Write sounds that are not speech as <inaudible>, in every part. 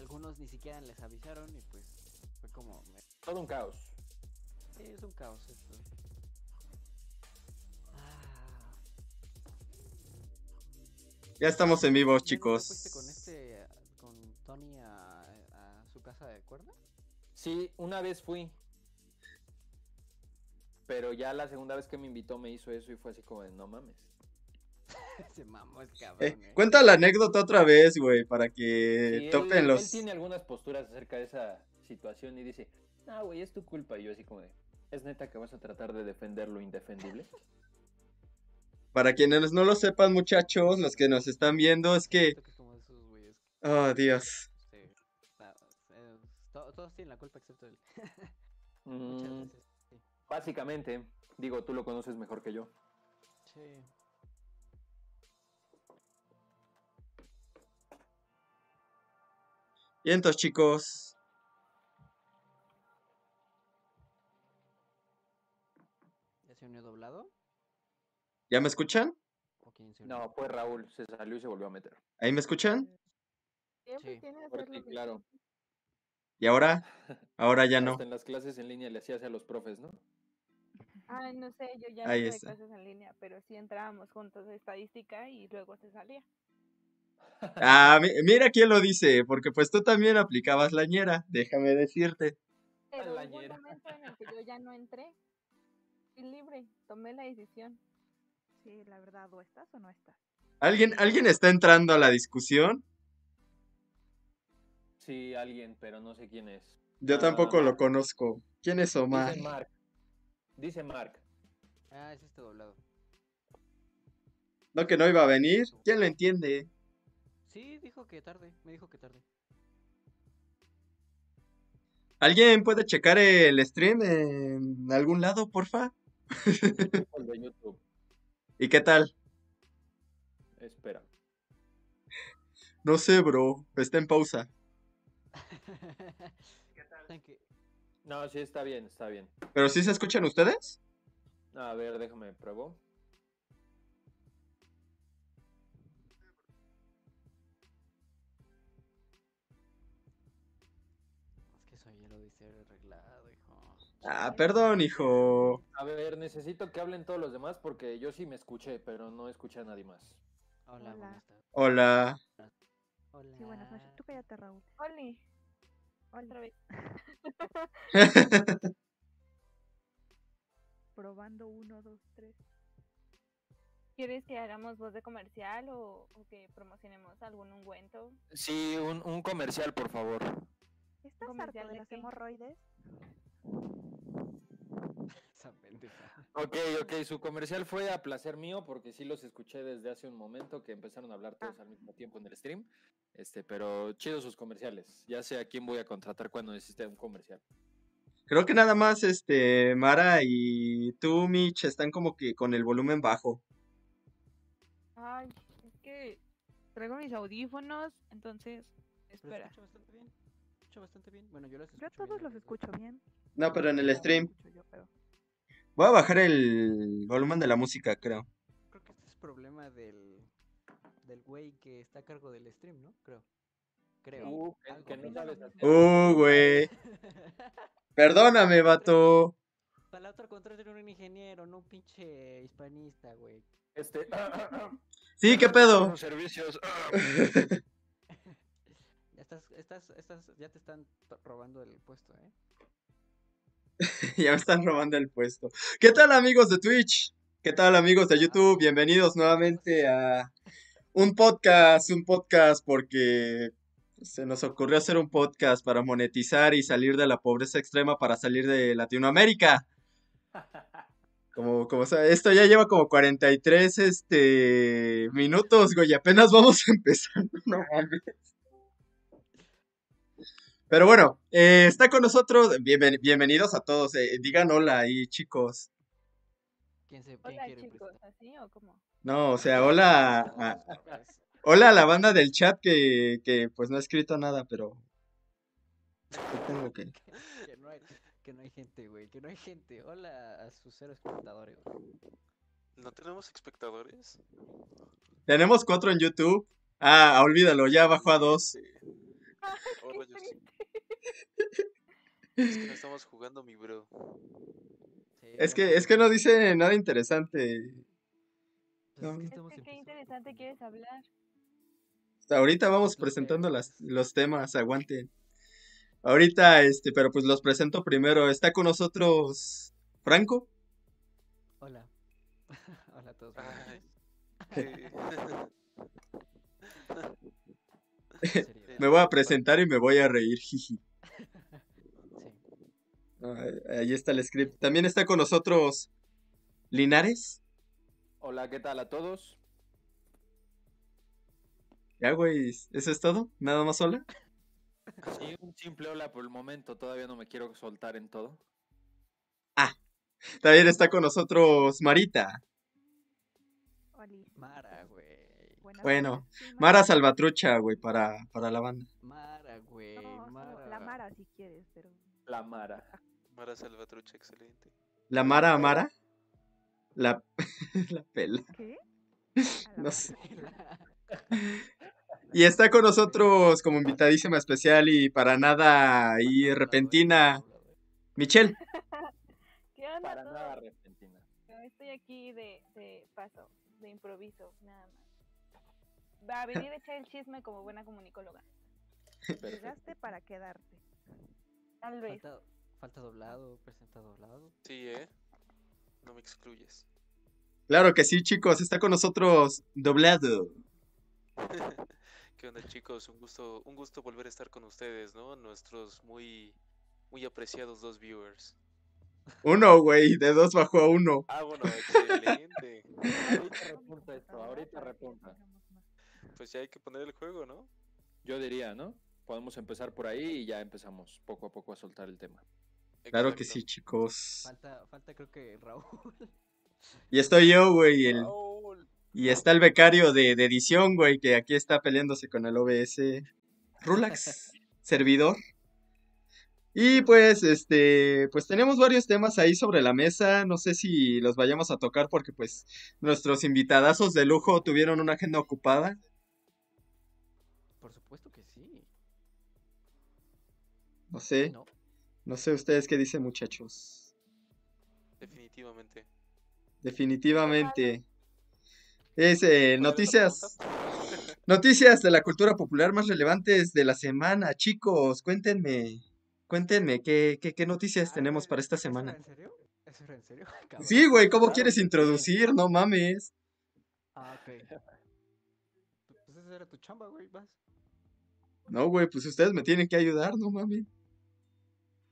Algunos ni siquiera les avisaron y pues fue como... me- Todo un caos. Sí, es un caos esto. Ah, Ya estamos en vivo, ¿ya nunca chicos. fuiste con este, con Tony a, a su casa de cuerda? Sí, una vez fui. Pero ya la segunda vez que me invitó me hizo eso y fue así como de no mames. <laughs> Se mamó el Eh, cabrón, eh. cuenta la anécdota otra vez, güey, para que Sí, él- topen él, los... tiene algunas posturas acerca de esa situación y dice, ah, güey, es tu culpa. Y yo así como de, ¿es neta que vas a tratar de defender lo indefendible? <laughs> Para quienes no lo sepan, muchachos, los que nos están viendo, es que... Oh, Dios. Sí, eh, to- todos tienen la culpa excepto él. <laughs> Muchas Mm, veces, sí. básicamente, digo, tú lo conoces mejor que yo. Sí. Y entonces, chicos, ¿Ya se unió doblado? ¿ya me escuchan? No, fue Raúl, se salió y se volvió a meter. ¿Ahí me escuchan? Siempre Sí. tiene claro. ¿Y ahora? <laughs> Ahora ya no. Hasta en las clases en línea le hacías a los profes, ¿no? Ay, no sé, yo ya Ahí no está. clases en línea, pero sí entrábamos juntos a estadística y luego se salía. Ah, mi- mira quién lo dice, porque pues tú también aplicabas la ñera, déjame decirte. Pero hubo un momento en el que yo ya no entré. Fui libre, tomé la decisión. Sí, la verdad, o estás o no estás. ¿Alguien, ¿Alguien está entrando a la discusión? Sí, alguien, pero no sé quién es. Yo Ah, tampoco lo Mark. conozco. ¿Quién es Omar? Dice Mark. Dice Mark. Ah, es este doblado. No que no iba a venir. ¿Quién lo entiende? Sí, dijo que tarde. Me dijo que tarde. ¿Alguien puede checar el stream en algún lado, porfa? El de YouTube. ¿Y qué tal? Espera. No sé, bro. Está en pausa. <laughs> Thank you. No, sí, está bien, está bien. ¿Pero sí se escuchan ustedes? A ver, déjame, pruebo. Ah, perdón, hijo. A ver, necesito que hablen todos los demás porque yo sí me escuché, pero no escuché a nadie más. Hola, Hola. buenas tardes. Hola. Hola. Sí, buenas noches. Tú cállate, Raúl. Oli, otra vez. <laughs> Probando uno, dos, tres. ¿Quieres que hagamos voz de comercial o, o que promocionemos algún ungüento? Sí, un, un comercial, por favor. ¿Estás harto ¿Comercial de las hemorroides? Esa pendeja. Ok, ok, su comercial fue a placer mío porque sí los escuché desde hace un momento que empezaron a hablar todos al mismo tiempo en el stream. Este, pero chido sus comerciales. Ya sé a quién voy a contratar cuando necesite un comercial. Creo que nada más este Mara y tú, Mitch, están como que con el volumen bajo. Ay, es que traigo mis audífonos, entonces, Pero espera. escucho bastante bien. Escucho bastante bien. Bueno, yo los Yo a escucho todos bien, los escucho bien. No, pero en el stream. Voy a bajar el volumen de la música, creo. Creo que este es problema del del güey que está a cargo del stream, ¿no? Creo. Creo. Uh, que, no sabes. Uh, güey. <laughs> Perdóname, vato. Para la otra contraten un ingeniero, no un pinche hispanista, güey. Este, <laughs> Sí, ¿qué pedo? Servicios. <laughs> Ya estás, estás, estás, ya te están robando el puesto, ¿eh? <laughs> Ya me están robando el puesto. ¿Qué tal, amigos de Twitch? ¿Qué tal, amigos de YouTube? Bienvenidos nuevamente a un podcast, un podcast porque se nos ocurrió hacer un podcast para monetizar y salir de la pobreza extrema para salir de Latinoamérica. <laughs> Como, como, esto ya lleva como 43 este, minutos, güey, y apenas vamos <laughs> empezando, no mames. Pero bueno, eh, está con nosotros, bienven- bienvenidos a todos, eh, digan hola ahí, chicos. ¿Quién, se, quién Hola quiere chicos, prestar? ¿así o cómo? No, o sea, hola, a- hola a la banda del chat que, que pues no ha escrito nada, pero... Supongo que... <laughs> que, no hay, que no hay gente, güey. Que no hay gente. Hola a sus cero espectadores, güey. ¿No tenemos espectadores? Tenemos cuatro en YouTube. Ah, olvídalo, ya bajó a dos. <laughs> Oh, rayos. Es que no estamos jugando, mi bro. Sí, Es que, es que no dice nada interesante. Pues no. es que qué interesante quieres hablar. Hasta ahorita vamos presentando las, los temas, aguanten. Ahorita, este, pero pues los presento primero. Está con nosotros Franco. Hola. <laughs> Hola a todos. <laughs> Me voy a presentar y me voy a reír, jiji. <laughs> Ahí está el script. También está con nosotros Linares. Hola, ¿qué tal a todos? Ya, güey, ¿eso es todo? ¿Nada más sola? Sí, un simple hola por el momento, todavía no me quiero soltar en todo. También está con nosotros Marita. Oli. Mara, güey. Bueno, sí, Mara Salvatrucha, güey, para, para la banda. Mara, güey. No, Mara. la Mara si quieres, pero. La Mara. Mara Salvatrucha, excelente. ¿La Mara Amara? La, <laughs> la pela. ¿Qué? La No Mara. sé. Y está con nosotros como invitadísima especial y para nada y repentina, Michelle. <laughs> ¿Qué onda Para nada repentina. Estoy aquí de, de paso, de improviso, nada más. Va a venir a echar el chisme como buena comunicóloga. Llegaste para quedarte. Tal vez. Falta, falta doblado, presenta doblado. Sí, ¿eh? No me excluyes. Claro que sí, chicos, está con nosotros doblado. <laughs> ¿Qué onda, chicos? Un gusto, un gusto volver a estar con ustedes, ¿no? Nuestros muy, muy apreciados dos viewers. Uno, güey, de dos bajó a uno. Ah, bueno, excelente. Ahorita repunta esto, ahorita repunta. Pues ya hay que poner el juego, ¿no? Yo diría, ¿no? Podemos empezar por ahí y ya empezamos poco a poco a soltar el tema. Claro que sí, chicos. Falta, falta creo que Raúl. Y estoy yo, güey, el, Raúl. y está el becario de, de edición, güey, que aquí está peleándose con el OBS. Rulax, <laughs> servidor. Y pues, este, pues tenemos varios temas ahí sobre la mesa. No sé si los vayamos a tocar porque pues nuestros invitadazos de lujo tuvieron una agenda ocupada. Por supuesto que sí. No sé, No. no sé ustedes qué dicen, muchachos. Definitivamente. Definitivamente. Es eh, ¿Cuál era la noticias, <laughs> noticias de la cultura popular más relevantes de la semana, chicos. Cuéntenme, cuéntenme qué, qué, qué noticias Ah, tenemos ¿eso- para esta ¿Eso era semana. en serio? ¿Eso era en serio? <laughs> Sí, güey, ¿cómo Claro quieres sí. introducir? No mames. Ah, ok. Pues esa era tu chamba, güey, vas. No, güey, pues ustedes me tienen que ayudar, no mames.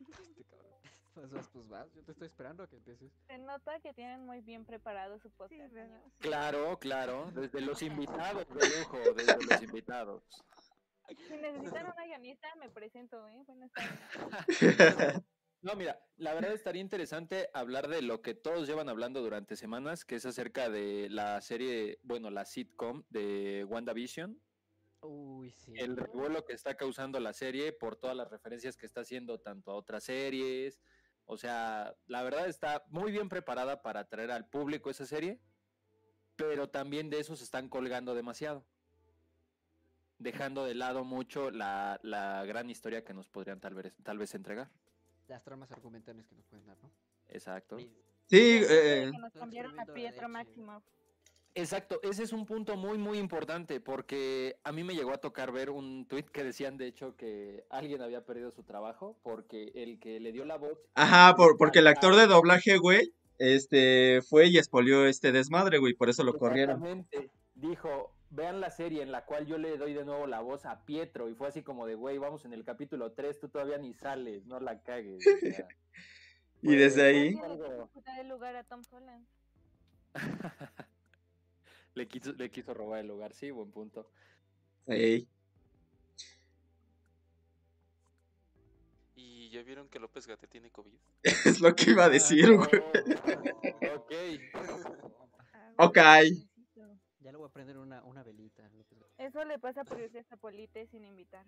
Este cabrón. <laughs> Pues vas, pues vas. Yo te estoy esperando a que empieces. Se nota que tienen muy bien preparado su podcast. amigos. Claro, claro. Desde los <laughs> invitados de lujo, desde los invitados. Si necesitan una guionista, me presento, ¿eh? Buenas tardes. <laughs> No, mira, la verdad estaría interesante hablar de lo que todos llevan hablando durante semanas, que es acerca de la serie, bueno, la sitcom de WandaVision, Uy, sí. el revuelo que está causando la serie por todas las referencias que está haciendo tanto a otras series. O sea, la verdad está muy bien preparada para atraer al público esa serie, pero también de eso se están colgando demasiado, dejando de lado mucho la, la gran historia que nos podrían tal vez, tal vez entregar. Las tramas argumentales que nos pueden dar, ¿no? Exacto. Sí, eh, que nos cambiaron a Pietro. Máximo. Exacto, ese es un punto muy, muy importante porque a mí me llegó a tocar ver un tweet que decían, de hecho, que alguien había perdido su trabajo porque el que le dio la voz. ajá, por, porque el actor de doblaje, güey, este, fue y expolió este desmadre, güey, por eso lo corrieron. Exactamente, dijo, vean la serie en la cual yo le doy de nuevo la voz a Pietro y fue así como de, güey, vamos en el capítulo 3, tú todavía ni sales, no la cagues. o sea, <laughs> Y desde ahí, el lugar a Tom Holland. <laughs> le, quiso, le quiso robar el lugar, sí, buen punto. ¿Y ya vieron que López Gate tiene COVID? <laughs> es lo que iba a decir, güey. Oh, ok. Ah, Ok. Ya le voy a prender una, una velita. Eso le pasa por irse a Polite sin invitar.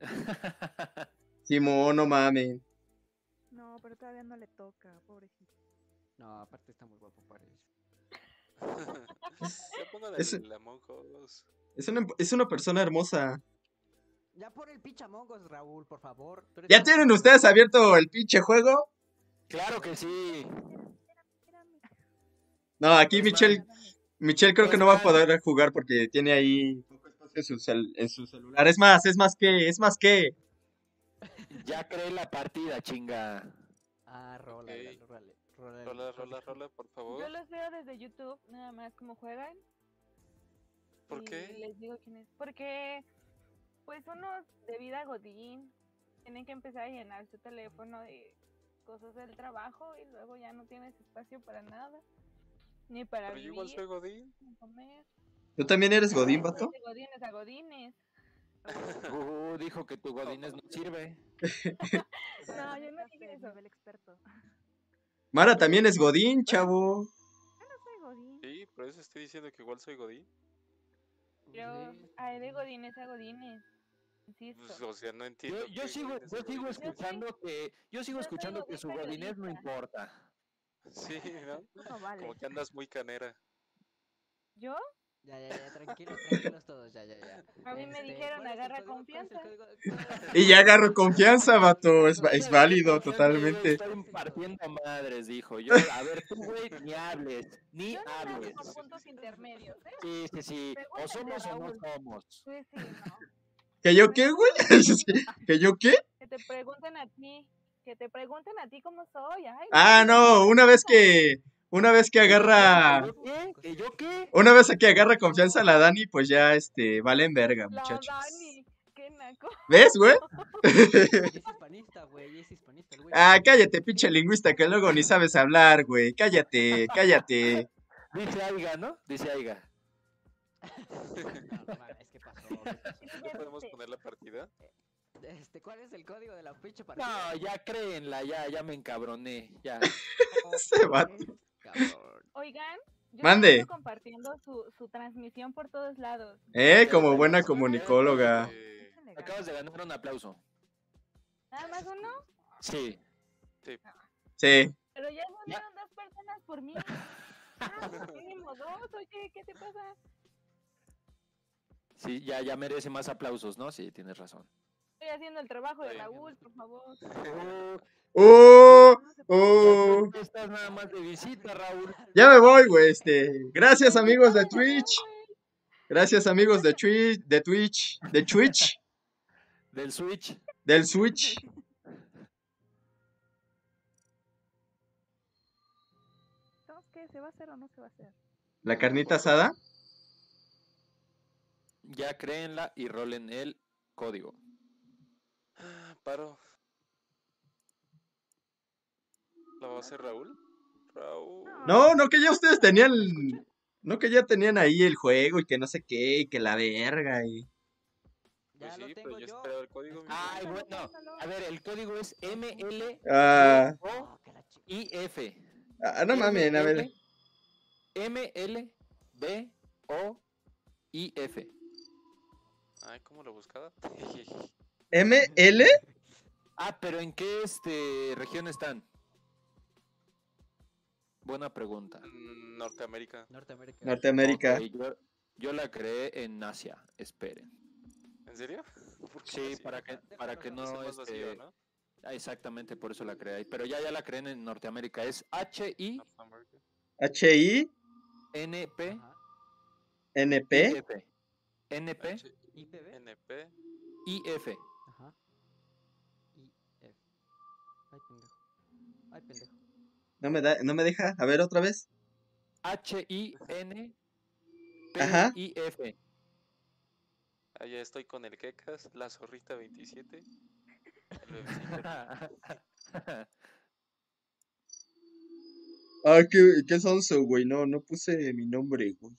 <laughs> Simón, no mames. No, pero todavía no le toca, pobrecito. No, aparte está muy guapo para eso. <laughs> Ya pongan Ese- el Among Us. Es una, es una persona hermosa. Ya pon el pinche Among Us, Raúl, por favor. ¿Ya tienen ustedes abierto el pinche juego? Claro que sí. No, aquí Es Michelle, Michelle creo que Es no va a poder jugar porque tiene ahí poco espacio en su, cel- en su celular. Es más, es más que, es más que. Ya creé la partida, chinga. Ah, rola, Ok. rola, rola, Rola, rola, rola, por favor. Yo los veo desde YouTube, nada más como juegan. ¿Por y qué? Les digo quién es. Porque, pues, uno de vida godín tiene que empezar a llenar su teléfono de cosas del trabajo y luego ya no tienes espacio para nada. Ni para Pero yo vivir, igual soy Godín. ni comer. ¿Tú también eres Godín, vato? Godines a godines. <laughs> Uh, dijo que tu Godines no sirve. <laughs> No, yo no dije eso. nivel experto. Mara también es Godín, chavo. Yo no soy Godín. Sí, por eso estoy diciendo que igual soy Godín. Pero hay de godines a godines. Pues, o sea, no entiendo. Yo, yo sigo, yo sigo escuchando que, yo sigo yo soy escuchando que Godín su Godines no importa. Sí, ¿no? No vale. Como que andas muy canera. ¿Yo? Ya, ya, ya, tranquilos, tranquilos todos, ya, ya, ya. A mí me Este, dijeron, ¿cuál es el agarra confianza. Y ya agarro confianza, vato. Es, es válido totalmente. Estoy partiendo madres, dijo. Yo, <laughs> a ver, tú, güey, ni hables, ni hables. puntos intermedios, ¿eh? Sí, sí, sí. O somos o no somos. Sí, sí, ¿no? ¿Que yo qué, güey? <laughs> ¿Que yo qué? Que te pregunten a ti. Que te pregunten a ti cómo soy. Ay, Ah, no, una vez que. Una vez que agarra. ¿Que yo qué? ¿Que yo qué? Una vez que agarra confianza la Dani, pues ya este valen verga, La muchachos. Dani. Qué naco. ¿Ves, güey? <laughs> Es hispanista, güey, es hispanista güey. Ah, cállate, pinche lingüista, que luego ni sabes hablar, güey. Cállate, cállate. Dice Aiga, ¿no? Dice Aiga. No, no mames, ¿qué pasó? ¿Ya podemos Este, poner la partida? Este, ¿cuál es el código de la pinche partida? No, ya créenla, ya, ya me encabroné. Ya. <laughs> Se va. Cabrón. Oigan. Yo Mande. compartiendo su, su transmisión por todos lados. Eh, como buena comunicóloga. Eh, Acabas de ganar un aplauso. Nada más uno. Sí. Sí. Pero ya volvieron dos personas por mí. Ah, mínimo dos. Oye, ¿qué te pasa? Sí, ya, ya merece más aplausos, ¿no? Sí, tienes razón. Estoy haciendo el trabajo de. Raúl, por favor. Uh, <laughs> ¡Oh! ¡Oh! tú estás nada más de visita, Raúl. Ya me voy, güey. Este. Gracias, amigos de Twitch. Gracias, amigos de Twitch. De Twitch. De Twitch. Del Switch. Del Switch. ¿Entonces qué? ¿Se va a hacer o no se va a hacer? La carnita asada. Ya créenla y rolen el código. Paro. ¿La va a hacer Raúl? Raúl. No, no, que ya ustedes tenían. No, que ya tenían ahí el juego y que no sé qué, y que la verga. Y... Pues sí, pero yo yo. esperaba el código. Ay, bueno. A ver, el código es ML Ah, o IF. ah, no mames, a ver. ML B O I F. Ay, ¿cómo lo buscaba? <laughs> ¿ML? Ah, pero ¿en qué este región están? Buena pregunta. Norteamérica. Norteamérica. Norteamérica. Yo, yo la creé en Asia. Esperen. ¿En serio? ¿Por qué Sí, para que para que no vacío, este, ¿no? ah, exactamente por eso la creé ahí. Pero ya ya la creen en Norteamérica. Es H I Norteamérica. HI, N P Ajá. NP. F. N P H- IPB. NP. I Ay, pendejo. No me, da, no me deja. A ver, otra vez. H I N. I F. Allá estoy con el Kekas, la zorrita 27. el bebecito. <laughs> Ah, qué, qué sonso, güey. No, no puse mi nombre, güey.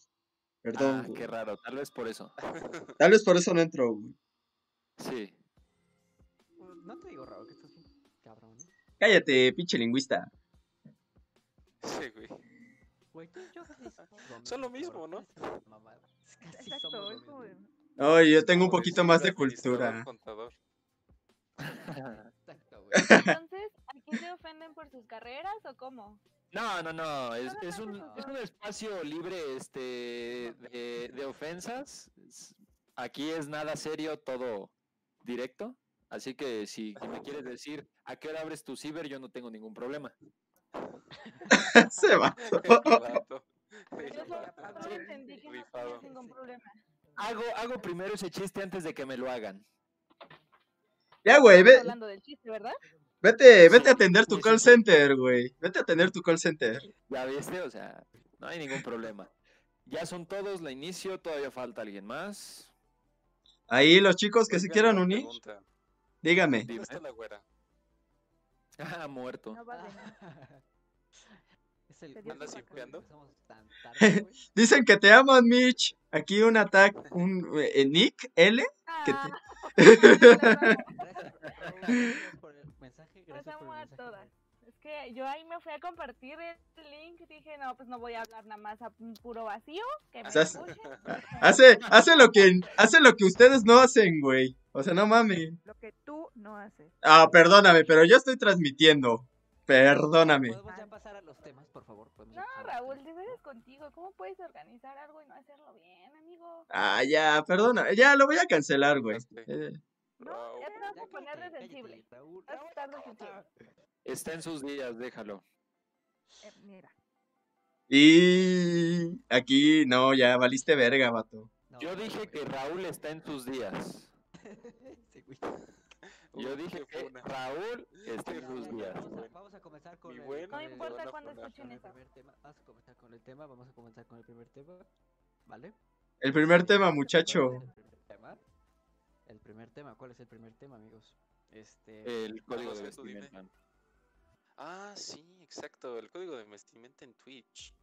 Perdón, Ah, güey. qué raro, tal vez por eso. Tal vez por eso no entró, güey. Sí. Cállate, pinche lingüista. Sí, güey. Güey, tú y yo <laughs> Son lo mismo, ¿no? Casi Exacto, somos es lo como... mismo. Ay, yo tengo un poquito más de cultura. Exacto, güey. <laughs> Entonces, ¿aquí se ofenden por sus carreras o cómo? No, no, no, es, un, es un espacio libre este, de, de ofensas. Aquí es nada serio, todo, directo. Así que si me quieres decir a qué hora abres tu ciber, yo no tengo ningún problema. <laughs> Se va. Vato. <laughs> Yo solo, Rifado. solo entendí que no Rifado. tenías ningún problema. Hago, hago primero ese chiste antes de que me lo hagan. Ya, güey, ve- hablando del chiste, ¿verdad? vete, vete a atender tu call center, güey. Vete a atender tu call center. ¿Ya viste? O sea, no hay ningún problema. Ya son todos, la inicio, todavía falta alguien más. Ahí los chicos que se quieran unir, pregunta. Dígame. ¿Dónde está la güera? Ah, muerto. No vale. <laughs> Es el ¿Te ¿Andas tarde, <laughs> güey. Dicen que te aman, Mitch. Aquí un ataque, un eh, Nick L. Que Ah, <laughs> Gracias, por el mensaje, gracias por el a mensaje. Que yo ahí me fui a compartir el link y dije, no, pues no voy a hablar nada más a un puro vacío, que me O sea, escuchen. <laughs> Hace, hace lo que, hace lo que ustedes no hacen, güey. O sea, no mames. Lo que tú no haces. Ah, perdóname, pero yo estoy transmitiendo. Perdóname. ¿Podemos ya pasar a los temas, por favor? ¿Podemos ya No, Raúl, te sabes contigo. ¿Cómo puedes organizar algo y no hacerlo bien, amigo? Ah, ya, perdona. Ya, lo voy a cancelar, güey. Eh, No, Raúl. ya te vas Ya a poner cállate, de sensible. Raúl, Raúl, sensible. Está en sus días, déjalo. Eh, mira. Y aquí, no, ya valiste verga, vato. No, Yo dije que Raúl está en sus días. <laughs> Yo dije que. Raúl está en sus días. Vamos a, Bueno. vamos a comenzar con el, bueno, No importa cuándo escuchen eso. primer tema. Vamos a comenzar con el tema. Vamos a comenzar con el primer tema. ¿Vale? El primer tema, ¿Cuál es muchacho. el primer tema? El primer tema, ¿cuál es el primer tema, amigos? Este. El código de vestimenta. Ah, sí, exacto. El código de vestimenta en Twitch.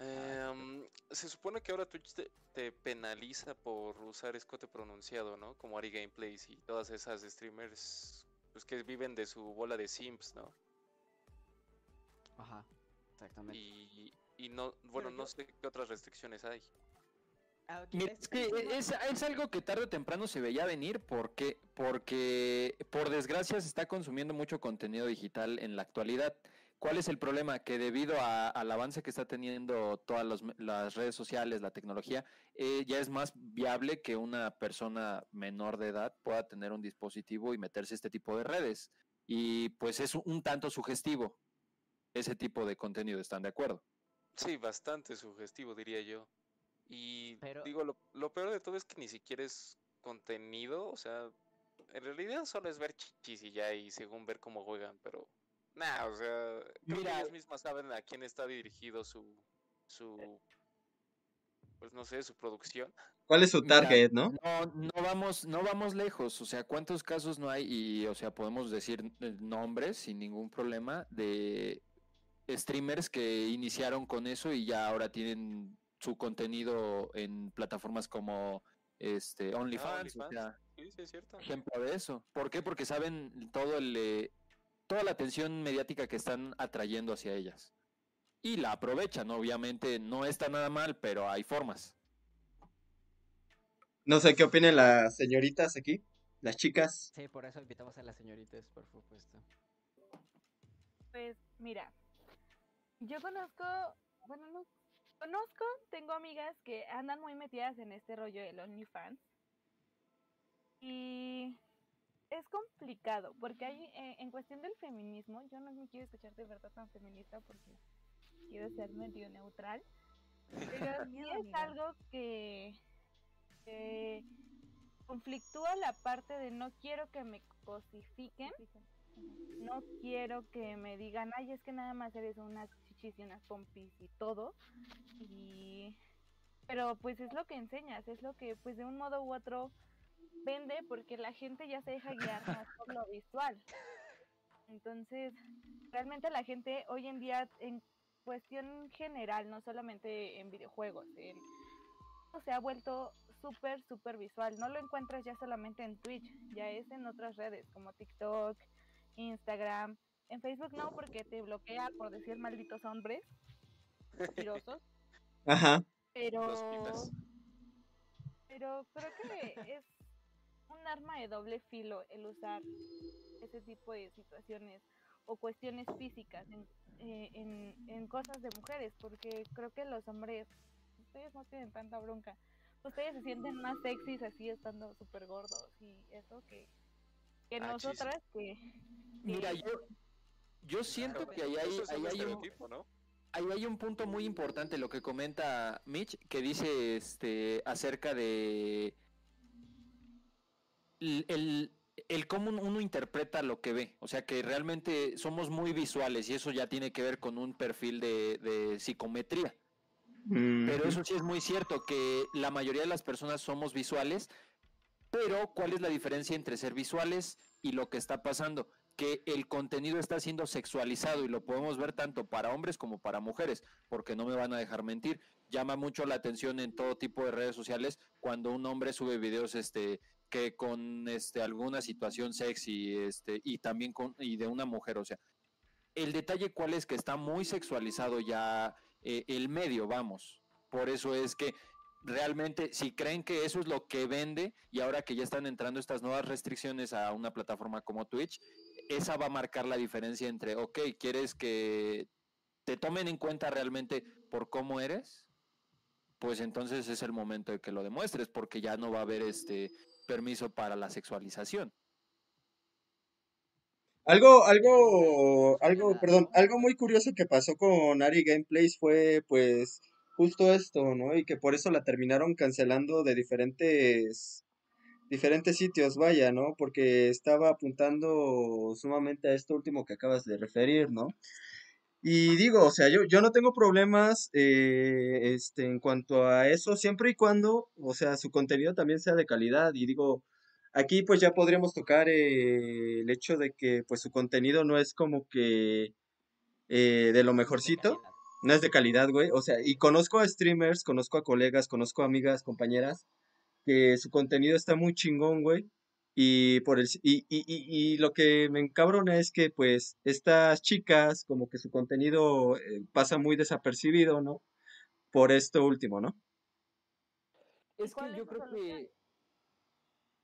Em, se supone que ahora Twitch te, te penaliza por usar escote pronunciado, ¿no? Como Ari Gameplays y todas esas streamers pues, que viven de su bola de simps, ¿no? Ajá, exactamente. Y, y no, bueno, yo- no sé qué otras restricciones hay. Ah, Mira, es- que es- es, algo que tarde o temprano se veía venir porque, porque por desgracia se está consumiendo mucho contenido digital en la actualidad. ¿Cuál es el problema? Que debido a- al avance que está teniendo todas los las redes sociales, la tecnología, eh, ya es más viable que una persona menor de edad pueda tener un dispositivo y meterse a este tipo de redes. Y pues es un- un tanto sugestivo ese tipo de contenido, ¿están de acuerdo? Sí, bastante sugestivo, diría yo. Y Pero- digo, lo, lo peor de todo es que ni siquiera es contenido, o sea, en realidad solo es ver chichis y ya, y según ver cómo juegan, pero nada, o sea, creo que Mira- ellas mismas saben a quién está dirigido su, su, pues no sé, su producción. ¿Cuál es su Mira, target, no? No, no vamos, no vamos lejos. O sea, ¿cuántos casos no hay? Y, o sea, podemos decir eh, nombres sin ningún problema de streamers que iniciaron con eso y ya ahora tienen su contenido en plataformas como este OnlyFans, o OnlyFans. sea, Sí, sí, es cierto. ejemplo de eso. ¿Por qué? Porque saben todo el eh, toda la atención mediática que están atrayendo hacia ellas. Y la aprovechan, obviamente, no está nada mal, pero hay formas. No sé qué opinen las señoritas aquí, las chicas. Sí, por eso invitamos a las señoritas, por supuesto. Pues mira, yo conozco, bueno, no conozco, tengo amigas que andan muy metidas en este rollo del OnlyFans. Y es complicado, porque hay, eh, en cuestión del feminismo, yo no me quiero escuchar de verdad tan feminista porque quiero ser medio neutral. Pero <laughs> sí es algo que, que conflictúa la parte de no quiero que me cosifiquen no quiero que me digan, ay, es que nada más eres unas chichis y unas pompis y todo. Y... Pero pues es lo que enseñas, es lo que pues de un modo u otro vende porque la gente ya se deja guiar más por lo visual. Entonces, realmente la gente hoy en día en cuestión general, no solamente en videojuegos, se ha vuelto súper, súper visual. No lo encuentras ya solamente en Twitch, ya es en otras redes como TikTok, Instagram. En Facebook no, porque te bloquea por decir malditos hombres mentirosos. <laughs> Ajá. Pero, pero creo que es un arma de doble filo el usar ese tipo de situaciones o cuestiones físicas en, eh, en, en cosas de mujeres, porque creo que los hombres, ustedes no tienen tanta bronca, ustedes se sienten más sexys así estando súper gordos y eso que, que Ah, nosotras que... Mira, yo, yo siento que ahí hay, ahí un hay un, estereotipo, ¿no? ahí hay un punto muy importante, lo que comenta Mitch, que dice este acerca de el, el, el cómo uno interpreta lo que ve. O sea que realmente somos muy visuales y eso ya tiene que ver con un perfil de, de psicometría. Pero Ujú. eso sí es muy cierto, que la mayoría de las personas somos visuales, pero ¿cuál es la diferencia entre ser visuales y lo que está pasando? Que el contenido está siendo sexualizado y lo podemos ver tanto para hombres como para mujeres, porque no me van a dejar mentir. Llama mucho la atención en todo tipo de redes sociales cuando un hombre sube videos este que con este alguna situación sexy este y también con y de una mujer, o sea, el detalle cuál es que está muy sexualizado ya eh, el medio, vamos. Por eso es que realmente si creen que eso es lo que vende y ahora que ya están entrando estas nuevas restricciones a una plataforma como Twitch, esa va a marcar la diferencia entre, ok, ¿quieres que te tomen en cuenta realmente por cómo eres? Pues entonces es el momento de que lo demuestres porque ya no va a haber este permiso para la sexualización. Algo, algo, algo, perdón, algo muy curioso que pasó con Ari Gameplays fue pues justo esto, ¿no? Y que por eso la terminaron cancelando de diferentes, diferentes sitios, vaya, ¿no? Porque estaba apuntando sumamente a esto último que acabas de referir, ¿no? Y digo, o sea, yo, yo no tengo problemas eh, este, en cuanto a eso, siempre y cuando, o sea, su contenido también sea de calidad. Y digo, aquí pues ya podríamos tocar eh, el hecho de que pues su contenido no es como que eh, de lo mejorcito, no es de calidad, güey. O sea, y conozco a streamers, conozco a colegas, conozco a amigas, compañeras, que su contenido está muy chingón, güey. Y por el y, y, y, y lo que me encabrona es que pues estas chicas como que su contenido eh, pasa muy desapercibido, ¿no? Por esto último, ¿no? Es ¿Cuál que yo creo que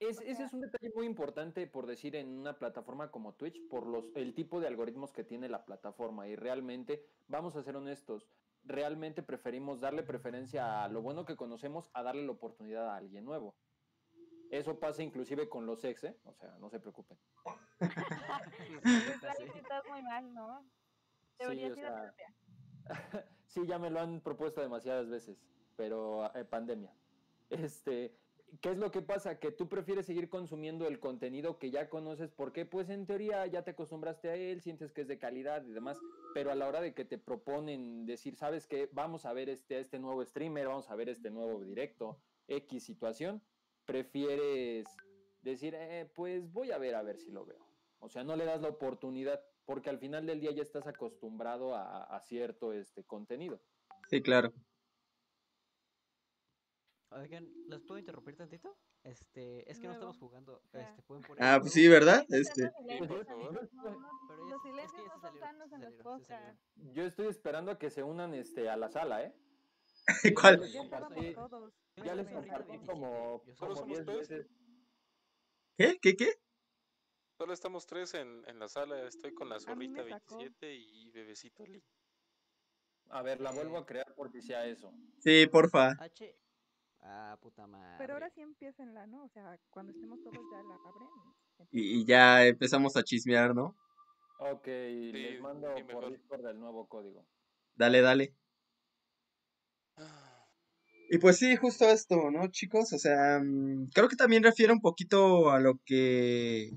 es, ese es un detalle muy importante, por decir, en una plataforma como Twitch, por los, el tipo de algoritmos que tiene la plataforma. Y realmente, vamos a ser honestos, realmente preferimos darle preferencia a lo bueno que conocemos a darle la oportunidad a alguien nuevo. Eso pasa inclusive con los ex, ¿eh? O sea, no se preocupen. <laughs> Lali, sí estás muy mal, ¿no? Sí, Deberías o ir a sea, terapia. <laughs> sí, ya me lo han propuesto demasiadas veces, pero eh, pandemia. Este, ¿qué es lo que pasa? Que tú prefieres seguir consumiendo el contenido que ya conoces, porque pues en teoría ya te acostumbraste a él, sientes que es de calidad y demás, pero a la hora de que te proponen decir, ¿sabes qué? Vamos a ver este, este nuevo streamer, vamos a ver este nuevo directo, X situación, prefieres decir, eh, pues voy a ver a ver si lo veo. O sea, no le das la oportunidad, porque al final del día ya estás acostumbrado a, a cierto este contenido. Sí, claro. Oigan, ¿los puedo interrumpir tantito? Este, es que no estamos jugando. Este, pueden poner Ah, pues sí, ¿verdad? Este, los silencios, Por no, son sanos en los podcasts. Yo estoy esperando a que se unan este a la sala, ¿eh? <laughs> ¿Cuál? Ya les compartí como, como solo somos 10 tres. veces. ¿Qué? ¿Qué? ¿Qué? Solo estamos tres en, en la sala. Estoy con la zorrita me sacó. 27 y bebecito Lee. A ver, la vuelvo a crear porque sea eso. Sí, porfa. H. Ah, puta madre. Pero ahora sí empiecenla, ¿no? O sea, cuando estemos todos ya la abren. Y, y ya empezamos a chismear, ¿no? Ok, les mando sí, por. Discord el nuevo código. Dale, dale. Y pues sí, justo esto, ¿no, chicos? O sea, mm, creo que también refiere un poquito a lo que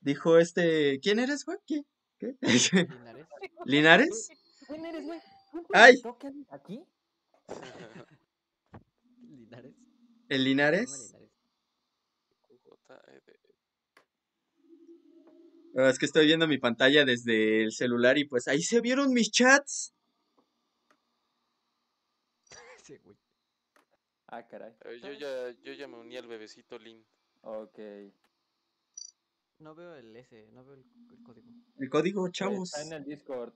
dijo este... ¿Quién eres, güey? ¿Qué? ¿Qué? <laughs> Linares. ¿Linares? ¿Quién eres, güey? Ay. ¿Qué haces aquí? <laughs> Linares. ¿El Linares? Es que estoy viendo mi pantalla desde el celular y pues ahí se vieron mis chats. <laughs> Sí, güey. Ah, caray. Eh, yo, ya, yo ya me uní al bebecito Lin. Ok. No veo el S, no veo el, el código. El código, chavos. Está en el Discord.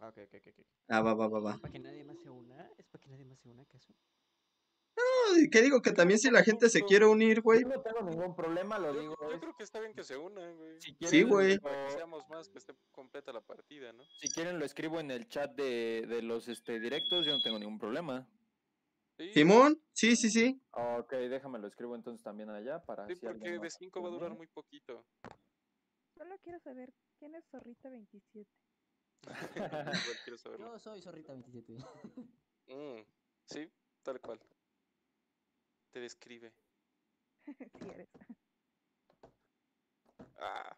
Ah, ok, ok. ok. Ah, va, va, va, va. ¿Es para que nadie más se una? ¿Es para que nadie más se una acaso? ¿Qué digo? Que también si la gente se quiere unir, güey. Yo no tengo ningún problema, lo Yo, digo. yo creo que está bien que se unan, güey. si Sí, quieren, güey. Para que seamos más, que esté completa la partida, ¿no? Si quieren lo escribo en el chat de, de los este, directos, yo no tengo ningún problema. Sí, ¿Simón? Sí, sí, sí. Ok, déjame lo escribo entonces también allá para Sí, si porque de más 5 va a durar muy poquito. Solo quiero saber quién es Zorrita 27. <laughs> Igual quiero saberlo. Yo soy Zorrita 27. Mm, sí, tal cual. Te describe. <laughs> sí eres. Ah,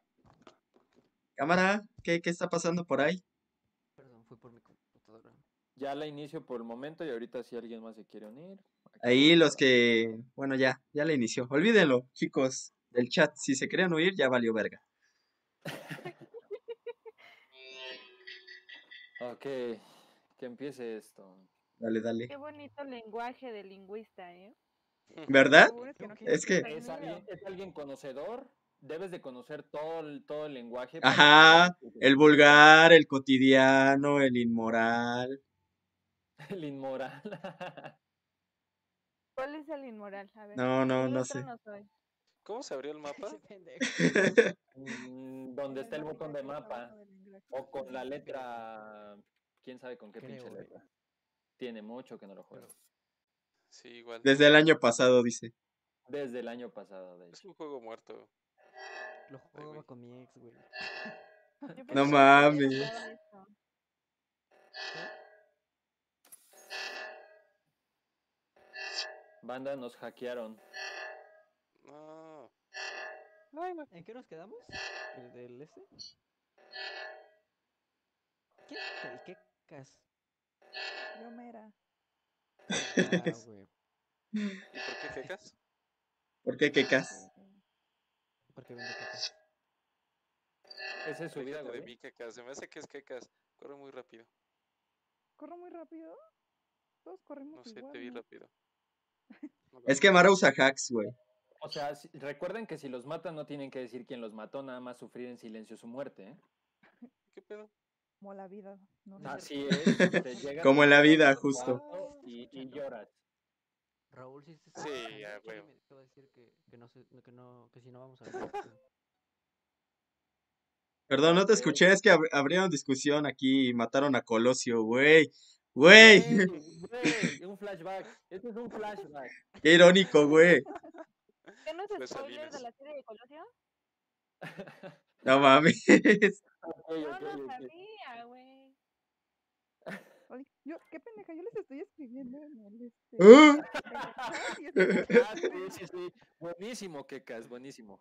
Cámara, ¿qué, qué está pasando por ahí? Perdón, fue por mi computadora. Ya la inicio por el momento y ahorita si alguien más se quiere unir. Ahí los que, bueno, ya, ya le inició. Olvídenlo, chicos, del chat. Si se querían huir, ya valió verga. <laughs> Ok, que empiece esto. Dale, dale. Qué bonito lenguaje de lingüista, ¿eh? ¿Verdad? Es que no ¿Qué? Es que, ¿Es alguien, es alguien conocedor? Debes de conocer todo el, todo el lenguaje. Ajá, el vulgar, el cotidiano, el inmoral. <laughs> El inmoral. <laughs> ¿Cuál es el inmoral? A ver. No, no, no sé. no. ¿Cómo se abrió el <laughs> mapa? Pendejo. Mm, Donde está el botón de mapa. O con la letra. ¿Quién sabe con qué Creo, pinche letra? Tiene mucho que no lo juego. Sí, igual. Desde el año pasado, dice. Desde el año pasado, de Es hecho. un juego muerto. Lo jugaba con mi ex, güey. No mames. esto. Banda, nos hackearon. No. ¿En qué nos quedamos? ¿El del este? ¿Quién es el quecas? Yo mera. Ah, <laughs> güey. ¿Y por qué quecas? ¿Por qué quecas? Porque vende quecas. Esa es su vida, de güey. mí, quecas. Se me hace que es quecas. Corre muy rápido. ¿Corro muy rápido? Todos corremos No sé, igual, te vi ¿no? rápido. <laughs> Es que Mara usa hacks, güey. O sea, si- recuerden que si los matan no tienen que decir quién los mató, nada más sufrir en silencio su muerte, ¿eh? ¿Qué pedo? Como la vida. No, Así es. te llegan Como en la vida, justo. Y, y lloras. Raúl, si te Sí, escuchando, a Chile huevo. me acaba de decir que, que no sé, que no, que si no vamos a ver esto. Perdón, no te escuché, es que ab- abrieron discusión aquí y mataron a Colosio, güey. Güey, un flashback. Esto es un flashback. <laughs> qué irónico, güey. ¿Qué no Fue es spoiler de Salinas. la serie de Colosio? <laughs> No mames. <laughs> Ok, no ok. sabía, güey. Yo, qué pendeja, yo les estoy escribiendo en el este. ¿Ah? <laughs> Ah, sí, sí, sí. Buenísimo, Kekas, buenísimo.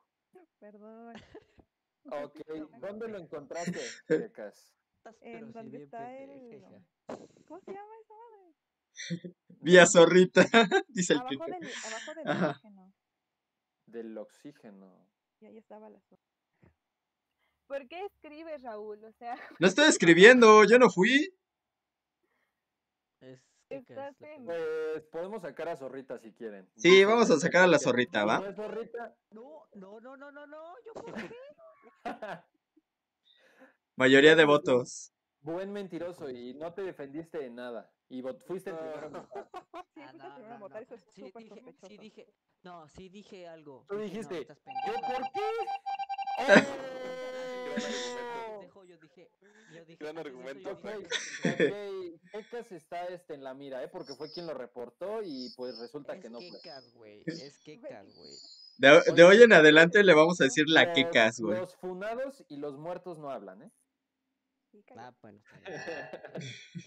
Perdón. <laughs> Ok, ¿dónde lo encontraste, Kekas? En donde está el- pendeja. ¿Cómo se llama esa madre? Vía zorrita, dice el Abajo del, abajo del Ajá. oxígeno. Del oxígeno. Y ahí estaba la zona. ¿Por qué escribes, Raúl? O sea, <laughs> No estoy escribiendo, yo no fui. Es Estás en-. Pues podemos sacar a Zorrita si quieren. Sí, vamos a sacar a la Zorrita, ¿va? no Zorrita. No, no, no, no, no, no, yo por <laughs> qué? Mayoría de votos. Buen mentiroso y no te defendiste de nada. Y vot- fuiste el primero en votar. <laughs> Sí, fuiste el no, es Sí dije, sí dije, no, sí dije algo. Tú dijiste, estás ¿Yo pendejo. por qué? Yo dije, yo dije, Gran eso argumento, Kekas está este, en la mira, ¿eh? Porque fue quien lo reportó y pues resulta Es que no fue. quecas, güey, es quecas, güey. De, de hoy en adelante le vamos a decir la Los- quecas, güey. Los funados y los muertos no hablan, ¿eh? Ah, bueno.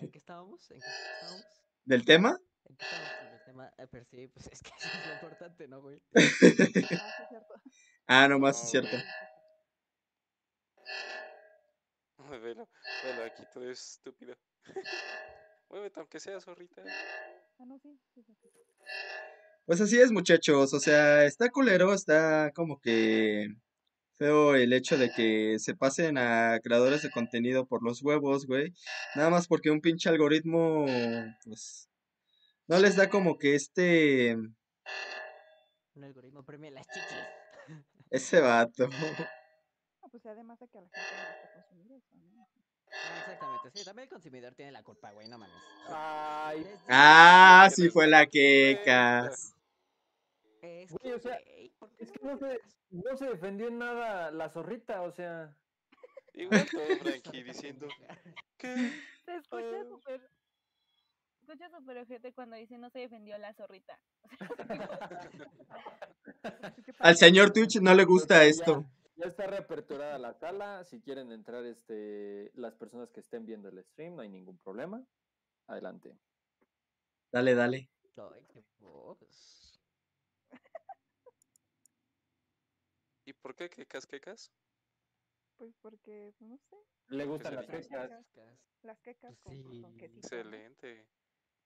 ¿En qué estábamos? ¿En qué estábamos? ¿Del tema? ¿En qué estábamos con el tema? Eh, pero sí, pues es que eso <laughs> es lo importante, ¿no, güey? <laughs> Ah, sí, es cierto. Ah, nomás, es cierto. <laughs> Velo, velo, aquí todo es estúpido. Muévete, aunque sea zorrita. Ah, no, sí. sí, sí, sí. Pues así es, muchachos. O sea, está culero, está como que feo el hecho de que se pasen a creadores de contenido por los huevos, güey. Nada más porque un pinche algoritmo, pues, no les da como que este, Un algoritmo premia las chichis. ese vato. Ah, pues además de que a la gente le gusta consumir eso, ¿no? Ah, exactamente, sí, también el consumidor tiene la culpa, güey, no mames. Ay, Ah, sí fue la quecas. Es Güey, que, o sea, güey, ¿por qué es que no se, no se defendió en nada la zorrita, o sea. Igual todo <laughs> tranqui diciendo Se escucha súper. escucha súper ojete cuando dice no se defendió la zorrita. <laughs> <laughs> Al señor Twitch no le gusta esto. Ya, está reaperturada la sala. Si quieren entrar este, las personas que estén viendo el stream, no hay ningún problema. Adelante. Dale, dale. Ay, qué voz. <laughs> ¿Y por qué quecas quecas? Pues porque, no sé, ¿Le gustan las quecas? las quecas con, Sí. con. Excelente.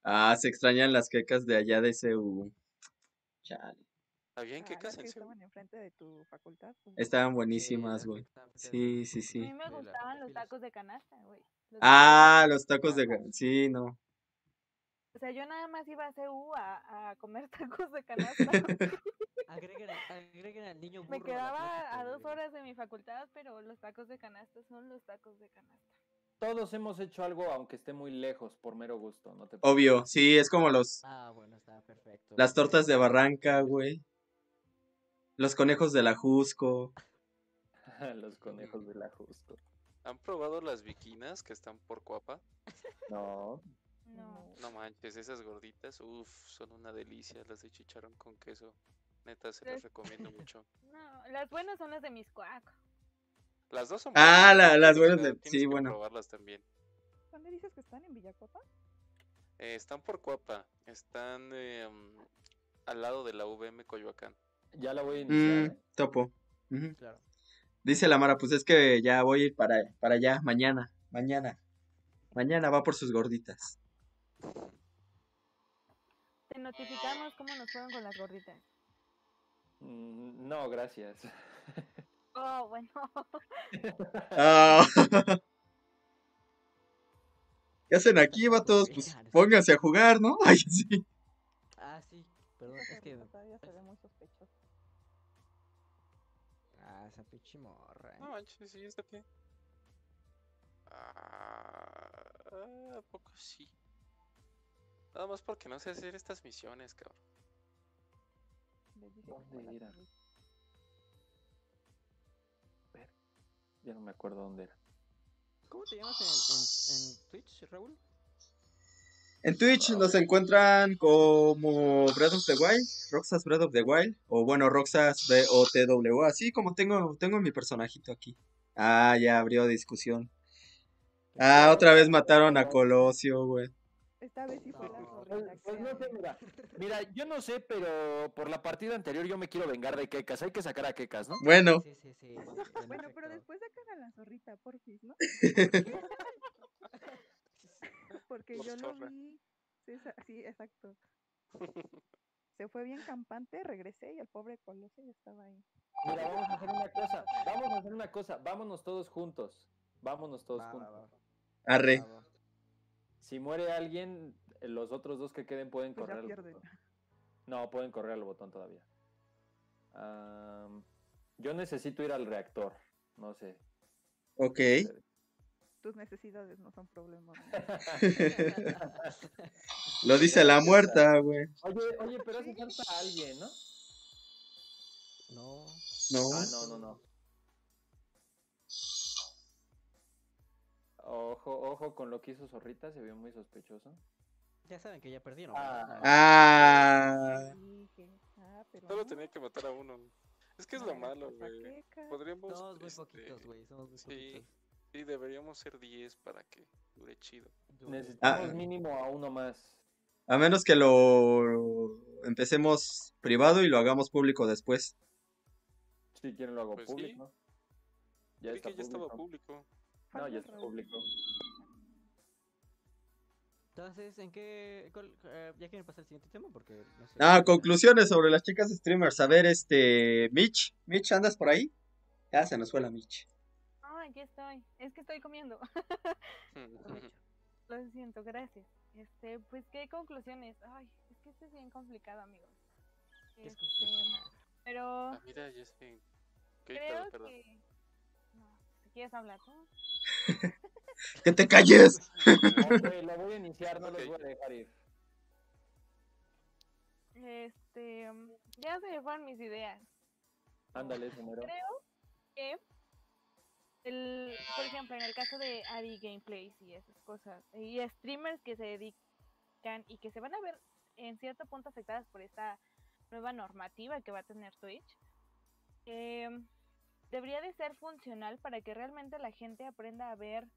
Ah, se extrañan las quecas de allá de CU. Chale. ¿Habían Ah, quecas las que en Seúl? estaban enfrente de tu facultad. pues, Estaban Sí, buenísimas, güey. frente Sí, sí, A sí. mí me gustaban los tacos de canasta, güey. Ah, los tacos de... ga- Sí, no. O sea, yo nada más iba a CU a, a comer <laughs> tacos de canasta. <laughs> Agreguen, al niño Me burro la quedaba a dos horas de mi facultad, pero los tacos de canasta son los tacos de canasta. Todos hemos hecho algo, aunque esté muy lejos, por mero gusto. No te Obvio, sí, es como los... Ah, bueno, está perfecto. Las tortas de Barranca, güey. Los conejos de la Jusco. Los conejos de la justo. ¿Han probado las viquinas que están por Coapa? No. No. No manches, esas gorditas, uff, son una delicia, las de chicharrón con queso. Neta, se las recomiendo <laughs> mucho. No, las buenas son las de Miscuac. Las dos son Ah, buenas, la- las buenas de- tienes sí, que bueno. probarlas también. ¿Dónde dices que están? ¿En Villacota? Eh, están por Coapa, están eh, al lado de la VM Coyoacán. Ya la voy a iniciar. Mm, ¿eh? topo. Claro. Dice la Mara, pues es que ya voy a ir para, para allá, mañana, mañana. Mañana va por sus gorditas. Te notificamos cómo nos fueron con las gorditas. Mm, No, gracias. <laughs> Oh, bueno. <laughs> Ah. <laughs> ¿Qué hacen aquí, vatos? Pues pónganse a jugar, ¿no? Ay, sí. Ah, sí, perdón, es que... todavía se ve muy sospechosa. Ah, esa pinche morra. No manches, sí, está bien. Ah, ¿a poco sí? Nada más porque no sé hacer estas misiones, cabrón. ¿Dónde era? feliz. Ya no me acuerdo dónde era. ¿Cómo te llamas en, en, en Twitch, Raúl? En Twitch nos encuentran como Breath of the Wild, Roxas Breath of the Wild, o bueno, Roxas BOTW, así como tengo, tengo mi personajito aquí. Ah, ya abrió discusión. Ah, otra vez mataron a Colosio, güey. Esta vez sí fue la. Pues, pues no sé, mira. Mira, yo no sé, pero por la partida anterior yo me quiero vengar de Kekas. Hay que sacar a Kekas, ¿no? Bueno, Sí, sí, sí. en <laughs> Bueno, pero después sacan a la zorrita, porfis, ¿no? <laughs> <laughs> Porque Los yo lo vi. Sí, exacto. <laughs> Se fue bien campante, regresé y el pobre Colosio ya estaba ahí. Mira, vamos a hacer una cosa. Vamos a hacer una cosa. Vámonos todos juntos. Vámonos todos Va, juntos. va, arre. va. Si muere alguien, eh, los otros dos que queden pueden Pues correr. al. No, pueden correr al botón todavía. Yo necesito ir al reactor. No sé. Ok. Tus necesidades no son problema. ¿no? <laughs> Lo dice la muerta, güey. Oye, oye, pero hace falta alguien, ¿no? No. No. Ah, no, no, no. Ojo, ojo con lo que hizo Zorrita, se vio muy sospechoso. Ya saben que ya perdieron. Ah. Ah. Ah, pero Solo no. tenía que matar a uno. Es que es lo malo, cosa güey. Podríamos. Somos muy este, poquitos, güey. Somos muy sí. poquitos. Sí, deberíamos ser 10 para que dure chido. Necesitamos Ah. mínimo a uno más. A menos que lo empecemos privado y lo hagamos público después. Si quieren lo hago Pues sí. público. Ya Creí está que ya estaba público. No, ya está público. Entonces, ¿en qué...? cuál- eh, ¿Ya quieren pasar al siguiente tema? Porque no sé. Ah, conclusiones sobre las chicas streamers. A ver, este, Mitch, Mitch, ¿andas por ahí? Ya se nos fue la Mitch. Aquí estoy. Es que estoy comiendo. <laughs> Lo siento, gracias. Este, pues, ¿qué conclusiones? Ay, es que esto es bien complicado, amigos. ¿Qué es Este, conclusionar? pero Ah, mira, sé. Creo perdón, perdón. que... No, si quieres hablar tú. <laughs> ¡Que te calles! <laughs> Ok, lo voy a iniciar, no los Ok. voy a dejar ir. Este, ya se me fueron mis ideas. Ándale, primero. Creo que, el, por ejemplo, en el caso de Ari Gameplays y esas cosas, y streamers que se dedican y que se van a ver en cierto punto afectadas por esta nueva normativa que va a tener Twitch, em, debería de ser funcional para que realmente la gente aprenda a ver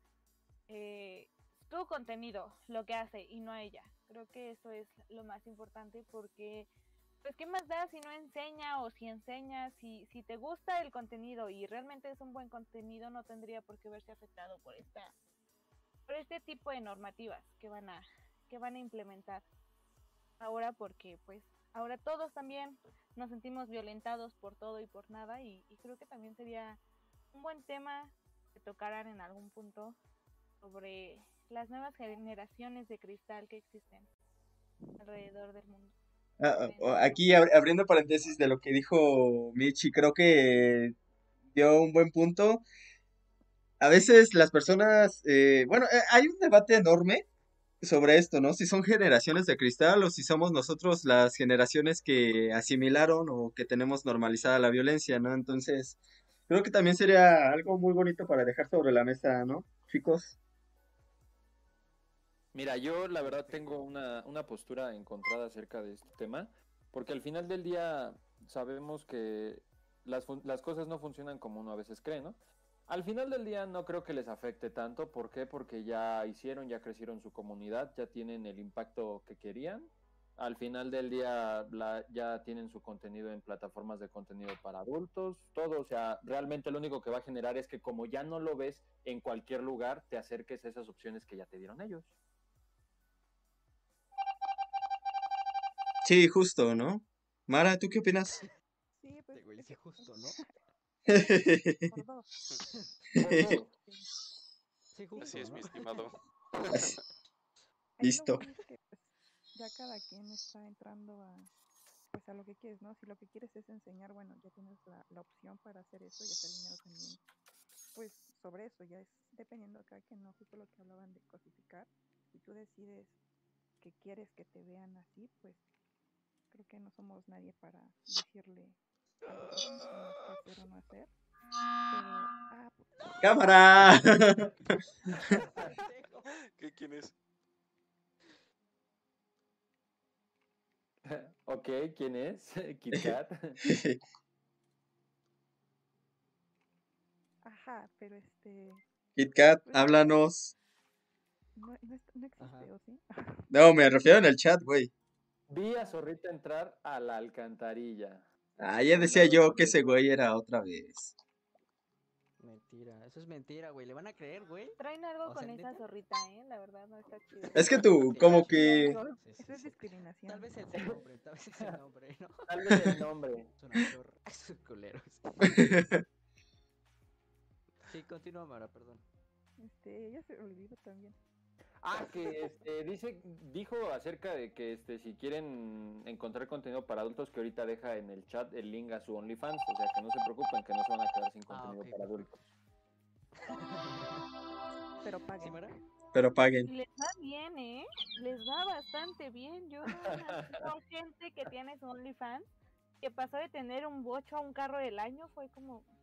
eh, tu contenido, lo que hace y no a ella. Creo que eso es lo más importante porque, pues, ¿qué más da si no enseña o si enseña? Si, si te gusta el contenido y realmente es un buen contenido, no tendría por qué verse afectado por esta por este tipo de normativas que van a que van a implementar ahora porque pues ahora todos también nos sentimos violentados por todo y por nada y, y creo que también sería un buen tema que tocaran en algún punto sobre las nuevas generaciones de cristal que existen alrededor del mundo. Ah, ah, aquí ab- abriendo paréntesis de lo que dijo Michi, creo que dio un buen punto. A veces las personas, eh, bueno, eh, hay un debate enorme sobre esto, ¿no? Si son generaciones de cristal o si somos nosotros las generaciones que asimilaron o que tenemos normalizada la violencia, ¿no? Entonces, creo que también sería algo muy bonito para dejar sobre la mesa, ¿no? Chicos. Mira, yo la verdad tengo una, una postura encontrada acerca de este tema, porque al final del día sabemos que las, las cosas no funcionan como uno a veces cree, ¿no? Al final del día no creo que les afecte tanto, ¿por qué? Porque ya hicieron, ya crecieron su comunidad, ya tienen el impacto que querían. Al final del día la- ya tienen su contenido en plataformas de contenido para adultos, todo, o sea, realmente lo único que va a generar es que como ya no lo ves en cualquier lugar, te acerques a esas opciones que ya te dieron ellos. Sí, justo, ¿no? Mara, ¿tú qué opinas? Sí, pues Este güey, es sí, que, justo, pues, ¿no? <laughs> <laughs> Sí, justo, Así es, ¿no? mi estimado. <laughs> Listo. es que, pues, ya cada quien está entrando a, pues, a lo que quieres, ¿no? Si lo que quieres es enseñar, bueno, ya tienes la, la opción para hacer eso y hacer dinero también. Pues sobre eso ya es dependiendo acá que no, justo lo que hablaban de cosificar. Si tú decides que quieres que te vean así, pues creo que no somos nadie para decirle qué hacer o no hacer. Pero, ah, pues, ¡Cámara! <laughs> ¿Qué, ¿Quién es? <laughs> ok, ¿quién es? <laughs> Kit Kat. ajá, pero este, Kit Kat, háblanos. no, no, no existe, ¿o sí? No, me refiero en el chat, güey. Vi a Zorrita entrar a la alcantarilla. Ah, ya decía yo que ese güey era otra vez. Mentira, eso es mentira, güey. ¿Le van a creer, güey? Traen algo O sea, con esa zorrita, ¿eh? La verdad no está chido. Es que tú, como que... sí, sí, Eso es discriminación. Tal vez es el nombre, tal vez es el <laughs> nombre, ¿no? Tal vez el nombre. <laughs> Es. <laughs> Esos culeros. Sí, continúa, Mara, perdón. Este, ella se olvidó también. Ah, que este, dice, dijo acerca de que este, si quieren encontrar contenido para adultos, que ahorita deja en el chat el link a su OnlyFans. O sea, que no se preocupen, que no se van a quedar sin Ah, contenido para adultos. Pero ¿Sí, paguen. Pero paguen. Les va bien, ¿eh? Les va bastante bien. Yo con gente que tiene su OnlyFans, que pasó de tener un bocho a un carro del año, fue como, ¿Qué traes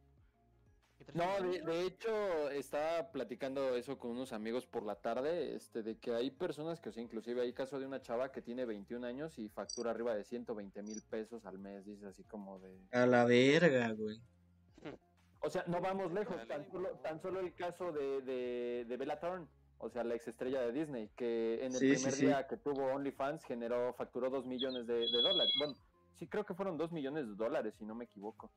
No, de, de hecho, estaba platicando eso con unos amigos por la tarde, este, de que hay personas que, o sea, inclusive hay caso de una chava que tiene 21 años y factura arriba de 120 mil pesos al mes, dice así como de... A la verga, güey. O sea, no vamos lejos, tan solo, tan solo el caso de, de, de Bella Thorne, o sea, la ex estrella de Disney, que en el Sí, primer sí. día que tuvo OnlyFans generó, facturó 2 millones de, de dólares. Bueno, sí creo que fueron 2 millones de dólares, si no me equivoco.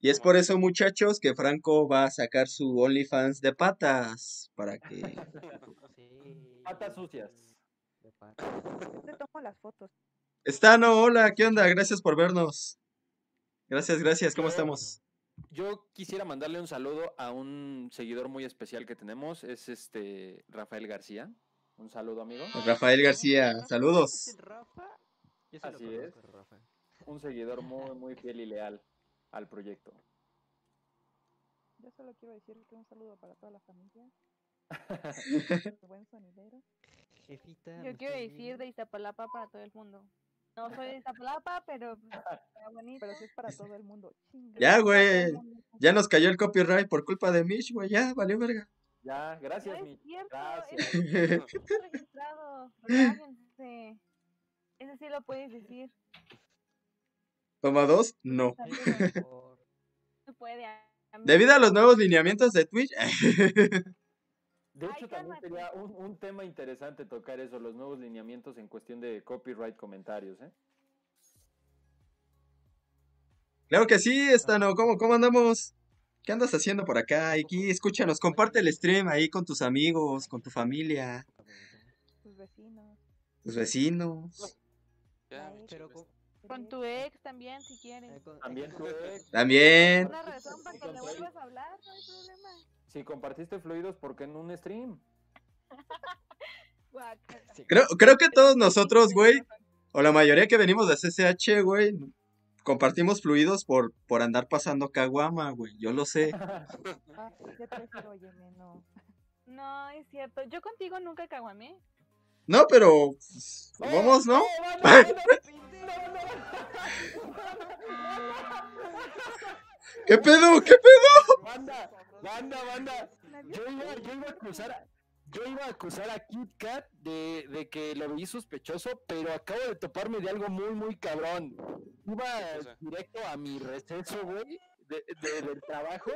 Y es por eso, muchachos, que Franco va a sacar su OnlyFans de patas. Para que... <laughs> Sí. Patas sucias. De patas. Yo te tomo las fotos. Estano, hola, ¿qué onda? Gracias por vernos. Gracias, gracias, ¿cómo estamos? Yo quisiera mandarle un saludo a un seguidor muy especial que tenemos, es este Rafael García. Un saludo, amigo. Rafael García, saludos. Así es. Un seguidor muy, muy fiel y leal al proyecto. Yo solo quiero decir que un saludo para toda la familia. <laughs> Buen sonidero. Jefita. yo ¿me quiero decir viendo? de Iztapalapa para todo el mundo. No soy de Iztapalapa, pero pues, está bonito. Pero si es para todo el mundo. Chinga. Ya, güey. Ya nos cayó el copyright por culpa de Mish, güey. Ya, valió verga. Ya, No gracias, es mi. cierto, Gracias. eso no está registrado. Relájense. Ese sí lo puedes decir. Toma dos, no. Puede. Debido a los nuevos lineamientos de Twitch. De Ay, hecho, también sería un, un tema interesante tocar eso, los nuevos lineamientos en cuestión de copyright comentarios, ¿eh? Claro que sí, Estano. ¿Cómo, cómo andamos? ¿Qué andas haciendo por acá? Aquí, escúchanos, comparte el stream ahí con tus amigos, con tu familia, Tus vecinos. tus vecinos. Ya, Pero con- tu ex también, si quieres. eh, con- También tu ex. También. Una razón para que le con tu vuelvas a hablar, no hay problema. Si compartiste fluidos, ¿por qué en un stream? Creo, creo que todos nosotros, güey, o la mayoría que venimos de CCH, güey, compartimos fluidos por, por andar pasando caguama, güey. Yo lo sé. Ah, óyeme, no. No, es cierto. Yo contigo nunca caguamé. No, pero pues, vamos, ¿no? <laughs> ¿Qué pedo? ¿Qué pedo? Banda, banda, banda. Yo iba, yo iba a acusar a, yo iba a acusar a Kit Kat de, de que lo vi sospechoso, pero acabo de toparme de algo muy, muy cabrón. Iba directo a mi receso, güey, de, de- del trabajo.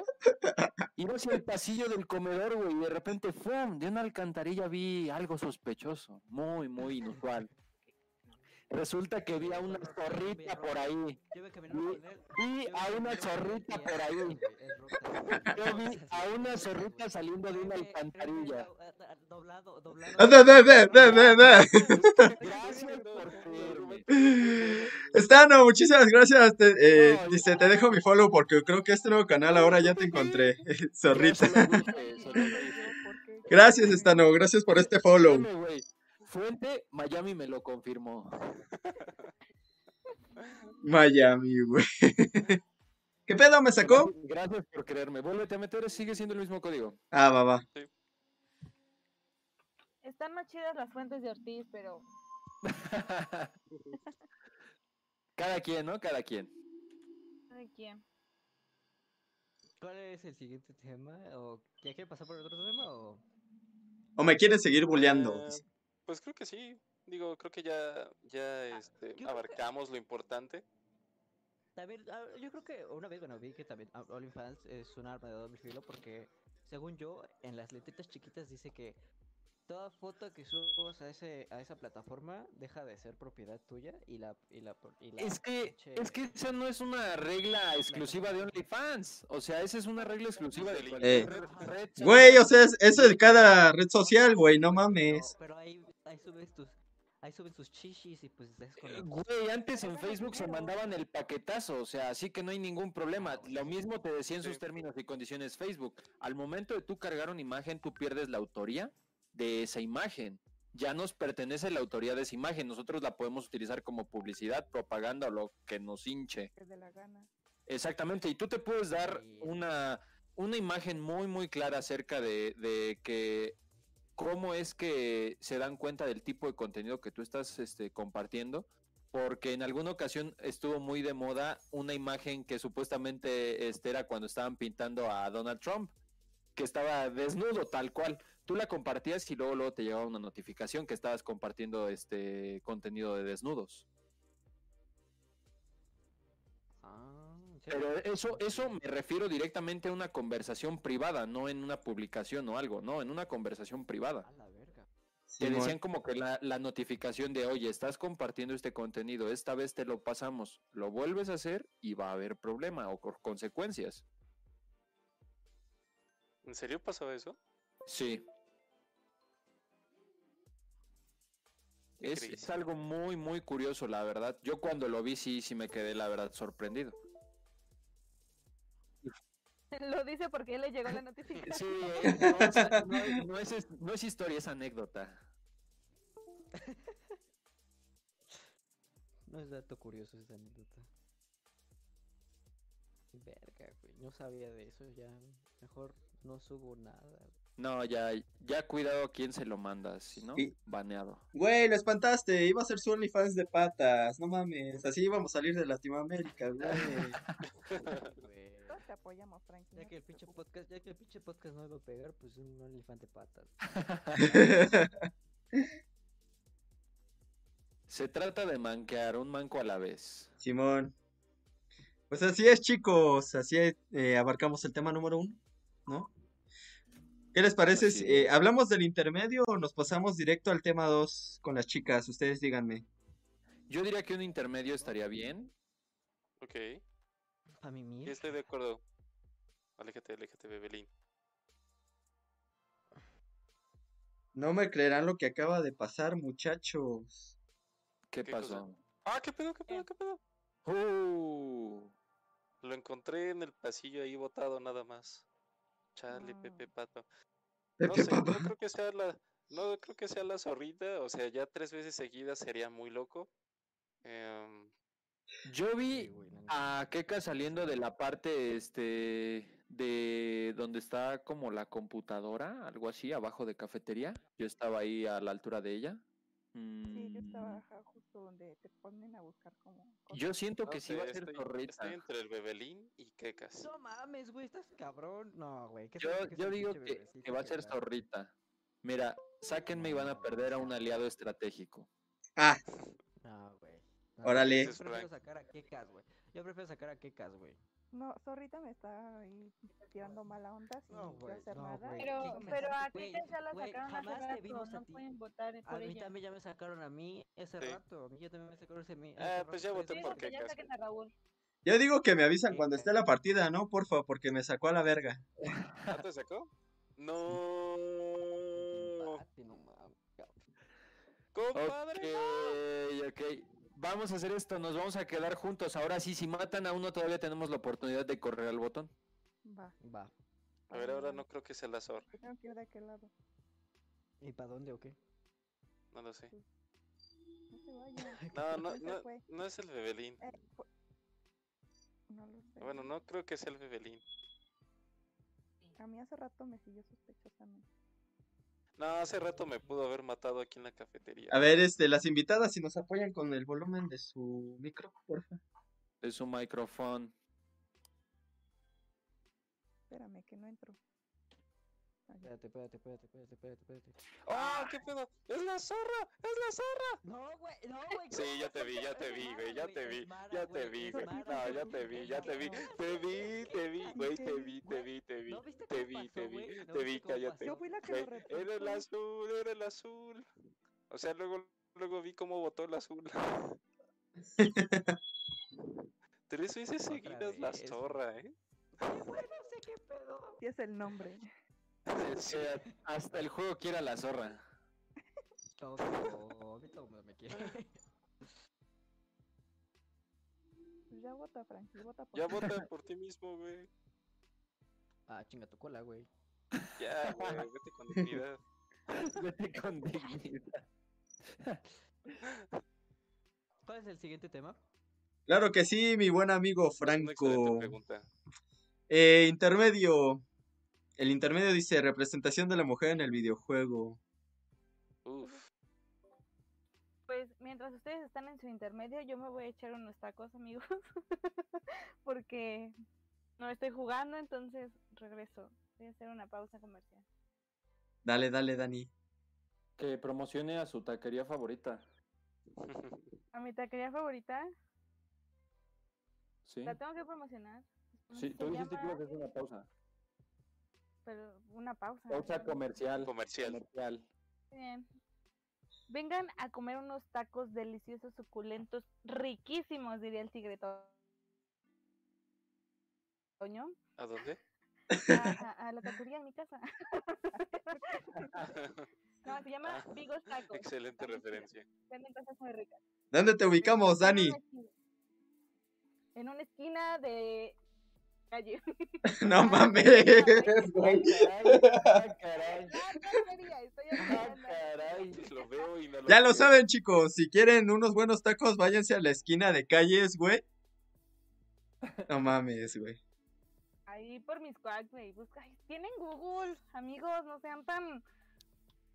Iba hacia el pasillo del comedor, güey, y de repente, ¡fum! De una alcantarilla vi algo sospechoso, muy, muy inusual. Resulta que vi a una zorrita por ahí. <laughs> Vi a una zorrita por ahí. Yo vi a una zorrita saliendo de una alcantarilla. eh, eh, Doblado, doblado. Gracias. Estano, muchísimas gracias. Te, eh, No, dice, te dejo mi follow porque creo que este nuevo canal ahora ya te encontré. <laughs> Zorrita. Gracias, Estano. Gracias por este follow. Fuente, Miami me lo confirmó. Miami, güey. ¿Qué pedo me sacó? Gracias por creerme. Vuélvete a meter, sigue siendo el mismo código. Ah, va, va. Están más chidas las fuentes de Ortiz, pero <laughs> Cada quien, ¿no? Cada quien. ¿de quién? ¿Cuál es el siguiente tema? ¿O ya quiere pasar por el otro tema? O... ¿O me quieren seguir bulleando? Eh, pues creo que sí. Digo, creo que ya, ya este, creo que- abarcamos lo importante. También, ah, yo creo que una vez, bueno, vi que también ah, OnlyFans es un arma de doble filo porque, según yo, en las letritas chiquitas dice que toda foto que subas a ese a esa plataforma deja de ser propiedad tuya y la y la y la Es que, es que esa no es una regla exclusiva de OnlyFans. O sea, esa es una regla exclusiva de Eh. red- red Güey, o sea, es- eso es cada red social, güey, no mames. pero, pero ahí ahí subes tus ahí suben sus chichis y pues es con Eh, Güey, antes en Facebook se mandaban el paquetazo, o sea, así que no hay ningún problema. Lo mismo te decía en sus términos y condiciones Facebook. Al momento de tú cargar una imagen, tú pierdes la autoría de esa imagen. Ya nos pertenece la autoría de esa imagen. Nosotros la podemos utilizar como publicidad, propaganda o lo que nos hinche. Que de la gana. Exactamente, y tú te puedes dar Sí. una, una imagen muy, muy clara acerca de, de que cómo es que se dan cuenta del tipo de contenido que tú estás este, compartiendo, porque en alguna ocasión estuvo muy de moda una imagen que supuestamente este, era cuando estaban pintando a Donald Trump, que estaba desnudo tal cual. Tú la compartías y luego, luego te llegaba una notificación que estabas compartiendo este contenido de desnudos. Ah. Pero eso, eso me refiero directamente a una conversación privada, no en una publicación o algo, no, en una conversación privada. A la verga. Te decían como que la, la notificación de, oye, estás compartiendo este contenido, esta vez te lo pasamos, lo vuelves a hacer y va a haber problema o consecuencias. ¿En serio pasó eso? Sí. Es, es algo muy, muy curioso, la verdad. Yo cuando lo vi, sí, sí me quedé, la verdad, sorprendido. <laughs> Lo dice porque le llegó la notificación. <laughs> Sí, eh, no, o sea, no es- no es, no es historia, es anécdota. <laughs> No es dato curioso esta anécdota. Verga, güey. No sabía de eso ya. Mejor no subo nada. No, ya, ya cuidado a quién se lo manda, si no, Sí. baneado. Güey, lo espantaste. Iba a ser su OnlyFans de patas. No mames. Así íbamos a salir de Latinoamérica, güey. Todos te apoyamos, Frankie. Ya que el pinche podcast, ya que el pinche podcast no iba a pegar, pues un elefante patas. <laughs> Se trata de manquear, un manco a la vez. Simón. Pues así es, chicos. Así eh, abarcamos el tema número uno, ¿no? ¿Qué les parece? Si, eh. ¿Hablamos del intermedio o nos pasamos directo al tema dos con las chicas? Ustedes díganme. Yo diría que un intermedio estaría bien. Ok, A mí sí, mismo. estoy de acuerdo. Aléjate, aléjate, Bebelín. No me creerán lo que acaba de pasar, muchachos. ¿Qué, ¿Qué cosa? pasó? Ah, ¿qué pedo, qué pedo, qué pedo? Uh, Lo encontré en el pasillo ahí botado nada más. Chale, Ah. Pepe Pato. No sé, no creo que sea la, no creo que sea la zorrita, o sea, ya tres veces seguidas sería muy loco. Em, yo vi a Keka saliendo de la parte este de donde está como la computadora, algo así, abajo de cafetería. Yo estaba ahí a la altura de ella. Sí, yo estaba Mm, ajá, justo donde te ponen a buscar como. Yo cosas. siento no que sí sé, va a ser estoy, zorrita. estoy entre el Bebelín y Kekas. No mames, güey, estás cabrón. No, güey. ¿qué Yo, yo digo que, que va a ser zorrita. Mira, sáquenme y van a perder a un aliado estratégico. Ah, No, güey. No, Órale. Yo prefiero sacar a Kekas, güey. Yo prefiero sacar a Kekas, güey. No, Zorrita me está ahí tirando mala onda sin No, yo güey, hacer no, nada. Pero, ¿qué me pero a Kika ya la sacaron hace jamás te vimos rato, a no ti. pueden votar A por mí ella. también ya me sacaron a mí ese Sí. rato. A mí ya también me sacaron ese, mi- Ah, hace pues ya voté por ya saquen a Raúl. yo digo que me avisan Sí, cuando esté la partida, ¿no? Porfa, porque me sacó a la verga. ¿Ah, te sacó? No. Compadre. Ok, ok. Vamos a hacer esto, nos vamos a quedar juntos. Ahora sí, si matan a uno, todavía tenemos la oportunidad de correr al botón. Va, Va. A ver, ahora no creo que sea la zorra. tengo que ir de aquel lado. ¿Y para dónde o qué? No lo sé. <laughs> No se vaya. No, no, es el Bebelín. Eh, fu- No lo sé. Bueno, no creo que sea el Bebelín. A mí hace rato me siguió sospechosamente. No, hace rato me pudo haber matado aquí en la cafetería. A ver, este, las invitadas, si nos apoyan con el volumen de su micro, porfa. Es un micrófono. Espérame, que no entro. Espérate, espérate, espérate, espérate, espérate, espérate. ¡Ah, qué pedo! ¡Es la zorra! ¡Es la zorra! No, güey, no, güey. Sí, ¿cómo ya te vi, ya te vi, güey, ya te vi, ya te vi, güey. No, ya te vi, ya te vi. Te vi, te vi, güey, te vi, te vi, te vi. ¿no viste Te vi, te vi, te vi, cállate. Yo fui la que lo Era el azul, era el azul. O sea, luego, luego vi cómo botó el azul. <laughs> Tres veces seguidas la zorra, ¿eh? Güey, no sé qué pedo. Sí es el nombre. <laughs> Que hasta el juego quiere a la zorra. Todo, a mí todo me quiere. Pues ya vota, Frankie, vota por Ya ti. vota <laughs> por ti mismo, güey. Ah, chinga tu cola, güey. Ya, güey, vete con dignidad. <laughs> Vete con dignidad. ¿Cuál es el siguiente tema? Claro que sí, mi buen amigo Una Franco. pregunta. Eh, intermedio. El intermedio dice representación de la mujer en el videojuego. Uf. Pues mientras ustedes están en su intermedio, yo me voy a echar unos tacos, amigos. <laughs> Porque no estoy jugando, entonces regreso. Voy a hacer una pausa comercial. Dale, dale, Dani. Que promocione a su taquería favorita. A mi taquería favorita, Sí. la tengo que promocionar. Sí, tú dijiste que ibas a hacer una pausa. Pero una pausa. Pausa comercial. Comercial. Comercial. Bien. Vengan a comer unos tacos deliciosos, suculentos, riquísimos, diría el tigre to- Toño. ¿A dónde? A, a- a la taquería en mi casa. <laughs> no, se llama Ah, Vigos Tacos. Excelente referencia. Venden cosas muy ricas. ¿Dónde te ubicamos, Dani? una esquina- En una esquina de calle. <laughs> No mames, <laughs> güey. Caray. La taquería, estoy hablando. caray. <laughs> Lo veo y no lo Ya lo saben, chicos. Si quieren unos buenos tacos, váyanse a la esquina de calles, güey. No mames, güey. Ahí por mis cuacs, güey. Ay, Tienen Google, amigos, no sean tan.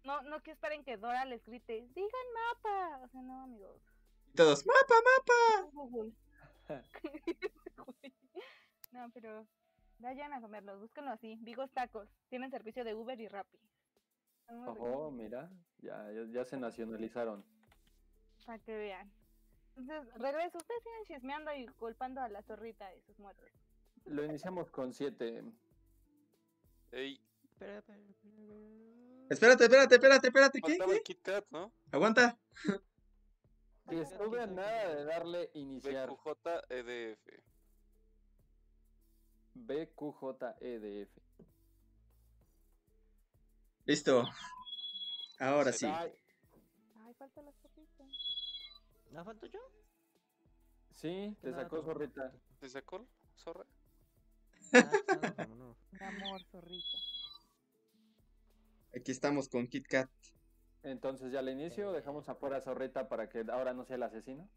No, no que esperen que Dora les grite, digan mapa. O sea, no, amigos. Todos, mapa, mapa. Google. No, pero Vayan a comerlos, búsquenlo así. Vigos Tacos. Tienen servicio de Uber y Rappi. Ojo, mira, ya, ya, ya se nacionalizaron. Para que vean. Entonces, regreso. Ustedes siguen chismeando y culpando a la zorrita de sus muertes. Lo iniciamos con 7. Ey, Espera, espera, espera. Espérate, espérate, espérate, espérate, ¿qué? ¿Qué? Kit Kat, ¿no? Aguanta. Y estuve a nada de darle iniciar. BQJ EDF. BQJEDF. Listo. Ahora sí. Ay, Ay, falta la zorrita. ¿No falto yo? sí, te sacó zorrita. ¿Te sacó, zorra? Ah, <laughs> amor, zorrita. Aquí estamos con Kit Kat. Entonces ya le inicio, dejamos afuera a zorrita para que ahora no sea el asesino.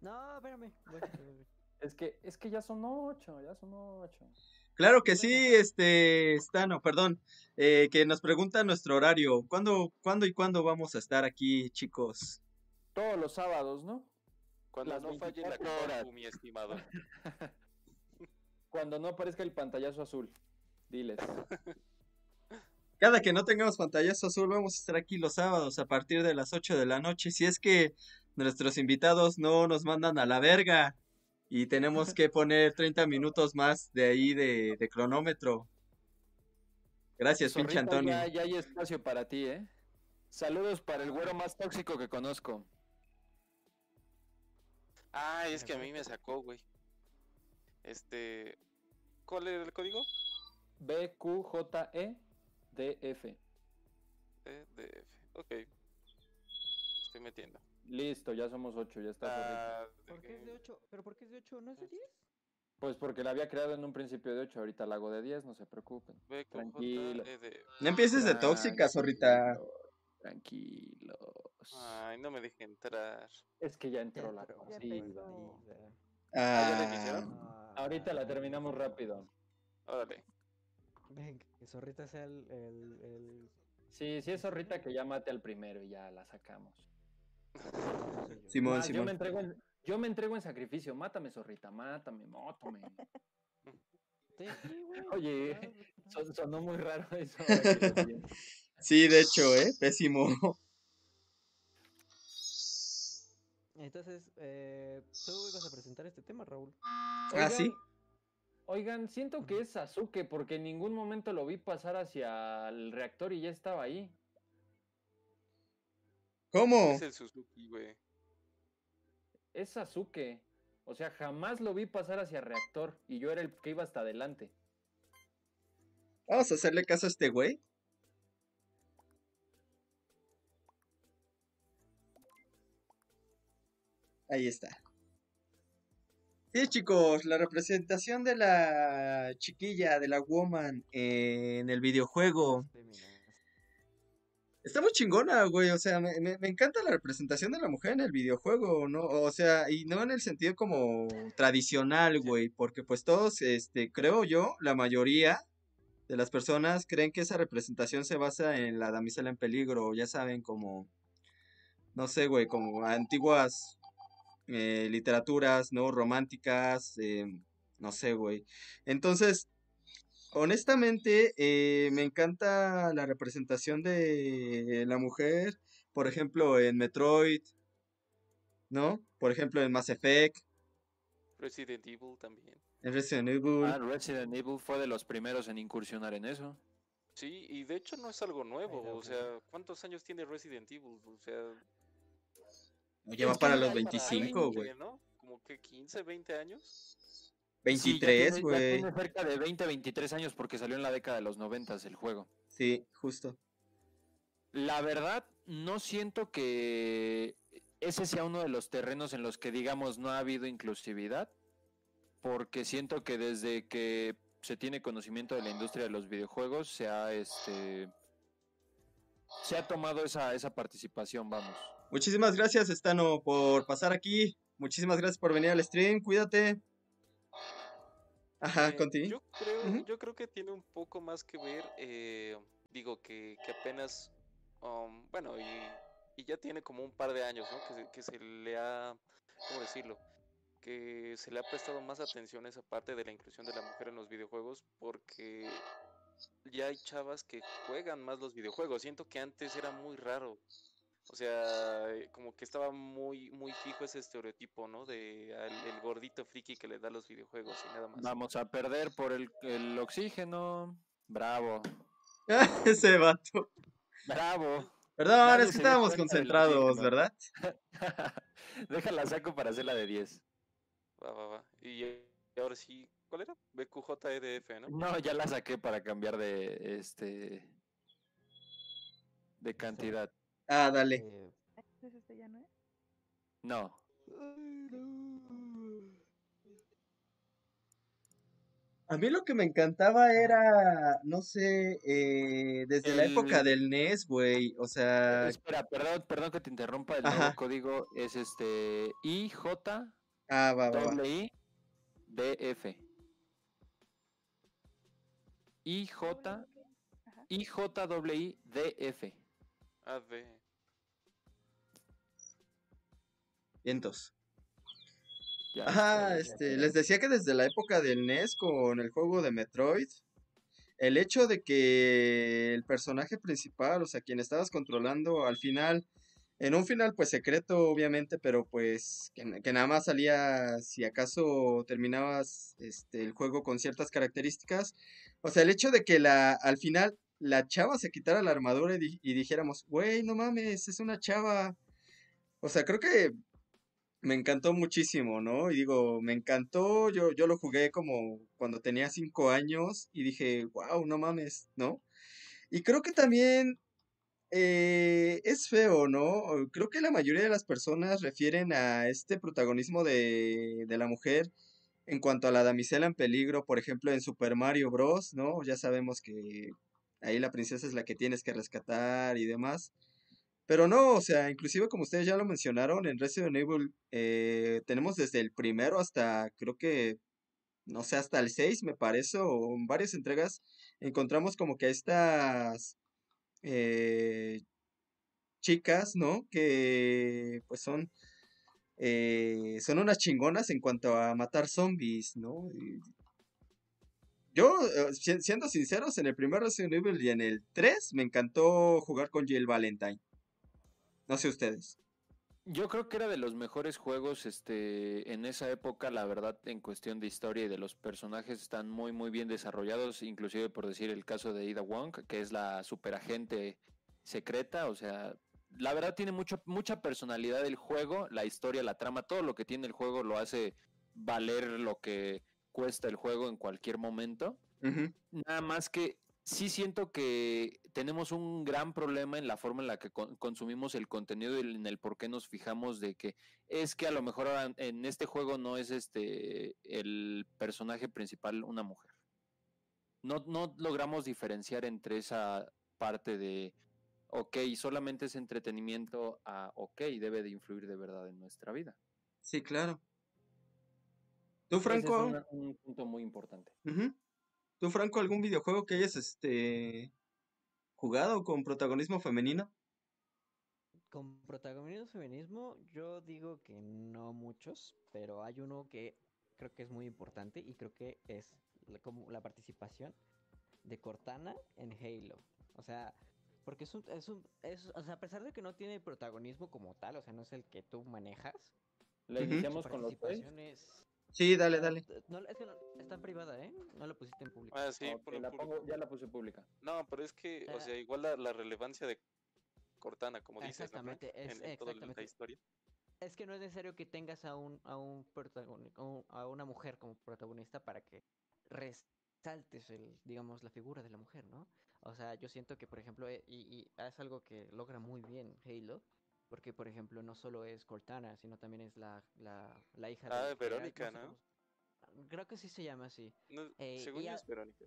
No, espérame. Voy a- Es que, es que ya son ocho, ya son ocho. Claro que sí, este, Stano, perdón, eh, que nos pregunta nuestro horario. ¿Cuándo, ¿Cuándo y cuándo vamos a estar aquí, chicos? Todos los sábados, ¿no? Cuando Las no falle la 24 horas. compu, mi estimado. <laughs> Cuando no aparezca el pantallazo azul. Diles. Cada que no tengamos pantallazo azul, vamos a estar aquí los sábados a partir de las 8 de la noche. Si es que nuestros invitados no nos mandan a la verga y tenemos que poner 30 minutos más de ahí de, de cronómetro. Gracias, pinche Antonio. Ya, ya hay espacio para ti, ¿eh? Saludos para el güero más tóxico que conozco. Ah, es que a mí me sacó, güey. Este. ¿Cuál era el código? BQJEDF. EDF. Ok. Estoy metiendo. Listo, ya somos ocho, ya está. Ah, ¿Por qué es de 8? ¿Pero por qué es de 8? ¿No es de 10? Pues porque la había creado en un principio de 8, ahorita la hago de 10, no se preocupen. Tranquilo. EDF. No empieces de tóxica, zorrita. Tranquilos. Ay, no me deje entrar. Es que ya entró la entró. Ya cosita. empezó. ¿ya la Ah, iniciaron? Ah, Ahorita la terminamos rápido. Órale. Ven, que Zorrita sea el. el, el... Sí, sí es zorrita que ya mate al primero y ya la sacamos. Simón, yo, me entrego en, yo me entrego en sacrificio. Mátame, zorrita, mátame, güey. <laughs> Oye, <laughs> Son- sonó muy raro <laughs> eso. Sí, de hecho, ¿eh? Pésimo. Entonces, eh, tú ibas a presentar este tema, Raúl. Ah, ¿sí? Oigan, Oigan, siento que es Sasuke porque en ningún momento lo vi pasar hacia el reactor y ya estaba ahí. ¿Cómo? Es el Suzuki, güey. Es Sasuke. O sea, jamás lo vi pasar hacia reactor y yo era el que iba hasta adelante. Vamos a hacerle caso a este güey. Ahí está. Sí, chicos, la representación de la chiquilla, de la woman en el videojuego. Está muy chingona, güey. O sea, me, me- me encanta la representación de la mujer en el videojuego, ¿no? O sea, y no en el sentido como tradicional, güey. Porque pues todos, este, creo yo, la mayoría de las personas creen que esa representación se basa en la damisela en peligro. Ya saben, como, no sé, güey, como antiguas eh, literaturas, ¿no? Románticas, eh, no sé, güey. Entonces, honestamente, eh, me encanta la representación de la mujer, por ejemplo, en Metroid, ¿no? Por ejemplo, en Mass Effect, Resident Evil también. en Resident Evil. Ah, Resident Evil fue de los primeros en incursionar en eso. Sí, y de hecho no es algo nuevo. O sea, ¿cuántos años tiene Resident Evil? O sea, Lleva para los para 25, veinte, güey. ¿no? Como que 15, 20 años. Sí, ya 23, tiene- ya güey. tiene cerca de 20, 23 años porque salió en la década de los 90 el juego. Sí, justo. La verdad, no siento que ese sea uno de los terrenos en los que, digamos, no ha habido inclusividad, porque siento que desde que se tiene conocimiento de la industria de los videojuegos, se ha, este, se ha tomado esa, esa participación, vamos. Muchísimas gracias, Stano, por pasar aquí. Muchísimas gracias por venir al stream. Cuídate. Ajá, Eh, contigo. Yo creo, yo creo que tiene un poco más que ver, eh, digo, que, que apenas, um, bueno, y, y ya tiene como un par de años, ¿no? Que se, que se le ha, ¿cómo decirlo? que se le ha prestado más atención a esa parte de la inclusión de la mujer en los videojuegos porque ya hay chavas que juegan más los videojuegos. Siento que antes era muy raro. O sea, eh, como que estaba muy, muy fijo ese estereotipo, ¿no? De al- el gordito friki que le da los videojuegos y nada más. Vamos a perder por el, el oxígeno. Bravo. <laughs> Ese vato. Bravo. Perdón, Nadie es que estábamos concentrados, oxígeno. ¿verdad? <laughs> Déjala saco para hacer la de 10. Va, va, va. Y, y ahora sí, ¿cuál era? BQJEDF, ¿no? No, ya la saqué para cambiar de este de cantidad. Ah, dale. Eh, este ya no es. No. A mí lo que me encantaba era, no sé, eh, desde la época El- del NES, güey. O sea, Espera, perdón, perdón que te interrumpa. El nuevo código es este IJ ah, va, va, va. I. IJ Ajá. IJ doble I DF. AD. Vientos. Ya. Ajá, este, les decía que desde la época del NES con el juego de Metroid, el hecho de que el personaje principal, o sea, quien estabas controlando al final, en un final pues secreto obviamente, pero pues que, que nada más salía si acaso terminabas este, el juego con ciertas características, o sea, el hecho de que la, al final la chava se quitara la armadura y, di- y dijéramos, güey, no mames, es una chava. O sea, creo que me encantó muchísimo, ¿no? Y digo, me encantó, yo, yo lo jugué como cuando tenía cinco años y dije, wow, no mames, ¿no? Y creo que también eh, es feo, ¿no? Creo que la mayoría de las personas refieren a este protagonismo de, de la mujer en cuanto a la damisela en peligro, por ejemplo, en Super Mario Bros., ¿no? Ya sabemos que ahí la princesa es la que tienes que rescatar y demás. Pero no, o sea, inclusive como ustedes ya lo mencionaron, en Resident Evil eh, tenemos desde el primero hasta, creo que, no sé, hasta el 6 me parece, o en varias entregas, encontramos como que estas eh, chicas, ¿no? Que pues son, eh, son unas chingonas en cuanto a matar zombies, ¿no? Yo, si- siendo sinceros, en el primer Resident Evil y en el 3 me encantó jugar con Jill Valentine. No sé ustedes. Yo creo que era de los mejores juegos este, en esa época, la verdad, en cuestión de historia y de los personajes están muy, muy bien desarrollados, inclusive por decir el caso de Ida Wong, que es la superagente secreta, o sea, la verdad tiene mucho, mucha personalidad el juego, la historia, la trama, todo lo que tiene el juego lo hace valer lo que cuesta el juego en cualquier momento. Nada más que sí siento que tenemos un gran problema en la forma en la que con- consumimos el contenido y en el por qué nos fijamos de que es que a lo mejor ahora en este juego no es este el personaje principal una mujer. No, no logramos diferenciar entre esa parte de ok, solamente es entretenimiento a ok, debe de influir de verdad en nuestra vida. Sí, claro. ¿Tú, Ese Franco? es una- un punto muy importante. ¿Tú, Franco, algún videojuego que hayas este jugado con protagonismo femenino? Con protagonismo feminismo, yo digo que no muchos, pero hay uno que creo que es muy importante y creo que es la, como la participación de Cortana en Halo. O sea, porque es un, es un, es, o sea, a pesar de que no tiene protagonismo como tal, o sea, no es el que tú manejas, ¿Le iniciamos con los tres? Es... Sí, dale, no, dale. No, es que no- está en privada, ¿eh? No lo pusiste en público. Ah, sí, Ok, ponlo la pongo- ya la puse pública. No, pero es que, o Ah. sea, igual la, la relevancia de Cortana, como dices, ¿no? Exactamente, es- en, en toda la exactamente. historia. Es que no es necesario que tengas a un, a un protagoni- a un- a una mujer como protagonista para que resaltes el, digamos, la figura de la mujer, ¿no? O sea, yo siento que, por ejemplo, eh, y, y es algo que logra muy bien Halo, porque, por ejemplo, no solo es Cortana, sino también es la, la, la hija Ah, de... Verónica, sé ¿no? cómo- Creo que sí se llama así. No, Eh, y según ya- es Verónica.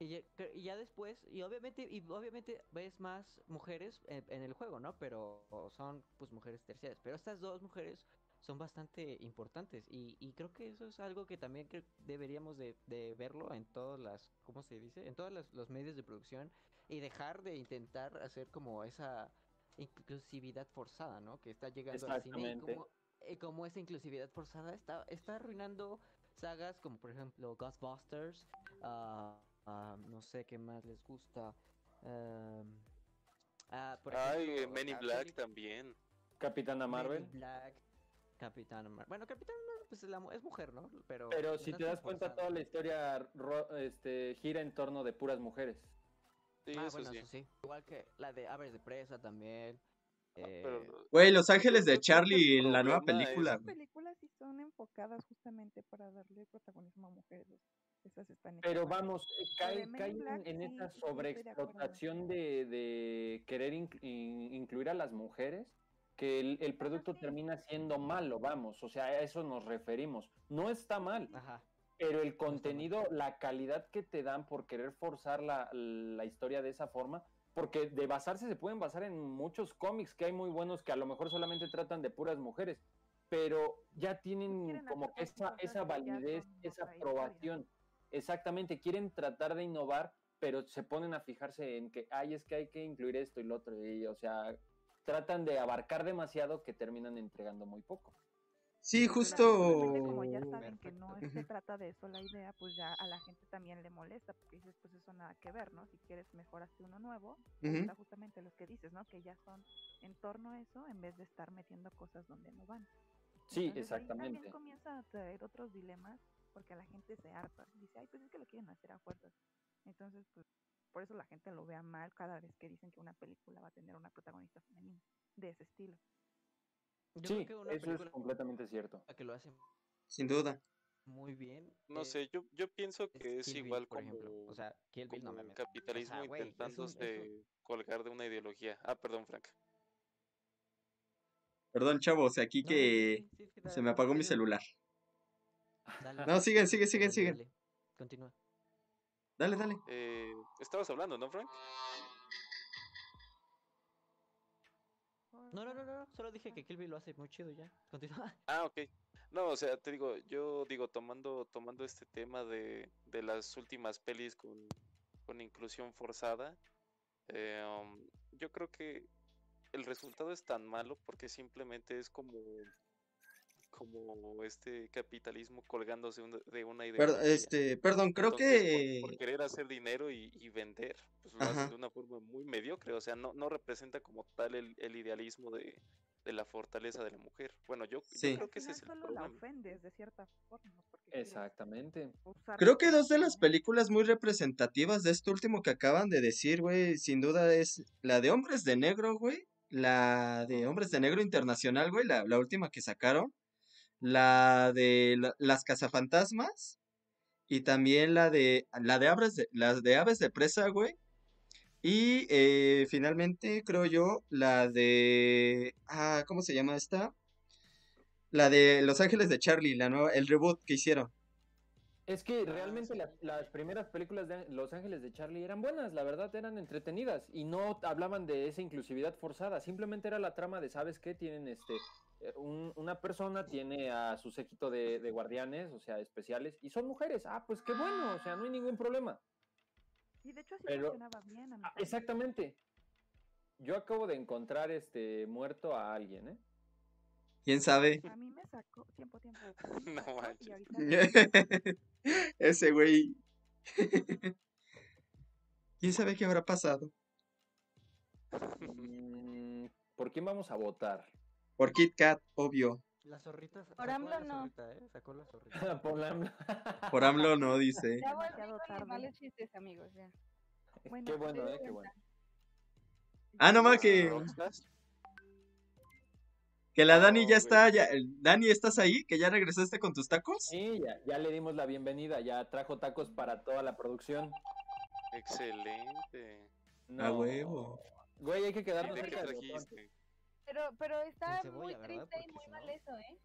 Y ya, cre- y ya después, y obviamente, y obviamente ves más mujeres en, en el juego, ¿no? Pero son pues mujeres terciarias. Pero estas dos mujeres son bastante importantes. Y, y creo que eso es algo que también cre- deberíamos de, de verlo en todas las, ¿cómo se dice? En todos los medios de producción. Y dejar de intentar hacer como esa inclusividad forzada, ¿no? Que está llegando al cine. Y como eh, como esa inclusividad forzada está, está arruinando sagas como por ejemplo Ghostbusters, ah, ah, no sé qué más les gusta. ah, por Ay, ejemplo, eh, Men in la Black también. Capitana Men Marvel. in Black, Capitana Marvel. Bueno, Capitana Marvel pues es, la mu- es mujer, ¿no? Pero, Pero si te das cuenta, forzada. toda la historia ro- este, gira en torno de puras mujeres. Sí, Ah, eso bueno, sí. eso sí. Igual que la de Aves de Presa también. Ah, pero eh, Güey, Los Ángeles de Charlie en la nueva película, Las güey. películas sí son enfocadas justamente para darle protagonismo a mujeres. Esas están Pero vamos, eh, cae, cae en, en sí, esa sobreexplotación de, de querer inc- in- incluir a las mujeres que el, el producto sí. termina siendo malo, vamos, o sea, a eso nos referimos. No está mal, Ajá. Pero el contenido, la calidad que te dan por querer forzar la, la historia de esa forma, porque de basarse se pueden basar en muchos cómics que hay muy buenos que a lo mejor solamente tratan de puras mujeres, pero ya tienen como que esa, validez, esa historia. aprobación. Exactamente, quieren tratar de innovar, pero se ponen a fijarse en que, ay, es que hay que incluir esto y lo otro, y, o sea, tratan de abarcar demasiado que terminan entregando muy poco. Sí, justo. justamente como ya saben que no se trata de eso la idea, pues ya a la gente también le molesta, porque dices, pues eso nada que ver, ¿no? Si quieres mejor hazte uno nuevo, está justamente los que dices, ¿no? Que ya son en torno a eso en vez de estar metiendo cosas donde no van. Sí, Entonces, ahí exactamente. también comienza a traer otros dilemas porque a la gente se harta. Dice, ay, pues es que lo quieren hacer a fuerzas. Entonces, pues por eso la gente lo vea mal cada vez que dicen que una película va a tener una protagonista femenina de ese estilo. Yo Sí, creo que una eso es completamente cierto. que lo hace Sin duda. muy bien. No es- sé, yo, yo pienso que es Kill Bill, igual por como, ejemplo. O sea, Kill Bill no me el capitalismo güey, es un- es un- intentándose colgar de una ideología. Ah, perdón, Frank. Perdón, chavos, aquí No, que sí, sí, se me apagó mi celular. dale. No, siguen, siguen, siguen, siguen. Continúa. Dale, dale. Eh, estabas hablando, ¿no, Frank? No, no, no, no, solo dije que Kill Bill lo hace muy chido ya. <laughs> Continúa. Ah, ok. No, o sea, te digo, yo digo, tomando, tomando este tema de, de las últimas pelis con, con inclusión forzada, eh, um, yo creo que el resultado es tan malo porque simplemente es como, como este capitalismo colgándose un- de una Perdón, ideología. este, perdón, creo Entonces, que. por, por querer hacer dinero y, y vender, pues lo hacen de una forma muy mediocre. O sea, no, no representa como tal el, el idealismo de, de la fortaleza de la mujer. Bueno, yo, creo que ese es el solo la problema. ofendes de cierta forma. Exactamente. Creo que dos de las películas muy representativas de esto último que acaban de decir, güey, sin duda es la de Hombres de Negro, güey. La de Hombres de Negro Internacional, güey, la, la última que sacaron. La de la- Las Cazafantasmas. Y también la de la de Aves de, las de Aves de Presa, güey. Y eh, finalmente, creo yo, la de. Ah, ¿cómo se llama esta? La de Los Ángeles de Charlie, la nueva, el reboot que hicieron. Es que Ah, realmente sí. las, las primeras películas de Los Ángeles de Charlie eran buenas, la verdad eran entretenidas y no hablaban de esa inclusividad forzada, simplemente era la trama de, ¿sabes qué? Tienen este, eh, un- una persona tiene a su séquito de, de guardianes, o sea, especiales, y son mujeres, ah, pues qué bueno, o sea, no hay ningún problema. Y de hecho así Pero- funcionaba bien. a mi Ah, exactamente. Yo acabo de encontrar este muerto a alguien, ¿eh? ¿Quién sabe? A mí me sacó tiempo, tiempo. a <laughs> No manches. <laughs> <laughs> Ese güey. ¿Quién sabe qué habrá pasado? Mm, ¿Por quién vamos a votar? Por Kit Kat, obvio. La zorrita. Por a AMLO la no. zorrita, ¿eh? Sacó la zorrita. Por la... Por AMLO no, dice. Ya con tarde. mis malos chistes, amigos, ya. Bueno, Qué bueno, ¿eh? Qué bueno. Ah, no más que, que la Dani No, ya está. Ya, Dani, ¿estás ahí? ¿Que ya regresaste con tus tacos? Sí, ya, ya le dimos la bienvenida, ya trajo tacos para toda la producción. excelente. A huevo. Güey, hay que ¿Y quedarnos cerca? Pero, pero está cebolla, muy ¿verdad? triste y muy si mal no- eso, ¿eh?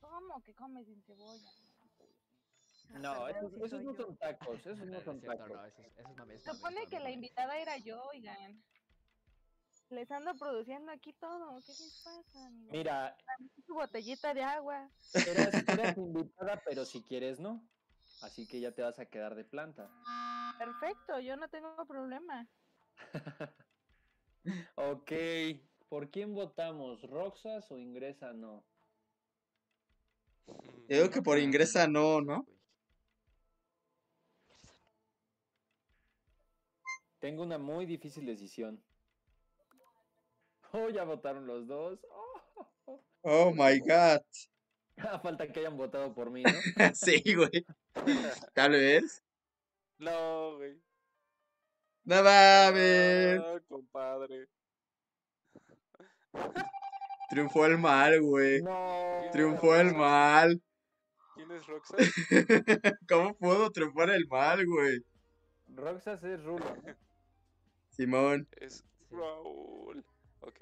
¿Cómo que comes sin cebolla? No, Perdón, esos, esos no son tacos, esos No, no no son tacos. no, supone que la invitada era yo, oigan. Les ando produciendo aquí todo. ¿Qué les pasa? Mira, Su botellita de agua. eras, eras invitada, pero si quieres no. Así que ya te vas a quedar de planta. Perfecto, yo no tengo problema. <laughs> Ok, ¿por quién votamos? ¿Roxas o Ingresa no? Yo digo que por ingresa no, ¿no? Tengo una muy difícil decisión. Oh, ya votaron los dos. Oh, Oh my god. Ah, Falta que hayan votado por mí, ¿no? <laughs> Sí, güey. Tal vez. No, güey. No mames. Ah, compadre. Triunfó el mal, güey. No. Triunfó el mal. ¿Quién es Roxa? <laughs> ¿Cómo pudo triunfar el mal, güey? Roxas es Rulo. ¿no? Simón. Es Raúl. Ok.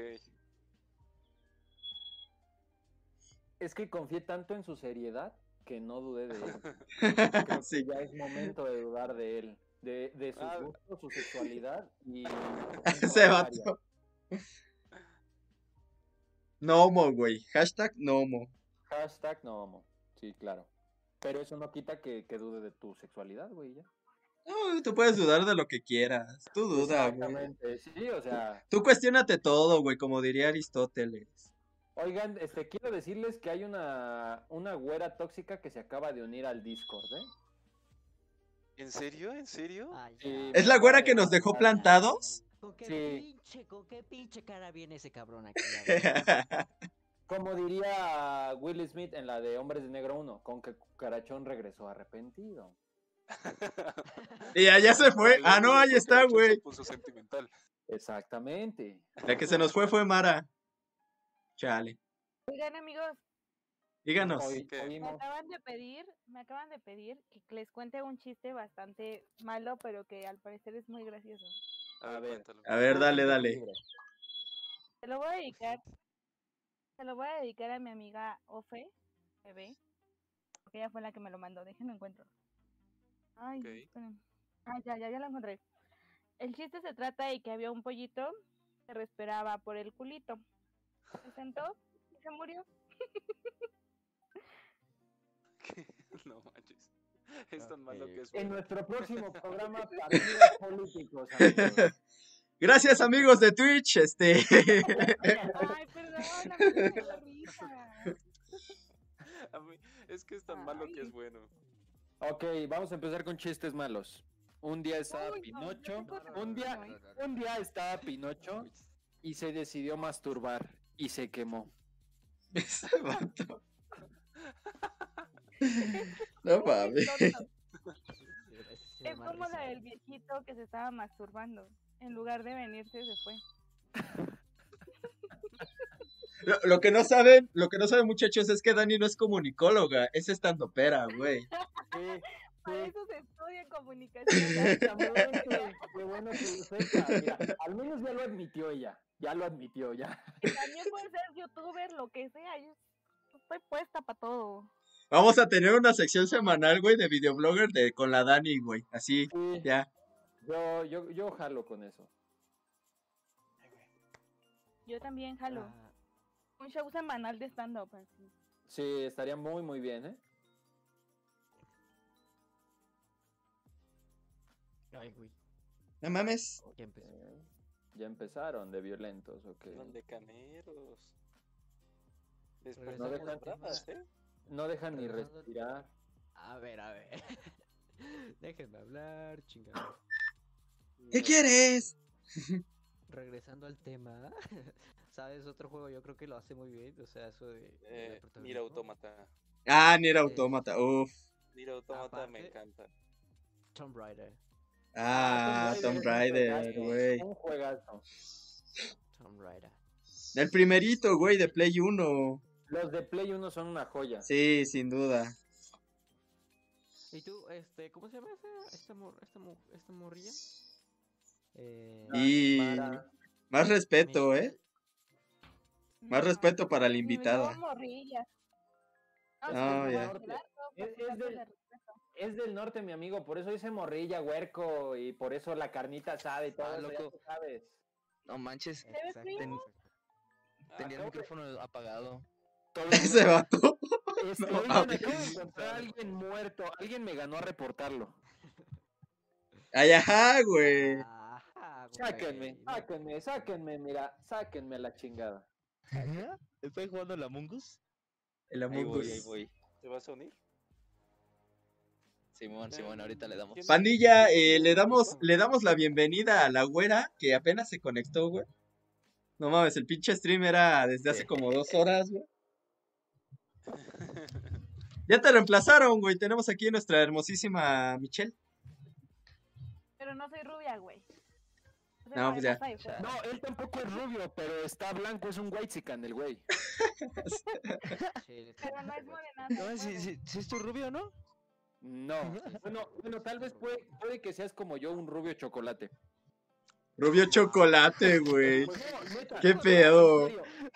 Es que confié tanto en su seriedad que no dudé de él. <laughs> Creo Sí. que ya es momento de dudar de él. De, de sus Ah. gustos, su sexualidad y. <laughs> Ese vato. Nomo, güey. Hashtag Nomo. Hashtag no homo. Sí, claro. Pero eso no quita que, que dude de tu sexualidad, güey. ya. No, tú puedes dudar de lo que quieras. Tú duda, güey. Exactamente. Sí, o sea. Tú cuestionate todo, güey, como diría Aristóteles. Oigan, este, quiero decirles que hay una, una güera tóxica que se acaba de unir al Discord, ¿eh? ¿En serio? ¿En serio? Ah. Sí. ¿Es la güera que nos dejó plantados? ¿Con qué Sí. pinche, con qué pinche cara viene ese cabrón aquí? <laughs> Como diría Will Smith en la de Hombres de Negro 1, con que Cucarachón regresó arrepentido. Y allá se fue. Ah, no, ahí está, güey. puso sentimental. Exactamente. La que se nos fue fue Mara. Chale. Oigan, amigos, Díganos. Me acaban de pedir, me acaban de pedir que les cuente un chiste bastante malo, pero que al parecer es muy gracioso. A ver. A ver, dale, dale. Se lo voy a dedicar, se lo voy a dedicar a mi amiga Ofe, bebé, porque ella fue la que me lo mandó. Déjenme encuentro. Ay, Ok. esperen. Ah, ya, ya, ya lo encontré. El chiste se trata de que había un pollito que respiraba por el culito. Se sentó y se murió. <laughs> No manches. Es tan malo que es En bueno. nuestro próximo <laughs> programa, partidos políticos, amigos. <laughs> Gracias, amigos de Twitch. Este. Ay, perdón, a mí me dio risa. A mí- es que es tan malo que es bueno. Ok, vamos a empezar con chistes malos. Un día estaba Uy, no, yo Pinocho. Un día, ¿eh? un día estaba Pinocho y se decidió masturbar y se quemó. Ese vato. <laughs> No mames. Es como la del viejito que se estaba masturbando. En lugar de venirse, se fue. <laughs> Lo, lo que no saben, lo que no saben, muchachos, es que Dani no es comunicóloga, es estandopera, güey. Sí, <laughs> Para sí. eso se estudia comunicación. <laughs> Qué bueno que lo sepa. Mira, al menos ya lo admitió ella. Ya lo admitió, ya. Y También puede ser youtuber, lo que sea. Yo estoy puesta para todo. Vamos a tener una sección semanal, güey, de videoblogger de, con la Dani, güey. Así, Sí, ya. yo, yo, yo jalo con eso. Yo también jalo. Ah, Un show semanal de stand-up. Sí, estaría muy, muy bien, ¿eh? Ay, güey. No mames. Ya empezó. Eh, Ya empezaron de violentos, ok. De caneros. Después Regresamos de al las tema. bramas, ¿eh? No dejan ni respirar. A ver, a ver. <laughs> Déjenme hablar, chingada. ¿Qué No. quieres? Regresando al tema, <laughs> ¿sabes? Otro juego yo creo que lo hace muy bien, o sea, eso de... de Eh, Nier protagonismo. Automata. Ah, Nier Automata, uff. Nier Automata me Aparte- encanta. Tomb Raider. Ah, Tomb Raider, güey. Un juegazo. Tomb Raider. El primerito, güey, de Play 1. Los de Play 1 son una joya. Sí, sin duda. ¿Y tú, este, cómo se llama esa, esta, mor, esta, mo- esta morrilla? Eh, Y Mara. más respeto, Miguel. ¿eh? Más respeto para la invitada. Ah, ya. no, Es- del-. Es norte, mi amigo, por eso dice morrilla, huerco, y por eso la carnita asada y todo Ah, loco. sabes. No manches, tenía el de- micrófono apagado. Ese vato. Este, No oigan, mames. acabo de encontrar a alguien muerto. Alguien me ganó a reportarlo. Ay, ajá, güey. Ajá, Sáquenme, güey, no- sáquenme, sáquenme, mira, sáquenme a la chingada. ¿Estoy jugando la Mungus? El Ahí Among voy, ahí Us. voy. ¿Te vas a unir? Simón, Simón, ahorita le damos. ¿Quién- Pandilla, eh, le el damos, le damos la bienvenida a la güera que apenas se conectó, güey. No mames, el pinche stream era desde hace como dos horas, güey. <laughs> Ya te reemplazaron, güey. Tenemos aquí nuestra hermosísima Michelle. Pero no soy rubia, güey. No, pues ya. fuego. No, él tampoco es rubio, pero está blanco, es un whitezican el güey. <laughs> Pero no es morenazo. No, si, si, si es tu rubio, ¿no? No, <laughs> bueno, bueno, tal vez puede, puede que seas como yo, un rubio chocolate. Rubio chocolate, güey. Pues no, neta, Qué no, pedo.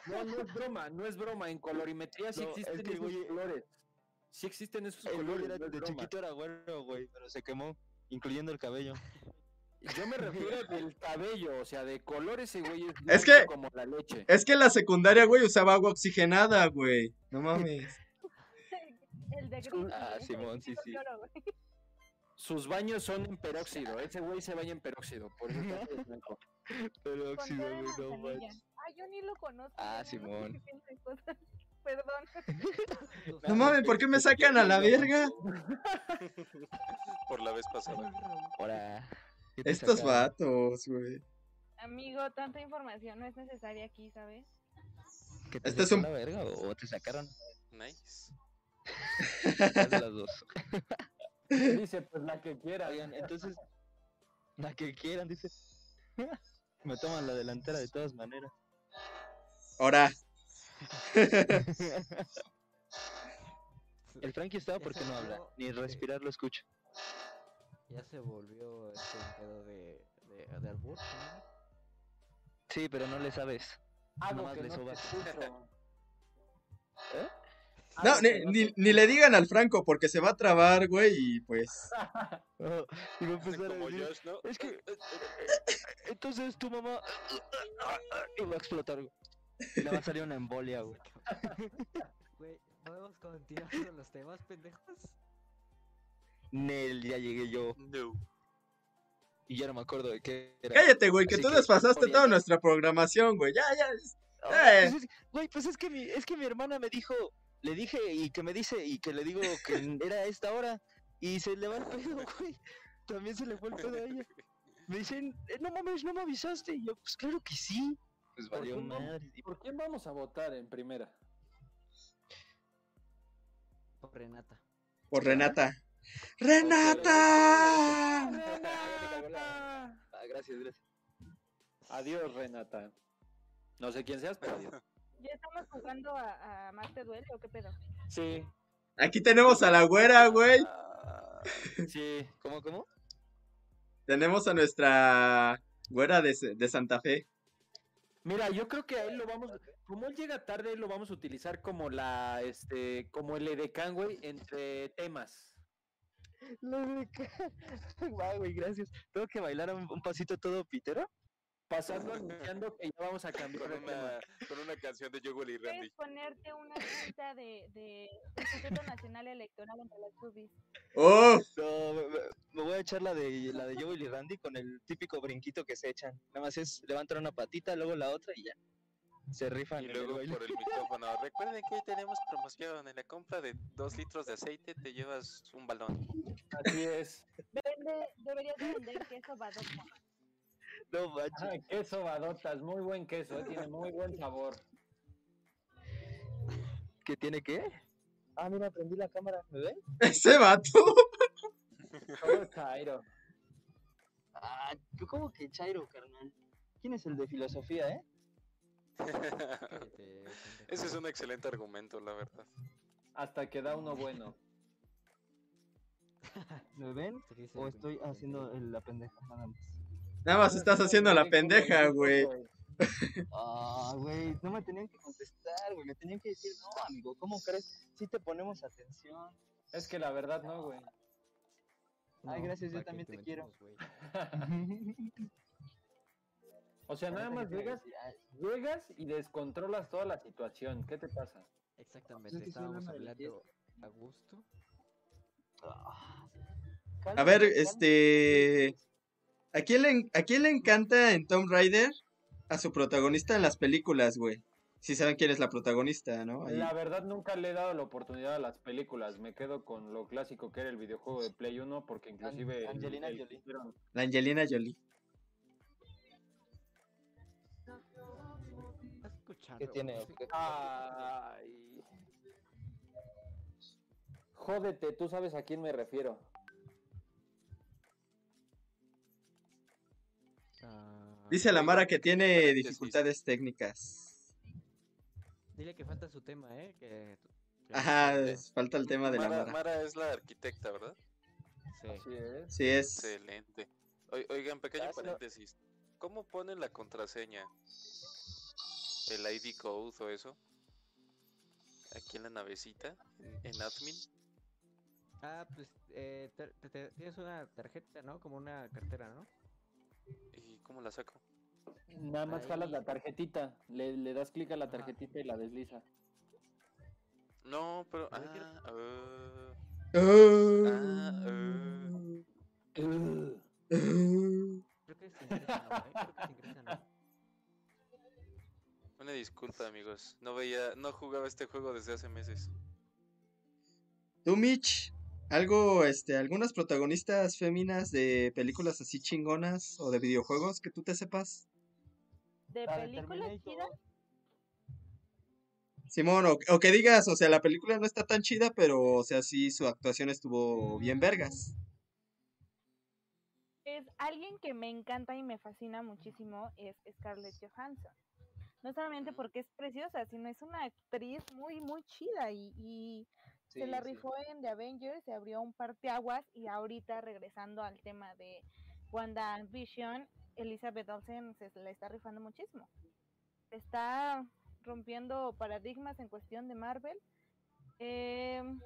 No, no es broma, no es broma. En colorimetría sí No, existen es que, esos güey, colores. Sí existen esos El colores. era- no es de broma. chiquito era güero, güey, pero se quemó, incluyendo el cabello. Yo me refiero del cabello, o sea, de color ese güey es, Es que- como la leche. Es que en la secundaria, güey, usaba agua oxigenada, güey. No mames. <laughs> El de gris. Ah, Simón, sí, sí. cloro. Sus baños son en peróxido. Ese güey se baña en peróxido, por eso está todo <laughs> blanco. Pero Con óxido, té de güey, no manches. Ah, yo ni lo conozco. Ah, Simón. de. <laughs> Perdón. No mames, ¿por qué me sacan a la verga? Por la vez pasada. Ahora. ¿Qué te Estos sacaron? vatos, güey. Amigo, tanta información no es necesaria aquí, ¿sabes? ¿Que te Este es un- la verga o, o te sacaron? Nice. ¿Cuál de las dos? <laughs> Dice, pues la que quiera. Oigan, entonces, la que quieran, dice. <laughs> Me toman la delantera de todas maneras. Ahora, <laughs> El Frankie estaba porque no habla, ni este, respirar lo escucha. Ya se volvió este pedo de, de, de albur, ¿no? Sí, pero no le sabes. Algo Nomás que le no te sobas. escucho. <laughs> ¿Eh? no, Algo ni, que no ni, te ni le digan al Franco porque se va a trabar, güey, y pues. <laughs> Y va a empezar a Como decir, Josh, ¿no? es que <laughs> entonces tu mamá y va a explotar, güey. Le va a salir una embolia, güey. Güey, ¿podemos continuar con los temas, pendejos? Nel, ya llegué yo No. y ya no me acuerdo de qué era. Cállate, güey, que Así tú que, desfasaste toda orienta. nuestra programación, güey. Ya, ya. Eh. pues es- Güey, pues es que mi, es que mi hermana me dijo, le dije y que me dice y que le digo que <laughs> era esta hora y se le va el pedo, <laughs> güey. También se le fue el pedo a ella. Me dicen, "Eh, no mames, no me avisaste. Y yo, pues claro que sí. Pues ¿Por valió vamos- madre. y- ¿Por quién vamos a votar en primera? Por Renata. Por Renata. ¡Renata! Ah, gracias, gracias. Adiós, Renata. No sé quién seas, pero adiós. ¿Ya estamos jugando a, a Más te duele o qué pedo? Sí, Aquí tenemos a la güera, güey. Ah, sí. ¿Cómo, cómo? Tenemos a nuestra güera de, de Santa Fe. Mira, yo creo que a él lo vamos, como él llega tarde, lo vamos a utilizar como la, este, como el edecán, güey, entre temas. <laughs> Guau, güey, gracias. Tengo que bailar un, un pasito todo pitero. Pasando anunciando que ya vamos a cambiar con, una, con una canción de Joel y Randy. Puedes ponerte una cinta de, de Instituto Nacional Electoral entre las boobies. ¡Oh! No, me, me- voy a echar la de la de Joel y Randy con el típico brinquito que se echan. Nada más es levantar una patita, luego la otra y ya. Se rifan. Y el luego baile. por el micrófono. <laughs> Recuerden que hoy tenemos promoción. En la compra de dos litros de aceite te llevas un balón. Así es. Vende, deberías de vender queso badota. No manches. Ay, queso badotas, muy buen queso, eh, tiene muy buen sabor. ¿Qué tiene qué? Ah, mira, prendí la cámara. ¿Me ven? Ese vato. Todo chairo. Ah, ¿tú ¿cómo que Chairo, carnal? ¿Quién es el de filosofía, eh? Cállate, Ese es un excelente argumento, la verdad. Hasta que da uno bueno. <laughs> ¿Me ven? ¿O estoy haciendo la pendeja nada más? Nada más estás haciendo la pendeja, güey. <laughs> Ah, güey, no me tenían que contestar, güey. Me tenían que decir, no, amigo, ¿cómo crees? Si te ponemos atención. Es que la verdad no, güey. Ay, No, gracias, yo ¿para qué también te quiero. <laughs> O sea, nada más llegas, llegas y descontrolas toda la situación. ¿Qué te pasa? Exactamente, estábamos hablan de la hablando a gusto. ah, A ver, este. ¿A quién, le, ¿A quién le encanta en Tomb Raider a su protagonista en las películas, güey? sí saben quién es la protagonista, ¿no? Ahí- La verdad nunca le he dado la oportunidad a las películas. Me quedo con lo clásico que era el videojuego de Play 1 porque inclusive... el- Angelina el Jolie. La Angelina Jolie. ¿Qué tiene? o? Ay. Jódete, tú sabes a quién me refiero. Ah, Dice la Mara que tiene dificultades técnicas. Dile que falta su tema, ¿eh? Que... Ajá, falta el tema de la Mara, Mara. Mara es la arquitecta, ¿verdad? Sí. Así es. Sí es. Excelente. Oi- Oigan, pequeño Ah, paréntesis. ¿Cómo ponen la contraseña? ¿El ID code o eso? Aquí en la navecita, en, en admin. Ah, pues eh, te- tienes una tarjeta, ¿no? Como una cartera, ¿no? ¿Y cómo la saco? Nada más Ahí. jalas la tarjetita, le, le das clic a la Ajá. tarjetita y la desliza. No, pero... Ah, ah, Ah, Ugh. ah. Creo que se ingresa, ¿no? eh? Creo que se ingresa, ¿no? Una disculpa, amigos. No veía, no jugaba este juego desde hace meses. Tú, Mitch, algo, este, algunas protagonistas féminas de películas así chingonas o de videojuegos que tú te sepas. De La de películas chidas, Simón, o, o que digas, o sea, la película no está tan chida, pero, o sea, sí, su actuación estuvo bien vergas. es alguien que me encanta y me fascina muchísimo, es Scarlett Johansson. No solamente porque es preciosa, sino es una actriz muy, muy chida y, y se la Sí, rifó en The Avengers, se abrió un parteaguas y ahorita regresando al tema de WandaVision, Elizabeth Olsen se la está rifando muchísimo. Está rompiendo paradigmas en cuestión de Marvel. Em,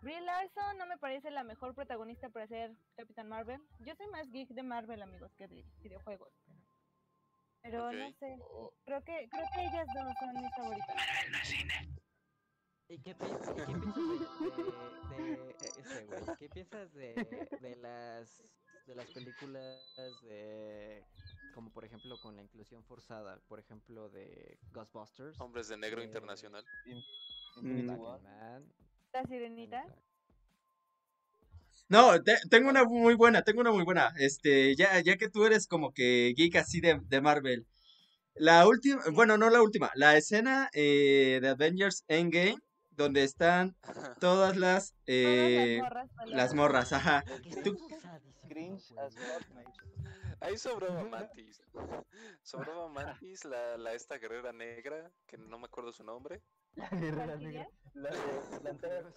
Brie Larson no me parece la mejor protagonista para ser Capitán Marvel. Yo soy más geek de Marvel, amigos, que de videojuegos. Pero, pero no sé. Creo que, creo que ellas dos son mis favoritas. ¿Y qué, pi- y qué piensas de, de, de ese, güey? ¿Qué piensas de, de las de las películas de como por ejemplo con la inclusión forzada, por ejemplo de Ghostbusters, Hombres de negro Eh, internacional. Mm. War. Batman, La sirenita. No, te- tengo una muy buena, tengo una muy buena. Este, ya, ya que tú eres como que geek así de, de Marvel. La última, bueno, no la última, la escena eh, de Avengers Endgame, donde están todas las, Todas eh, las morras las morras, ajá. Tú-. Ahí sobraba Mantis. <laughs> Sobraba Mantis, la, la esta guerrera negra, que no me acuerdo su nombre. La guerrera negra. La de, la, <laughs> feo.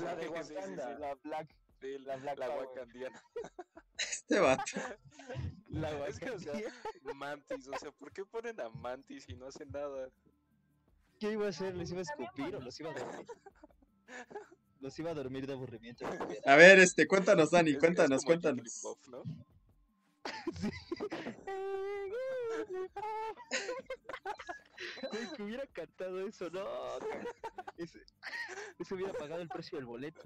la de Sí, sí, sí, Wakanda. sí. La Black. Sí, La la wakandiana. <laughs> Este vato. <laughs> La Es que, o sea. Mantis, o sea, ¿por qué ponen a Mantis y no hacen nada? ¿Qué iba a hacer? ¿Les iba a escupir o los iba a <laughs> dormir? Los iba a dormir de aburrimiento. A ver, este, cuéntanos, Dani, Es- es cuéntanos, Güey, que hubiera cantado eso, no. Ese, ese hubiera pagado el precio del boleto.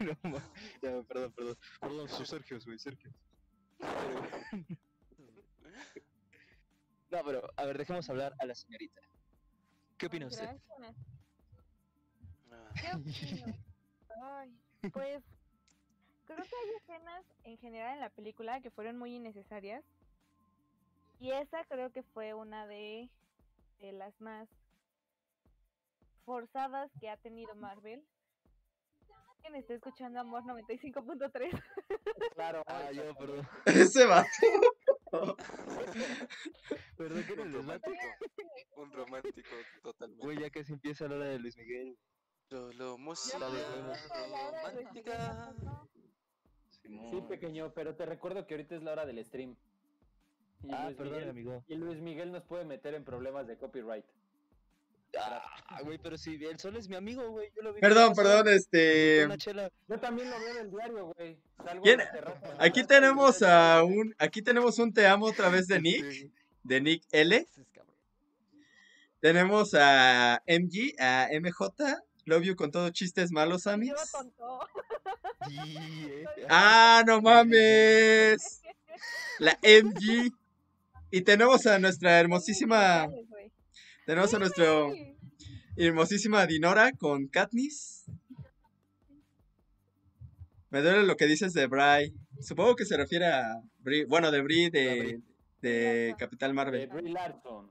no, ma- ya, perdón, perdón. Perdón, soy Sergio, güey, Sergio. Pero- No, pero, a ver, dejemos hablar a la señorita. ¿Qué opina usted? Gracias. ¿Qué opino? <laughs> Ay, pues creo que hay escenas en general en la película que fueron muy innecesarias. Y esa creo que fue una de, de las más forzadas que ha tenido Marvel. ¿Quién está escuchando Amor 95.3? Claro, Ah, yo, perdón. Ese vato. <laughs> Perdón que un romántico. Un romántico totalmente. Güey, ya casi empieza la hora de Luis Miguel. Solo música La de- romántica. Sí, pequeño, pero te recuerdo que ahorita es la hora del stream. Y Ah, Luis perdón, Miguel- amigo. Y Luis Miguel nos puede meter en problemas de copyright. Ah, güey, pero si el sol es mi amigo, güey. Yo lo vi. Perdón, perdón, este. Yo también lo veo en el diario, güey. Salgo ¿Quién? terraza. Aquí tenemos a un, aquí tenemos un te amo otra vez de Nick, Sí. de Nick L. Tenemos a MG, a MJ, Love You con todos chistes malos, eh. <laughs> Ah, no mames. La MG. Y tenemos a nuestra hermosísima, tenemos a nuestro Sí. hermosísima Dinora con Katniss. Me duele lo que dices de Bry. Supongo que se refiere a Bri, bueno, de Bri de, de Capital De Marvel. Brie Larson.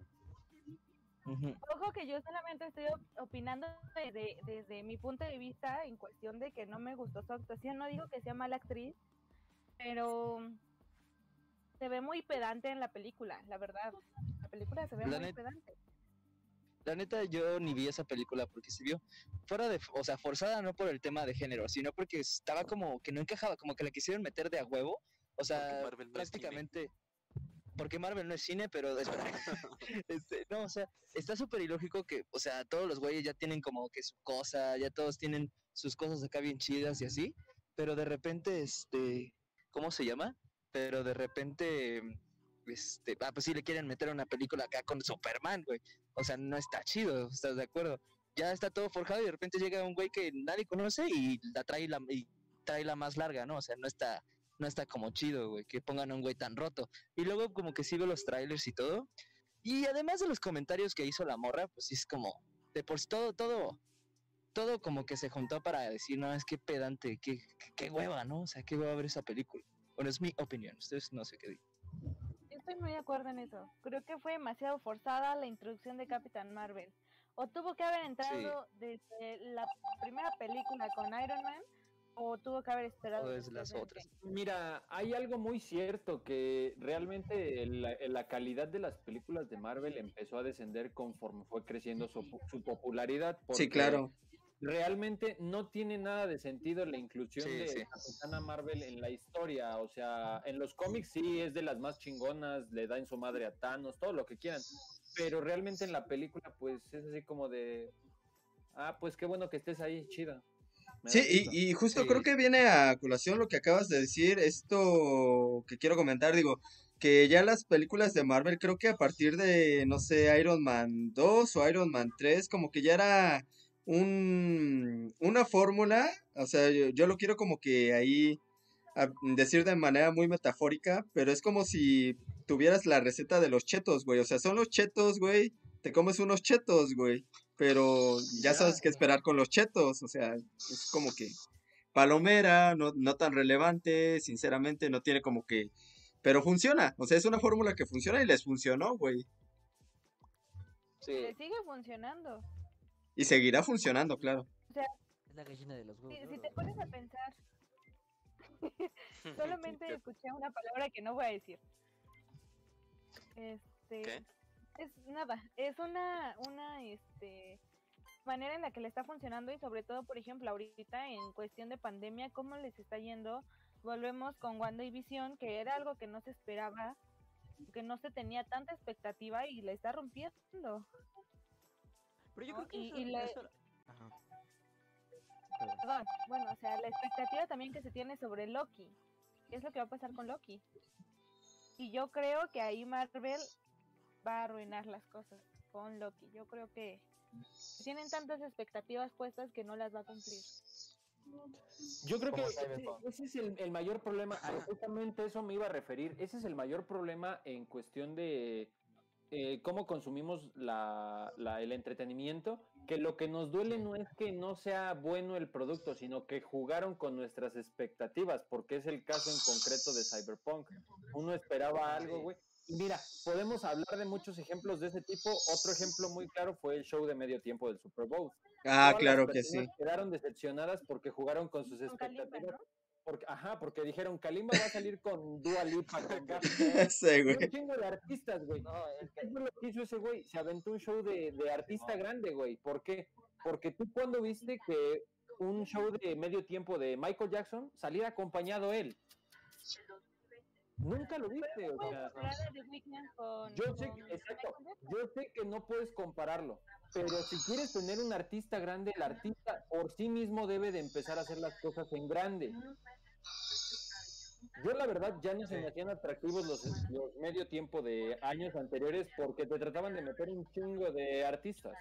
Ojo que yo solamente estoy op- opinando desde, desde mi punto de vista en cuestión de que no me gustó su actuación. No digo que sea mala actriz, pero se ve muy pedante en la película, la verdad. La película se ve La muy pedante. La neta, yo ni vi esa película porque se vio fuera de, o sea, forzada no por el tema de género, sino porque estaba como que no encajaba, como que la quisieron meter de a huevo. O sea, no prácticamente. Porque Marvel no es cine, pero espera, <laughs> este, no, o sea, está súper ilógico que, o sea, todos los güeyes ya tienen como que su cosa, ya todos tienen sus cosas acá bien chidas y así, pero de repente, este, ¿cómo se llama? Pero de repente, este, ah, pues sí le quieren meter una película acá con Superman, güey. O sea, no está chido, ¿estás de acuerdo? Ya está todo forjado y de repente llega un güey que nadie conoce y la trae la, y trae la más larga, ¿no? O sea, no está, no está como chido, güey, que pongan a un güey tan roto. Y luego como que sí veo los trailers y todo. Y además de los comentarios que hizo la morra, pues sí es como, de por sí todo, todo, todo como que se juntó para decir, no, es que pedante, qué, qué, hueva, ¿no? O sea, qué hueva ver esa película. Bueno, es mi opinión, ustedes no sé qué digan. Yo estoy muy de acuerdo en eso. Creo que fue demasiado forzada la introducción de Capitán Marvel. O tuvo que haber entrado desde la primera película con Iron Man, o tuvo que haber esperado. Desde las otras. Mira, hay algo muy cierto que realmente la, la calidad de las películas de Marvel empezó a descender conforme fue creciendo su, pu- su popularidad. Sí, porque claro. Realmente no tiene nada de sentido la inclusión Sí, de sí. Capitana Marvel en la historia. O sea, en los cómics sí es de las más chingonas, le da en su madre a Thanos, todo lo que quieran. Pero realmente en la película, pues es así como de. Ah, pues qué bueno que estés ahí, chida. Sí, y, y justo Sí. creo que viene a colación lo que acabas de decir, esto que quiero comentar, digo, que ya las películas de Marvel, creo que a partir de, no sé, Iron Man 2 o Iron Man 3, como que ya era un, una fórmula, o sea, yo, yo lo quiero como que ahí a- decir de manera muy metafórica, pero es como si tuvieras la receta de los chetos, güey, o sea, son los chetos, güey, te comes unos chetos, güey, pero ya sabes qué esperar con los chetos, o sea, es como que palomera, no, no tan relevante, sinceramente, no tiene como que... Pero funciona, o sea, es una fórmula que funciona y les funcionó, güey. Sí. Le sigue funcionando. Y seguirá funcionando, claro. Es la gallina de los huevos. Si, si te pones a pensar, <laughs> <laughs> solamente escuché una palabra que no voy a decir. Este, ¿Qué? Es nada, es una, una, este, manera en la que le está funcionando y sobre todo, por ejemplo, ahorita en cuestión de pandemia, cómo les está yendo. Volvemos con Wanda y Visión, que era algo que no se esperaba, que no se tenía tanta expectativa y le está rompiendo. Pero yo ¿no? creo que Y- eso, y la- eso- Ajá. Perdón. Perdón, bueno, o sea, la expectativa también que se tiene sobre Loki. ¿Qué es lo que va a pasar con Loki? Y yo creo que ahí Marvel va a arruinar las cosas con Loki. Yo creo que tienen tantas expectativas puestas que no las va a cumplir. Yo creo que ese, es el, el mayor problema, a justamente eso me iba a referir, ese es el mayor problema en cuestión de eh, cómo consumimos la, la- el entretenimiento, que lo que nos duele no es que no sea bueno el producto, sino que jugaron con nuestras expectativas, porque es el caso en concreto de Cyberpunk. Uno esperaba algo, güey. Mira, podemos hablar de muchos ejemplos de ese tipo. Otro ejemplo muy claro fue el show de medio tiempo del Super Bowl. Ah, Todas claro que sí. Quedaron decepcionadas porque jugaron con sus Kalimba, expectativas. ¿no? Porque, ajá, porque dijeron, Kalimba va a salir con Dua Lipa, con <laughs> y güey. un chingo de artistas, güey. ¿Qué fue lo que hizo ese güey? Se aventó un show de, de artista grande, güey. ¿Por qué? Porque tú cuando viste que un show de medio tiempo de Michael Jackson saliera acompañado él. Nunca lo viste, o sea, con, yo sé, que- exacto, yo sé que no puedes compararlo, pero si quieres tener un artista grande, el artista por sí mismo debe de empezar a hacer las cosas en grande. Yo la verdad ya no se me hacían atractivos los, los medio tiempo de años anteriores porque te trataban de meter un chingo de artistas.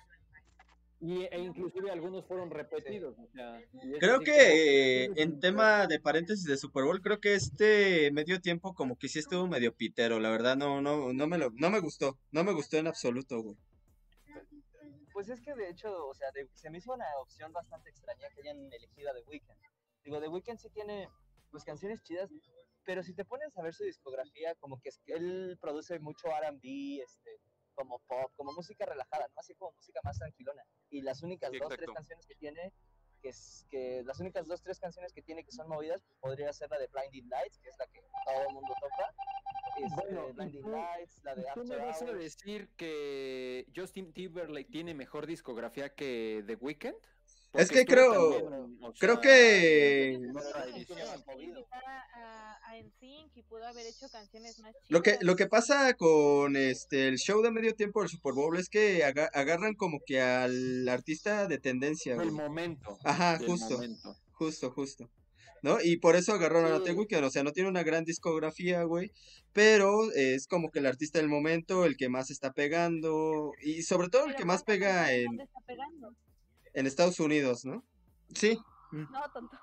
Y, e inclusive algunos fueron repetidos. O sea, Creo que eh, como- en tema de paréntesis de Super Bowl, creo que este medio tiempo como que sí estuvo medio pitero, la verdad no, no, no me lo, no me gustó, no me gustó en absoluto, güey. Pues es que de hecho, o sea, de- se me hizo una opción bastante extraña que hayan elegido a The Weeknd. Digo, The Weeknd sí tiene pues canciones chidas, pero si te pones a ver su discografía, como que es que él produce mucho R&B, este, como pop, como música relajada, ¿no? Así como música más tranquilona. Y las únicas Sí, dos, tres exacto. canciones que tiene, que es que las únicas dos, tres canciones que tiene que son movidas, podría ser la de Blinding Lights, que es la que todo el mundo toca. este, Bueno, Blinding tú- Lights, la de ¿Tú me After vas a decir que Justin Timberlake tiene mejor discografía que The Weeknd? Es que creo- también, o creo sea, que- más chidas. Lo que, lo que pasa con este el show de medio tiempo del Super Bowl es que aga- agarran como que al artista de tendencia, güey. momento. Ajá, justo, momento. justo, justo. ¿No? Y por eso agarraron a The. Weeknd, o sea, no tiene una gran discografía, güey, pero es como que el artista del momento, el que más está pegando, y sobre todo el que más ¿cuántas pega en, está pegando? En Estados Unidos, ¿no? Sí, No, tonto.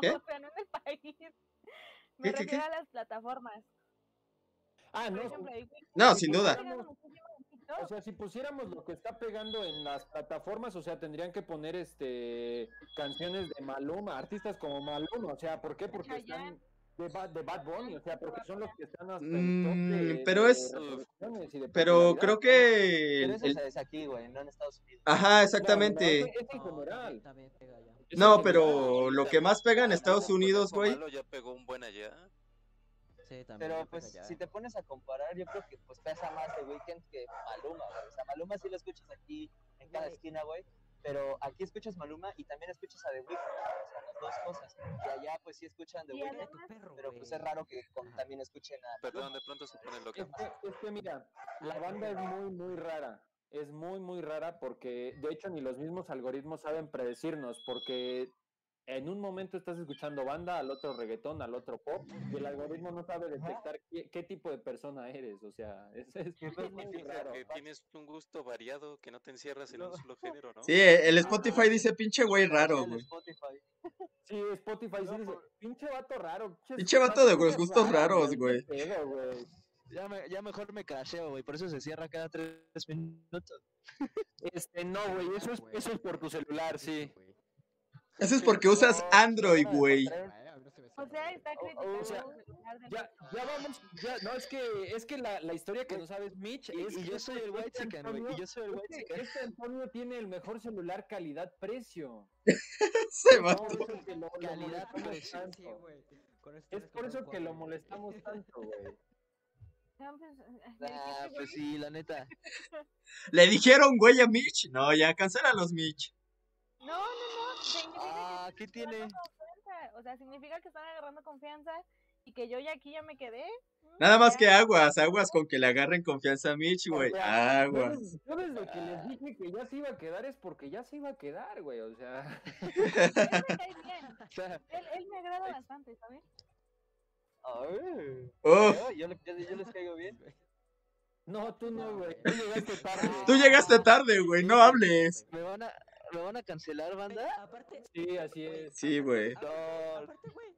¿Qué? <laughs> O sea, no en el país. ¿Qué, Me qué, qué? refiero a las plataformas. Ah, no. ejemplo, no, sin duda. O sea, si pusiéramos lo que está pegando en las plataformas, o sea, tendrían que poner este canciones de Maluma, artistas como Maluma, o sea, ¿por qué? Porque Chayanne. están de Bad, de Bad Bunny, o sea, porque son los que están hasta el Mm, top de, pero es- de Pero creo que Pero el- eso el- se- es aquí, güey, no en Estados Unidos. Ajá, No, no, exactamente. es, No, general. ya. es No, pero lo que más pega en Ahorita Estados Unidos, güey, ya pegó un buen allá. Sí, también Pero pues ya. si te pones a comparar, yo creo que pues pesa más The Weeknd que Maluma, güey. O sea, Maluma sí lo escuchas aquí en cada esquina, güey. Pero aquí escuchas Maluma y también escuchas a The Weeknd. O sea, las dos cosas. Y allá pues sí escuchan The Weeknd, pero pues es raro que con- también escuchen a Perdón, de pronto se pone loca. Es que, es que mira, la banda es muy, muy rara. Es muy, muy rara porque, de hecho, ni los mismos algoritmos saben predecirnos, porque en un momento estás escuchando banda, al otro reggaetón, al otro pop, y el algoritmo no sabe detectar qué, qué tipo de persona eres. O sea, <laughs> es, es muy, muy raro. que tienes un gusto variado, que no te encierras en un solo género, ¿no? sí, el Spotify dice pinche güey raro, güey. Sí, Spotify sí dice, pinche vato raro. Pinche vato de cosas gustos raros, güey. Ya, me- ya mejor me crasheo, güey. Por eso se cierra cada tres minutos. Este, no, güey, eso es, eso es por tu celular, sí. Eso es porque usas Android, güey. O sea, está o sea, criticando el celular de Ya, vamos, ya, no, es que, es que la, la historia que no sabes, Mitch, Y, es y yo soy el este white chicken, güey. Y yo soy el white chicken. Este Antonio tiene el mejor celular calidad-precio. <laughs> Se No, va. es el. Sí, por eso que lo molestamos tanto, güey. <laughs> No, pues, Ah, pues sí, la neta. Le dijeron güey a Mitch. No, ya cancela los Mitch. No, no, no. Significa Ah, que ¿qué están tiene? agarrando confianza. O sea, significa que están agarrando confianza y que yo ya aquí ya me quedé. Mm, Nada más que aguas, aguas con que le agarren confianza a Mitch, O güey. sea, Yo Aguas. desde, yo desde que les dije que ya se iba a quedar es porque ya se iba a quedar, güey, o sea. <laughs> Él me cae bien. O sea, Él, él me agrada bastante, ¿sabes? ay, yo, yo, le- yo- les caigo bien. No, tú no, güey. güey. Tú llegaste tarde. tú llegaste tarde, güey. No hables. ¿Me van a, me van a cancelar, banda? Aparte, Sí, así es. Sí, güey. aparte, No. aparte, güey.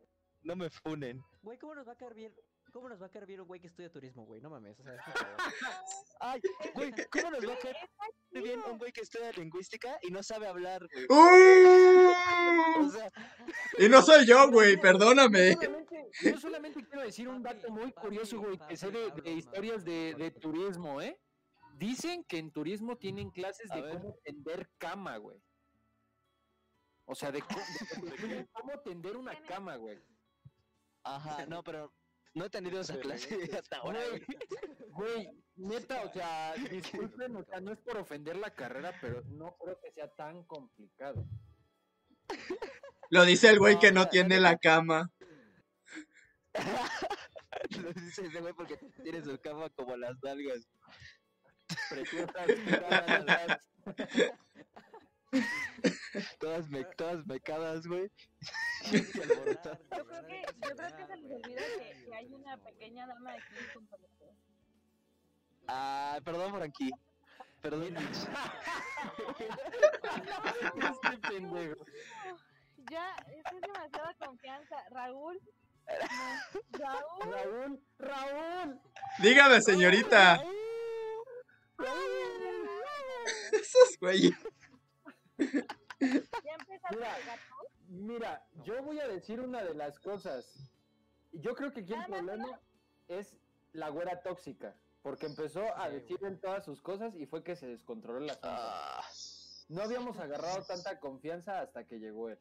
No me funen. Güey, ¿cómo nos va a caer bien? ¿Cómo nos va a caer bien un güey que estudia turismo, güey? No mames, o sea, es. <laughs> Ay, güey, ¿cómo nos va a caer bien un güey que estudia lingüística y no sabe hablar, güey? ¡Uh! O sea, Y no soy yo, güey, perdóname. Solamente- yo solamente quiero decir un dato muy curioso, güey, que sé de, de historias de, de turismo, ¿eh? Dicen que en turismo tienen clases A de ver. cómo tender cama, güey. O sea, de, cómo- de tender una cama, güey. ajá, no, pero no he tenido esa clase hasta ahora, güey. Güey, neta, o sea, disculpen, o sea, no es por ofender la carrera, pero no creo que sea tan complicado. Lo dice el güey No, que no tiene la cama. <laughs> Lo dice ese güey porque tiene su cama como las nalgas. Preciosas, <laughs> Todas, me, todas mecadas, güey. <laughs> Yo creo que, yo creo que se les olvida que, que hay una pequeña dama aquí con. Ah, perdón, Frankie. Perdón, Mitch. <laughs> Este pendejo. Ya, eso es demasiada confianza. Raúl. no, Raúl. Raúl, Raúl. Dígame, señorita. Esos güeyes. Ya empezaste Mira. a gato. Mira, yo voy a decir una de las cosas. Yo creo que aquí el problema es la güera tóxica. Porque empezó a Sí, decir en todas sus cosas y fue que se descontroló asunto. Ah, No habíamos agarrado tanta confianza hasta que llegó él.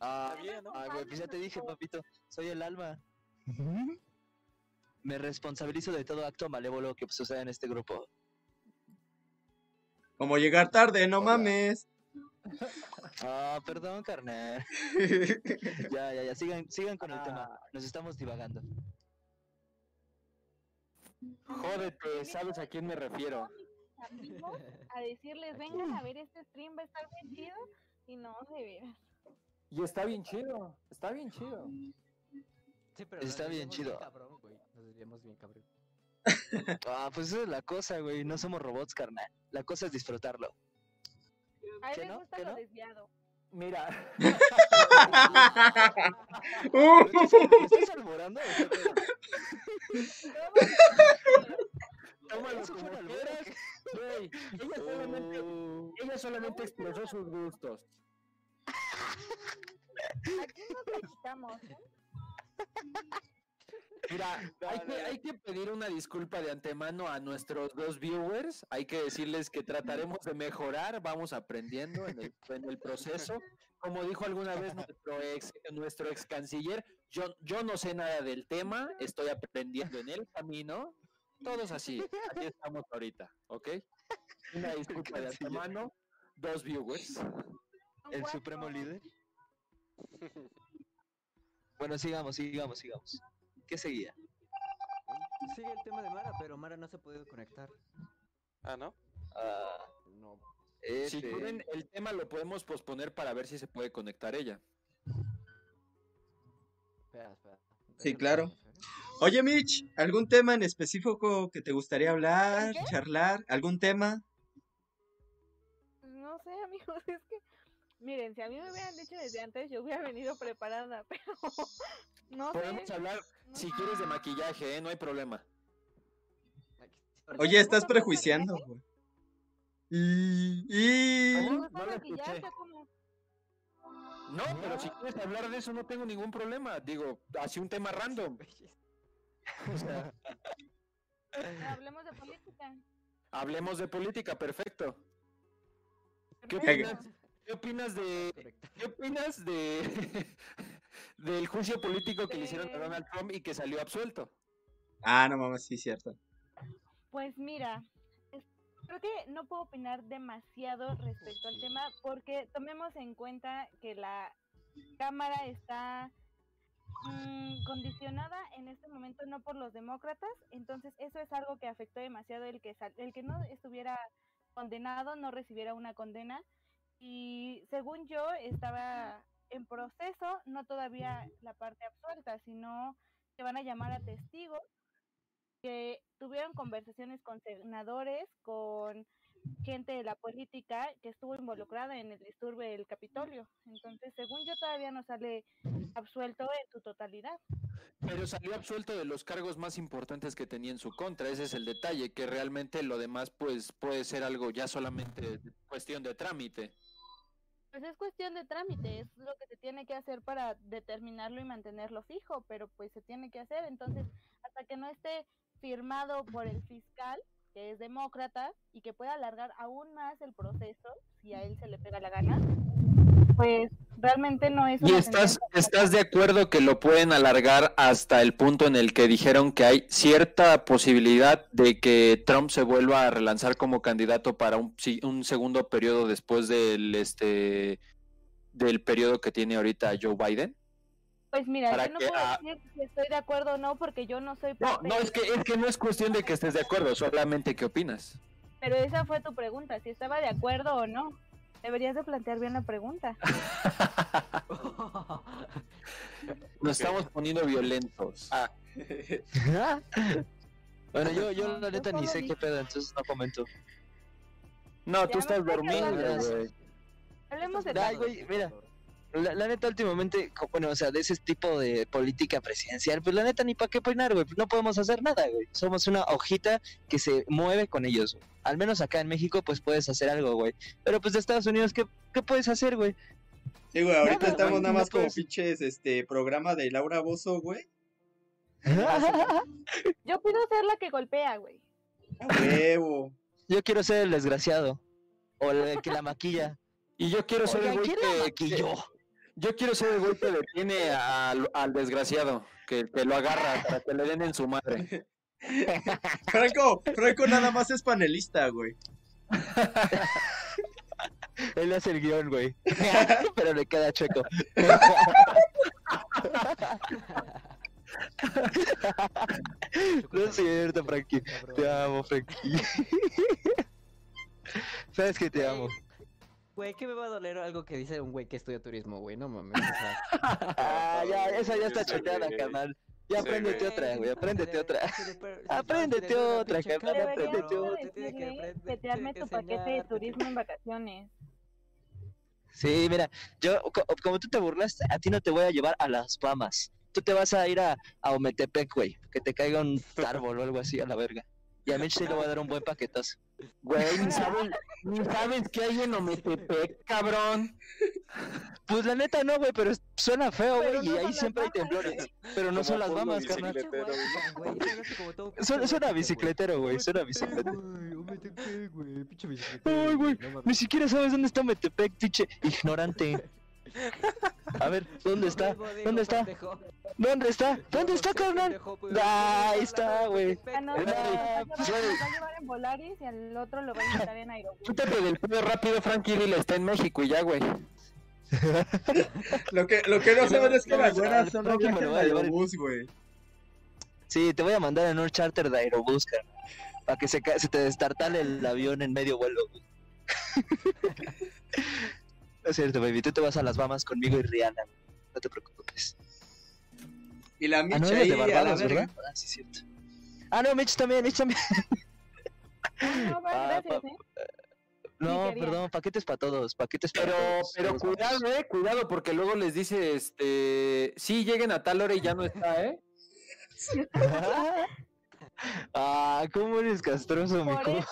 ah, Está bien, ¿no? ah, pues ya te dije, papito, soy el alma. Me responsabilizo de todo acto malévolo que suceda en este grupo. Como llegar tarde, no mames. Ah, perdón, carnal. <laughs> Ya, ya, ya, sigan, sigan con el tema. Nos estamos divagando. Jódete, ¿sabes a quién me refiero? amigos a decirles, vengan a ver este stream, va a estar bien chido. Y no, de veras. Y está bien chido, está bien chido. Sí, pero Está bien chido. cabrón, güey. Nos desviamos bien cabrón. <laughs> Ah, pues esa es la cosa, güey. No somos robots, carnal. La cosa es disfrutarlo. A él ¿Qué le no? gusta ¿Qué lo no? desviado. Mira, <laughs> Uh, ¿Me estás, alborando? <laughs> tómalo ¿Eso fue como quieras. Güey, ella solamente, Oh. ella solamente expresó sus gustos. Aquí nos platicamos, ¿eh? Mira, hay que, hay que pedir una disculpa de antemano a nuestros dos viewers. Hay que decirles que trataremos de mejorar, vamos aprendiendo en el, en el proceso. Como dijo alguna vez nuestro ex, nuestro ex canciller, yo, yo no sé nada del tema, estoy aprendiendo en el camino. Todos así, así estamos ahorita, ¿ok? Una disculpa de antemano, dos viewers. El supremo líder. <laughs> Bueno, sigamos, sigamos, sigamos. ¿Qué seguía? Sigue el tema de Mara, pero Mara no se ha podido conectar. Ah, ¿no? Ah, No. Si este, quieren, el tema lo podemos posponer para ver si se puede conectar ella. Espera, espera. Sí, claro. Oye, Mitch, ¿algún tema en específico que te gustaría hablar, charlar? ¿Algún tema? No sé, amigos, <laughs> es que. Miren, si a mí me hubieran dicho desde antes, yo hubiera venido preparada, <laughs> pero. No Podemos sé. hablar, no si quieres, de maquillaje, ¿eh? no hay problema. Oye, estás ¿Cómo prejuiciando, güey. Y, y... ¿Cómo? ¿Te gusta No como- No, pero si quieres hablar de eso no tengo ningún problema. Digo, así un tema random. <laughs> O sea, Hablemos de política. hablemos de política, perfecto. ¿Qué opinas? ¿Qué opinas de Correcto. qué opinas de <laughs> del juicio político que le hicieron a Eh. Donald Trump y que salió absuelto? Ah, no mames, sí, cierto. Pues mira, creo que no puedo opinar demasiado respecto al tema porque tomemos en cuenta que la Cámara está mm, condicionada en este momento no por los demócratas, entonces eso es algo que afectó demasiado el que sal- el que no estuviera condenado no recibiera una condena y según yo estaba en proceso, no todavía la parte absuelta, sino que van a llamar a testigos que tuvieron conversaciones con senadores, con gente de la política que estuvo involucrada en el disturbio del Capitolio. Entonces, según yo, todavía no sale absuelto en su totalidad. Pero salió absuelto de los cargos más importantes que tenía en su contra. Ese es el detalle, que realmente lo demás pues puede ser algo ya solamente cuestión de trámite. Pues es cuestión de trámite, es lo que se tiene que hacer para determinarlo y mantenerlo fijo, pero pues se tiene que hacer. Entonces, hasta que no esté firmado por el fiscal, que es demócrata, y que pueda alargar aún más el proceso, si a él se le pega la gana, pues realmente no es ¿Y estás, de acuerdo que lo pueden alargar hasta el punto en el que dijeron que hay cierta posibilidad de que Trump se vuelva a relanzar como candidato para un, un segundo periodo después del este del periodo que tiene ahorita Joe Biden? Pues mira, yo no que, puedo ah, decir si estoy de acuerdo o no, porque yo no soy No, no, de- es que, es que no es cuestión de que estés de acuerdo, solamente qué opinas. Pero esa fue tu pregunta, si estaba de acuerdo o no. Deberías de plantear bien la pregunta. <laughs> Nos estamos poniendo violentos. Ah, <laughs> Bueno, yo, yo No, la neta ni sé qué pedo, entonces no comento. No, Ya tú estás está dormido, güey. Hablemos de Ay, güey, mira. La, la neta, últimamente, bueno, o sea, de ese tipo de política presidencial, pues la neta ni para qué opinar, güey. no podemos hacer nada, güey. Somos una hojita que se mueve con ellos, güey. Al menos acá en México, pues puedes hacer algo, güey. Pero pues de Estados Unidos, ¿qué, qué puedes hacer, güey? Sí, güey, ahorita Nada, estamos güey, nada no más como puedes. pinches este programa de Laura Bozo, güey. <laughs> Yo pido ser la que golpea, güey. A huevo. Yo quiero ser el desgraciado. O el que la maquilla. Y yo quiero ser el güey ¿quién la que, que- maquilló? Yo quiero ser el güey que detiene al, al desgraciado, que, que lo agarra para que le den en su madre. <laughs> Franco, Franco nada más es panelista, güey. <laughs> Él hace el guion, güey. <laughs> Pero le queda chueco. No es cierto, Frankie. Te amo, Frankie. Sabes que te amo. Güey, ¿qué me va a doler algo que dice un güey que estudia turismo, güey? No mames. o sea, <laughs> Ah, ya, esa ya está Sí, choteada, güey. carnal. Ya Sí, apréndete güey. otra, güey. Apréndete otra. <laughs> Apréndete otra, carnal, apréndete de otra. que te arme tu paquete de turismo en vacaciones. Sí, mira, yo, co- como tú te burlaste, a ti no te voy a llevar a las Bahamas. Tú te vas a ir a, a Ometepec, güey. Que te caiga un <laughs> árbol o algo así a la verga. Y a Mitch sí le voy a dar un buen paquetazo. Güey, ni sabes, ni sabes qué hay en Ometepec, cabrón. Pues la neta no, güey, pero suena feo, güey, no y ahí siempre hay temblores. Pero no Como son las Bahamas, carnal. bicicletero, güey. Suena, suena bicicletero, güey, suena a bicicletero. Ay, güey, ni siquiera sabes dónde está Metepec, pinche ignorante. <laughs> A ver, ¿dónde está? ¿Dónde está? ¿Dónde está? ¿Dónde está, carnal? Ah, ahí está, güey. Ah, no, nos va a llevar- pues, en Volaris y al otro lo va a invitar en Aerobús. Quítate del pedo rápido, Frankie, dile, está en México y ya, güey. <laughs> Lo que, lo que no saben es que no, las no, buenas no, son no, los viajes de aerobús, güey. Sí, te voy a mandar en un charter de Aerobús, carnal. Para que se, se te destartale el avión en medio vuelo, güey. <laughs> No es cierto, baby. Tú te vas a las Bahamas conmigo y Rihanna. No te preocupes. Y la Ah, no, Micha eres ahí de a la Barbados. ¿verdad? Ah, sí, cierto. Ah, no, Mitch también, Mitch también. No, Ah, gracias, pa- ¿eh? No, perdón, paquetes para todos, paquetes para Pero, todos. pero cuidado, eh, cuidado, porque luego les dice, este, sí, lleguen a tal hora y ya no está, eh. <laughs> <laughs> ah, cómo eres castroso, mi Por co- eso,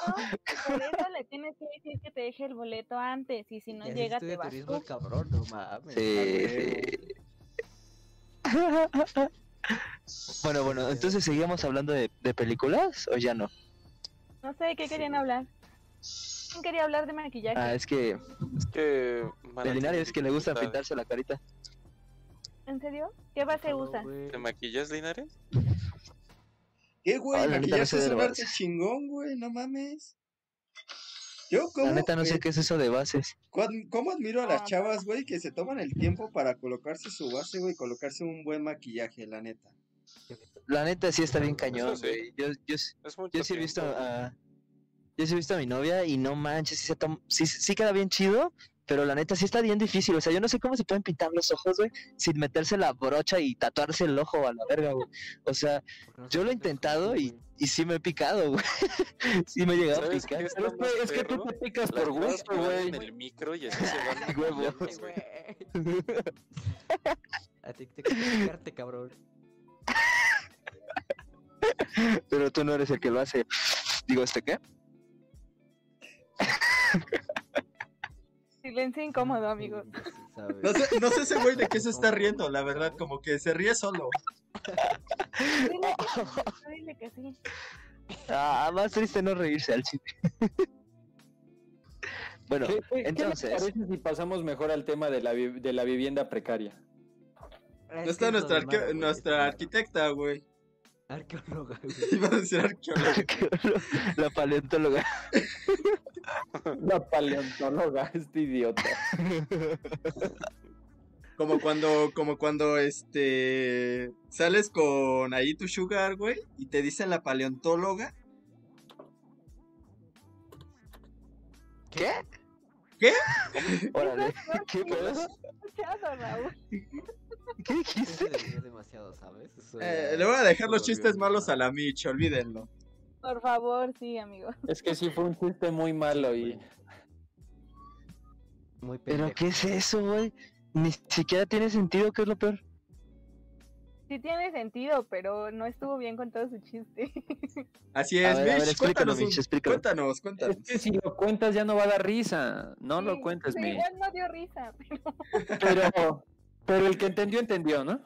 por <laughs> eso le tienes que decir que te deje el boleto antes y si no llega te vas turismo, tú. cabrón, no mames. Sí, sí. <laughs> Bueno, bueno, entonces seguíamos hablando de, de películas o ya no? No sé de qué querían hablar. ¿Quién quería hablar de maquillaje? Ah, es que Es que. de Linares que le gusta pintarse la carita. ¿En serio? ¿Qué base usa? ¿Te maquillas, Linares? ¿Qué, güey? Ah, la sé es un arte chingón, güey, no mames. Yo, ¿cómo, La neta no sé qué es eso de bases. ¿Cómo admiro a las Ah, chavas, güey, que se toman el tiempo para colocarse su base, güey, colocarse un buen maquillaje, la neta? La neta sí está bien cañón, sí. güey. Yo, yo, sí he visto a... Yo sí he visto a mi novia y no manches, sí, se tom- sí, sí queda bien chido, pero la neta sí está bien difícil. O sea, yo no sé cómo se pueden pintar los ojos, güey, sin meterse la brocha y tatuarse el ojo a la verga, güey. O sea, yo lo he intentado y, y sí me he picado, güey. <laughs> sí me he llegado a ¿Sabes picar. es que, es que tú te picas por gusto, güey. En el micro y así se van. <laughs> <laughs> A ti te picarte, cabrón. Pero tú no eres el que lo hace. Digo, ¿este qué? Silencio incómodo, amigos. <laughs> No sé, no sé ese güey de qué se está riendo, la verdad, como que se ríe solo. Dile que sí, dile <laughs> que sí. Ah, más triste no reírse al chile. <laughs> bueno, ¿Qué, qué- qué entonces- les parece si pasamos mejor al tema de la, vi- de la vivienda precaria? No está nuestra, arque- nuestra arquitecta, güey. Arqueóloga, güey. <laughs> Iba a decir arqueóloga. la paleontóloga. La paleontóloga, este idiota. Como cuando, como cuando, este, sales con ahí tu sugar, güey, y te dicen la paleontóloga. ¿Qué? ¿Qué? Órale, ¿qué pedo? <laughs> ¿Qué dijiste? Eh, ya le voy a dejar los chistes malos a la Mitch, olvídenlo. Por favor, sí, amigo. Es que sí fue un chiste muy malo y Muy ¿Pero qué es eso, güey? Ni siquiera tiene sentido, ¿qué es lo peor? Sí tiene sentido, pero no estuvo bien con todo su chiste. <laughs> Así es, ver, a ver, Mitch, explícalo, cuéntanos, Mitch, cuéntanos, cuéntanos. es que si lo cuentas ya no va a dar risa. No lo cuentes, sí, mi. Igual no dio risa, pero Pero, pero el que entendió, entendió, ¿no?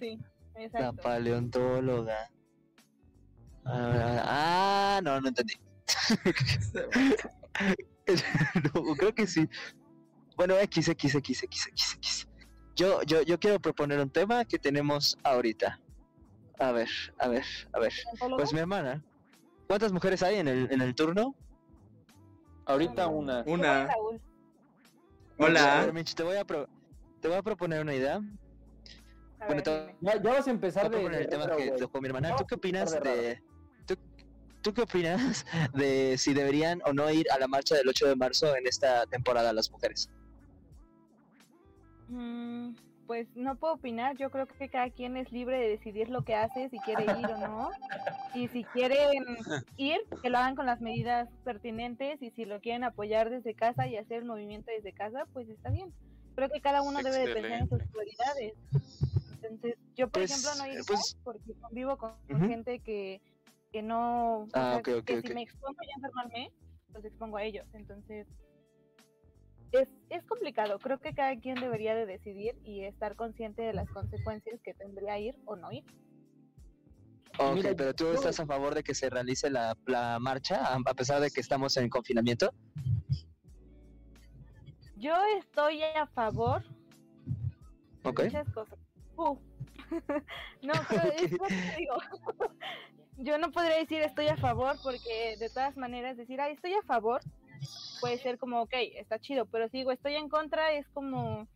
sí, La exacto. paleontóloga. Ah, no, no entendí. <laughs> No, creo que sí. Bueno, X, X, X, X, X, X. Yo, yo, yo quiero proponer un tema que tenemos ahorita. A ver, a ver, a ver. Pues mi hermana. ¿Cuántas mujeres hay en el, en el turno? Ahorita una. ¿Cómo Una. Hola. Mitch, te voy a, pro- te voy a proponer una idea. A Bueno, ver. Ya, ya vas a empezar voy a de. el de tema retro, que tocó mi hermana. ¿Tú qué opinas de de... ¿tú, tú qué opinas <laughs> de si deberían o no ir a la marcha del 8 de marzo en esta temporada las mujeres? Mm, pues no puedo opinar, yo creo que cada quien es libre de decidir lo que hace, si quiere ir o no. Y si quieren ir, que lo hagan con las medidas pertinentes y si lo quieren apoyar desde casa y hacer el movimiento desde casa, pues está bien. Creo que cada uno debe de pensar en sus prioridades. Entonces, yo por Pues, ejemplo no iría pues- porque convivo con, Ujú. gente que, que no, o Ah, sea, ok, ok, que ok. si me expongo ya a enfermarme, los expongo a ellos. Entonces, es, es complicado. Creo que cada quien debería de decidir y estar consciente de las consecuencias que tendría ir o no ir. Ok, Mira, pero tú estás a favor de que se realice la, la marcha a pesar de que estamos en confinamiento. Yo estoy a favor Ok. de muchas cosas. Uh. <laughs> no, pero <laughs> es lo que digo. <laughs> Yo no podría decir estoy a favor porque de todas maneras decir, ay, estoy a favor puede ser como, ok, está chido, pero si digo estoy en contra es como,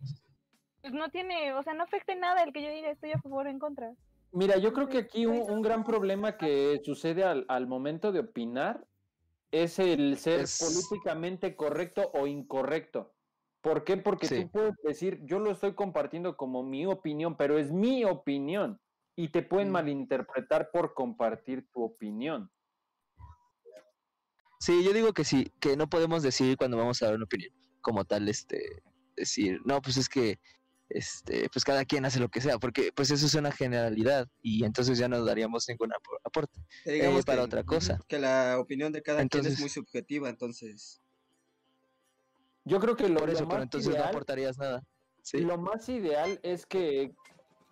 pues no tiene, o sea, no afecta en nada el que yo diga estoy a favor o en contra. Mira, yo creo que aquí un, gran problema que sucede al, al momento de opinar es el ser Es- políticamente correcto o incorrecto. ¿Por qué? Porque Sí. tú puedes decir, yo lo estoy compartiendo como mi opinión, pero es mi opinión. Y te pueden Mm. malinterpretar por compartir tu opinión. Sí, yo digo que sí, que no podemos decidir cuando vamos a dar una opinión, como tal, este, decir, no, pues es que, este, pues cada quien hace lo que sea, porque pues eso es una generalidad y entonces ya no daríamos ningún apor- aporte. Que digamos eh, para que- otra cosa. Que la opinión de cada quien es muy subjetiva, entonces. Yo creo que lo, Por lo eso, pero más entonces no ideal- aportarías nada. Sí. Lo más ideal es que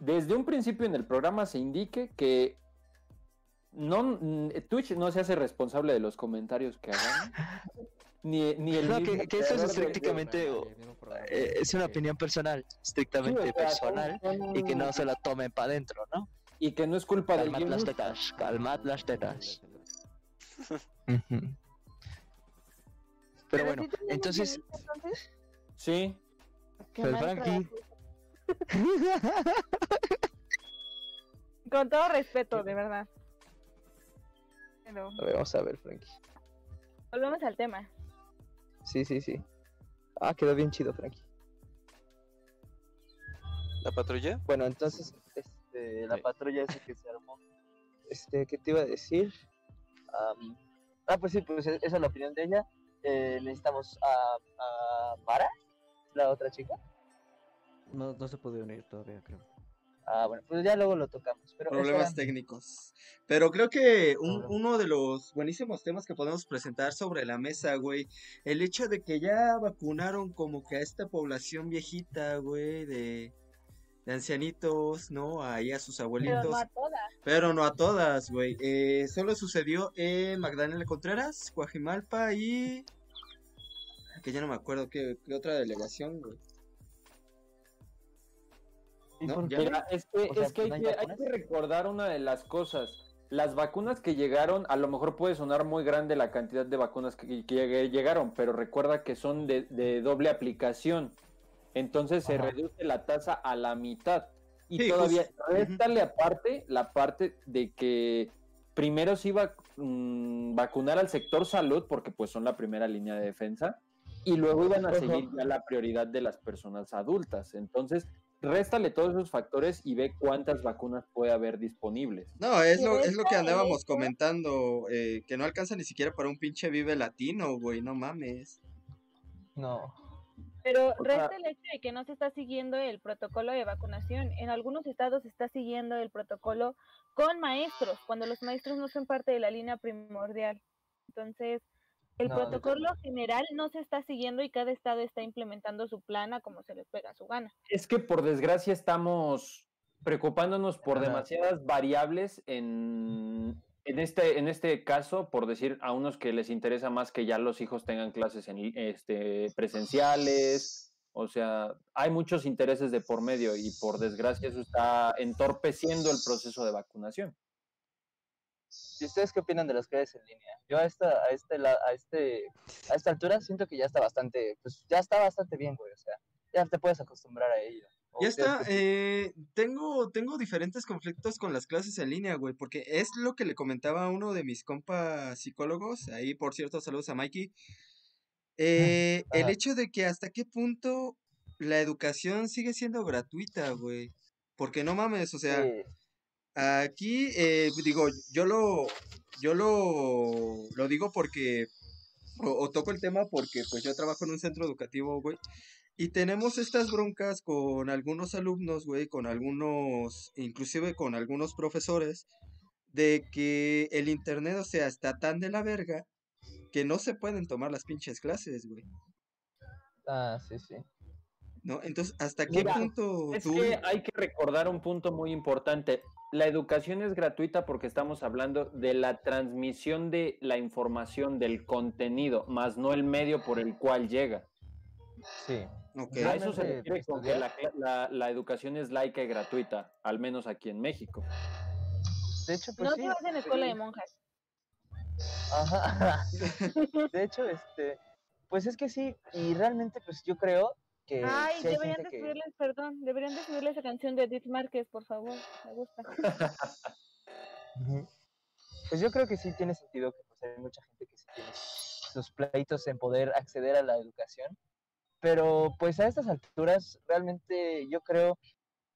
desde un principio en el programa se indique que no mm, Twitch no se hace responsable de los comentarios que hagan. <laughs> ni, ni el No, que, que eso es estrictamente, eh, es una opinión personal, Sí, o estrictamente sea, personal, son- y que no se la tomen para adentro, ¿no? y que no es culpa del Calmad las guionista. tetas, calmad las tetas. <laughs> Ujú. Pero bueno, sí entonces, entonces, Sí, qué Pues, Frankie. <laughs> Con todo respeto, de verdad. Pero A ver, vamos a ver, Frankie. volvemos al tema. Sí, sí, sí. Ah, quedó bien chido, Frankie. ¿La patrulla? Bueno, entonces, este, la Sí. patrulla esa que se armó. Este, ¿qué te iba a decir? Ah, pues sí, pues e- esa es la opinión de ella. Eh, necesitamos a, a Mara, la otra chica. No, no se puede unir todavía, creo. Ah, bueno, pues ya luego lo tocamos. Pero Problemas era- técnicos. Pero creo que un- uno de los buenísimos temas que podemos presentar sobre la mesa, güey, el hecho de que ya vacunaron como que a esta población viejita, güey, de, de ancianitos, ¿no? Ahí a sus Pero abuelitos. no a todas. Pero no a todas, güey. Eh, solo sucedió en Magdalena Contreras, Coajimalpa y... Que ya no me acuerdo qué, qué otra delegación, güey. ¿Y No? Mira, es que, O sea, es que, hay, ¿no hay que hay vacunas? que recordar una de las cosas. Las vacunas que llegaron, a lo mejor puede sonar muy grande la cantidad de vacunas que, que lleg- llegaron, pero recuerda que son de, de doble aplicación. Entonces se reduce la tasa a la mitad. Y Sí, todavía, justo. réstale aparte la parte de que primero se iba a mm, vacunar al sector salud, porque pues son la primera línea de defensa, y luego iban a seguir ya la prioridad de las personas adultas. Entonces, réstale todos esos factores y ve cuántas vacunas puede haber disponibles. No, es lo, es lo que andábamos comentando, eh, que no alcanza ni siquiera para un pinche vive latino, güey, no mames. No. Pero O sea- resta el hecho de que no se está siguiendo el protocolo de vacunación. En algunos estados se está siguiendo el protocolo con maestros, cuando los maestros no son parte de la línea primordial. Entonces, el No, protocolo general no se está siguiendo y cada estado está implementando su plana como se les pega a su gana. Es que por desgracia estamos preocupándonos por demasiadas variables en, en, este, en este caso, por decir a unos que les interesa más que ya los hijos tengan clases en, este, presenciales. O sea, hay muchos intereses de por medio y por desgracia eso está entorpeciendo el proceso de vacunación. ¿Y ustedes qué opinan de las clases en línea? Yo a esta, a este, a este, a esta altura siento que ya está bastante, pues ya está bastante bien, güey. O sea, ya te puedes acostumbrar a ello. ¿O Ya está, eh, tengo, tengo diferentes conflictos con las clases en línea, güey, porque es lo que le comentaba a uno de mis compas psicólogos, ahí por cierto, saludos a Mikey, eh, el hecho de que hasta qué punto la educación sigue siendo gratuita, güey, porque no mames, o sea, Sí. Aquí, eh, digo, yo lo, yo lo, lo digo porque, o, o toco el tema porque pues yo trabajo en un centro educativo, güey, y tenemos estas broncas con algunos alumnos, güey, con algunos, inclusive con algunos profesores, de que el internet, o sea, está tan de la verga que no se pueden tomar las pinches clases, güey, Ah, sí, sí. ¿no? Entonces, ¿hasta qué Mira, punto Es tú... que hay que recordar un punto muy importante. La educación es gratuita porque estamos hablando de la transmisión de la información, del contenido, más no el medio por el cual llega. Sí. Ok. A eso se refiere con que la, la- la educación es laica y gratuita, al menos aquí en México. De hecho, pues no sí. se vas en escuela de monjas. Ajá. <laughs> De hecho, este, pues es que sí, y realmente, pues yo creo que Ay, sí deberían de que... subirles, perdón, deberían de subirle esa canción de Edith Márquez, por favor. Me gusta. Pues yo creo que sí tiene sentido que pues, hay mucha gente que sí tiene sus pleitos en poder acceder a la educación, pero pues a estas alturas realmente yo creo,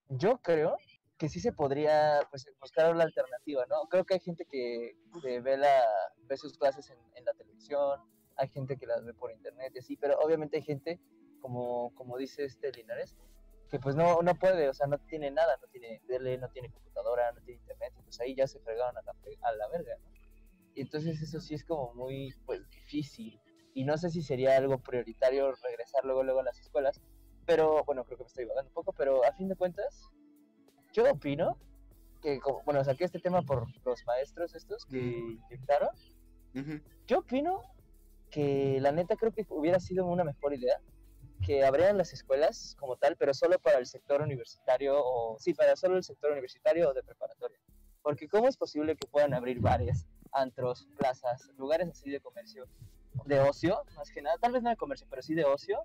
yo creo que sí se podría pues buscar una alternativa, ¿no? Creo que hay gente que, ve, la, ve sus clases en, en la televisión, hay gente que las ve por internet y así, pero obviamente hay gente, como, como dice este Linares, que pues no, no puede, o sea, no tiene nada, no tiene tele, no tiene computadora, no tiene internet, y pues ahí ya se fregaron a la, a la verga, ¿no? Y entonces eso sí es como muy, pues, difícil. Y no sé si sería algo prioritario regresar luego, luego a las escuelas, pero, bueno, creo que me estoy divagando un poco, pero a fin de cuentas, yo opino que, como- bueno, saqué este tema por los maestros estos que inyectaron, Ujú. yo opino que la neta creo que hubiera sido una mejor idea que abrieran las escuelas como tal, pero solo para el sector universitario o sí, para solo el sector universitario o de preparatoria. Porque ¿cómo es posible que puedan abrir bares, antros, plazas, lugares así de comercio, de ocio, más que nada, tal vez no de comercio, pero sí de ocio,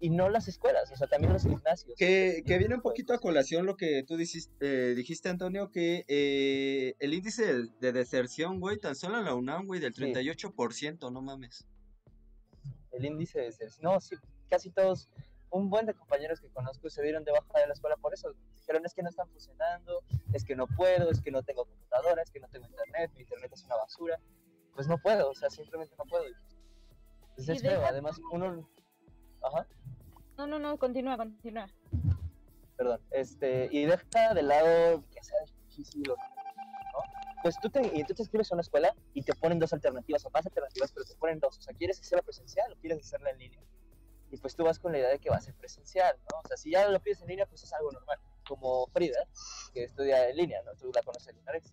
y no las escuelas, o sea, también los gimnasios. Que, que viene un poquito a colación lo que tú dijiste, eh, dijiste Antonio, que eh, el índice de, de deserción, güey, tan solo en la UNAM, güey, del Sí. 38%, no mames. el índice de ser. No, sí, casi todos, un buen de compañeros que conozco se dieron de baja de la escuela por eso. Dijeron, es que no están funcionando, es que no puedo, es que no tengo computadora, es que no tengo internet, mi internet es una basura. Pues no puedo, o sea, simplemente no puedo. Pues es feo, además uno... Ajá, No, no, no, continúa, continúa. perdón. Este, y deja de lado que sea difícil ¿no? Pues tú te, y tú te inscribes a una escuela y te ponen dos alternativas o más alternativas, pero te ponen dos. O sea, ¿quieres hacerla presencial o quieres hacerla en línea? Y pues tú vas con la idea de que va a ser presencial, ¿no? O sea, si ya lo pides en línea, pues es algo normal. Como Frida, que estudia en línea, ¿no? Tú la conoces, Linares.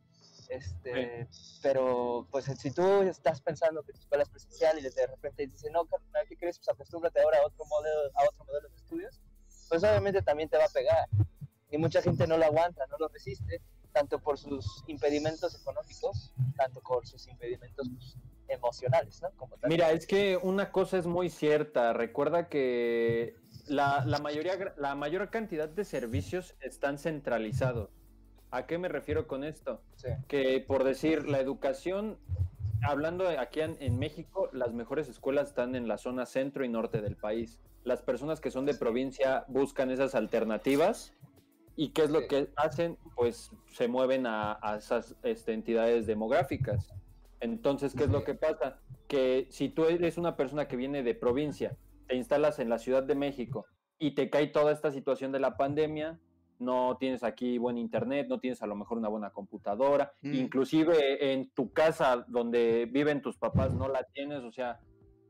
Este, pero pues si tú estás pensando que tu escuela es presencial y de repente dices, no, carnal, ¿qué crees? Pues acostúmbrate ahora a otro modelo, a otro modelo de estudios, pues obviamente también te va a pegar. Y mucha gente no lo aguanta, no lo resiste, tanto por sus impedimentos económicos, tanto por sus impedimentos pues, emocionales, ¿no? Como. Mira, es que una cosa es muy cierta. Recuerda que la, la mayoría, la mayor cantidad de servicios están centralizados. ¿A qué me refiero con esto? Sí. Que por decir, la educación, hablando aquí en, en México, las mejores escuelas están en la zona centro y norte del país. Las personas que son de provincia buscan esas alternativas ¿Y qué es lo que hacen? Pues se mueven a, a esas este, entidades demográficas. Entonces, ¿qué es lo que pasa? Que si tú eres una persona que viene de provincia, te instalas en la Ciudad de México y te cae toda esta situación de la pandemia, no tienes aquí buen internet, no tienes a lo mejor una buena computadora, Mm. inclusive en tu casa donde viven tus papás no la tienes, o sea,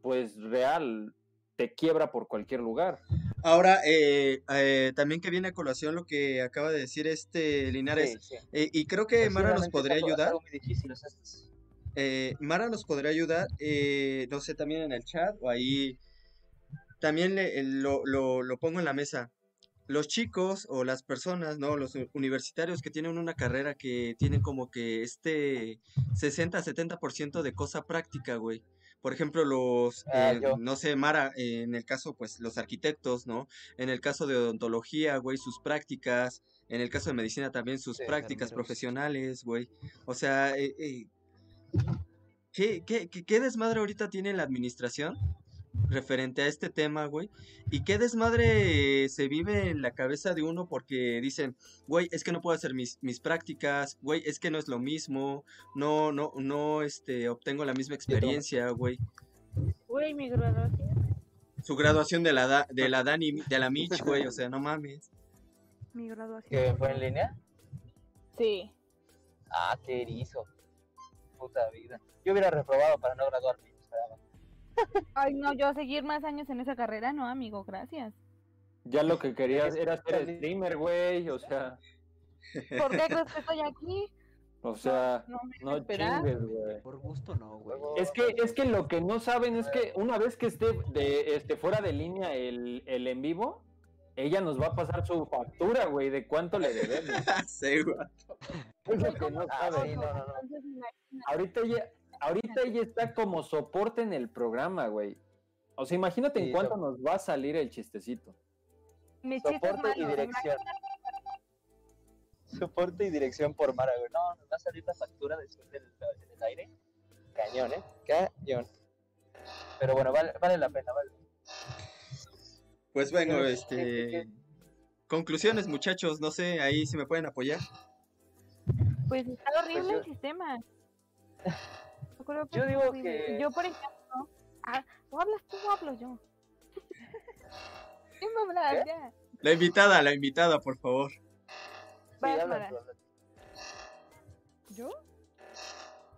pues real, te quiebra por cualquier lugar. Ahora, eh, eh, también que viene a colación lo que acaba de decir este Linares, Sí, sí. eh, y creo que Pues Mara nos podría ayudar. algo muy difícil, o sea, es- Eh, Mara nos podría ayudar, eh, no sé, también en el chat o ahí. También le- lo, lo- lo pongo en la mesa. Los chicos o las personas, ¿no? Los universitarios que tienen una carrera que tienen como que este 60-70% de cosa práctica, güey. Por ejemplo, los, Ah, eh, no sé, Mara, eh, en el caso, pues, los arquitectos, ¿no? En el caso de odontología, güey, sus prácticas. En el caso de medicina también sus Sí, prácticas profesionales, güey. O sea, eh, eh, ¿Qué, qué, qué, qué desmadre ahorita tiene la administración referente a este tema, güey? ¿Y qué desmadre se vive en la cabeza de uno porque dicen, güey, es que no puedo hacer mis, mis prácticas, güey, es que no es lo mismo, no, no, no, este, obtengo la misma experiencia, güey. Güey, mi graduación. Su graduación de la, da- de la Dani, de la Mitch, güey, o sea, no mames. Mi graduación. ¿Que fue en línea? Sí. Ah, qué erizo. Puta vida. Yo hubiera reprobado para no graduarme. sea, Ay, no, yo seguir más años en esa carrera, no, amigo, gracias. Ya lo que querías era ser streamer, güey, o sea, ¿Por qué crees que estoy aquí? o sea, No me no chingues, güey. Por gusto no, güey. Es que, es que lo que no saben es que una vez que esté de, este, fuera de línea el, el en vivo, ella nos va a pasar su factura, güey, de cuánto le debemos. <laughs> Sí, güey. Es lo que no Ah, saben. sí, no, no, no. Entonces, imagínate. Ahorita ella, ahorita ella está como soporte en el programa, güey. O sea, imagínate en cuánto nos va a salir el chistecito. Soporte y dirección. Soporte y dirección por Mara, güey. No, nos va a salir la factura después del, en el aire. Cañón, ¿eh? Cañón. Pero bueno, vale, vale la pena, vale. Pues bueno, Pero, este... ¿qué- qué- Conclusiones, muchachos, no sé, ahí si me pueden apoyar. Pues está horrible yo- el sistema. <laughs> Yo, creo que Yo es digo horrible. que- Yo, por ejemplo, ah, o hablas tú o hablo yo. ¿Quién va a hablar ya? La invitada, la invitada, por favor. Sí, Vas, habla tú, habla tú. ¿Yo?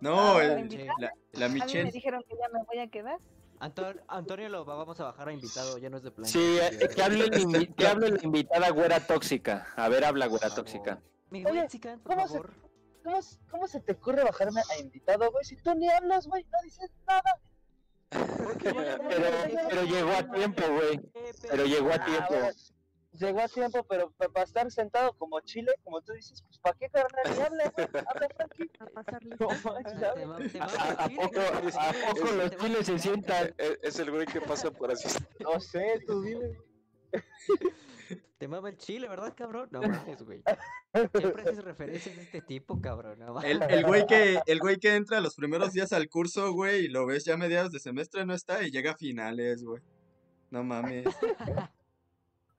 No, Ah, el- la la, la A mí me Michelle. dijeron que ya me voy a quedar. Anton- Antonio lo va- vamos a bajar a invitado, ya no es de plan. Sí, eh, que hable, la invi- que hable la invitada güera tóxica. A ver, habla güera tóxica. Mi Oye, Mexican, por ¿cómo se- favor. ¿Cómo, s- ¿Cómo se te ocurre bajarme a invitado, güey? Si tú ni hablas, güey, no dices nada. <laughs> Pero, pero llegó a tiempo, güey. Pero llegó a Ah, tiempo. llegó a tiempo, pero para estar sentado como chile, como tú dices, pues ¿para qué carnal ni habla, güey? Habla Frankie. A <laughs> pasarle. No manches, ¿A, poco. ¿A poco los chiles se sientan? Eh, Es el güey que pasa por así. No sé, tú dile. <laughs> Te mama el chile, ¿verdad, cabrón? No mames, güey. Siempre haces referencias de este tipo, cabrón. No mames. El, el güey que, el güey que entra los primeros días al curso, güey, y lo ves ya a mediados de semestre, no está, y llega a finales, güey. No mames.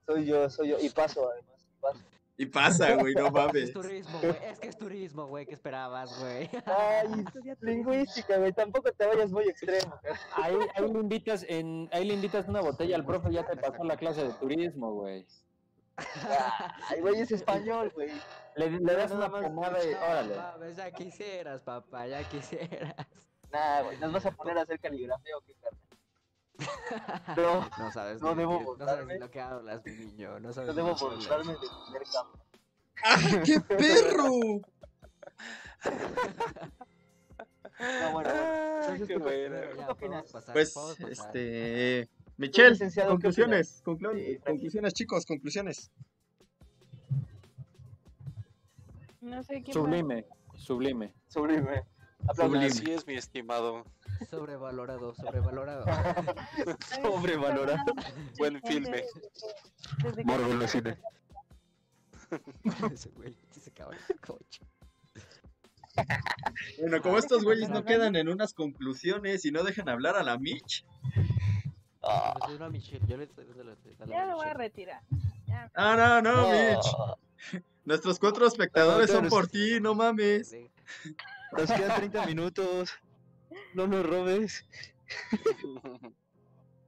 Soy yo, soy yo. Y paso, además. y paso. Y pasa, güey, no Es mames. turismo, güey. Es que es turismo, güey. ¿Qué esperabas, güey? <laughs> Ay, <laughs> lingüística, güey. Tampoco te vayas muy extremo. Ahí, ahí le invitas en, ahí le invitas una botella al profe, ya te pasó la clase de turismo, güey. Ay, güey, es español, güey. Le, le das una pomada y No, órale. mames, ya quisieras, papá, ya quisieras. Nah, güey, ¿nos vas a poner a hacer caligrafía o qué, carnal? No, No sabes, No ni- debo no sabes lo que hablas, mi niño. No sabes no de debo burlarme de tener cámara. ¡Ah, qué <laughs> perro! No, bueno, qué ¿tú qué- buena. ¿tú Ya, qué opinas? podemos pasar, Pues, este... Michelle, licenciado, ¿qué conclusiones, conclu- conclusiones, chicos, conclusiones. No sé. Sublime, sublime. Sublime. Aplausos. Sublime. Así es, mi estimado. Sobrevalorado, sobrevalorado. <laughs> Sobrevalorado. Buen filme. Morbo cine. <laughs> Ese güey, ese cabrón, coche. Bueno, como estos güeyes no quedan en unas conclusiones y no dejan hablar a la Mitch. Ah, Yo le estoy dando la- Ya me voy a retirar. Ya. Ah, no, no, no. Mitch. <laughs> Nuestros cuatro espectadores son por ti, no mames. Nos quedan 30 minutos. No nos robes.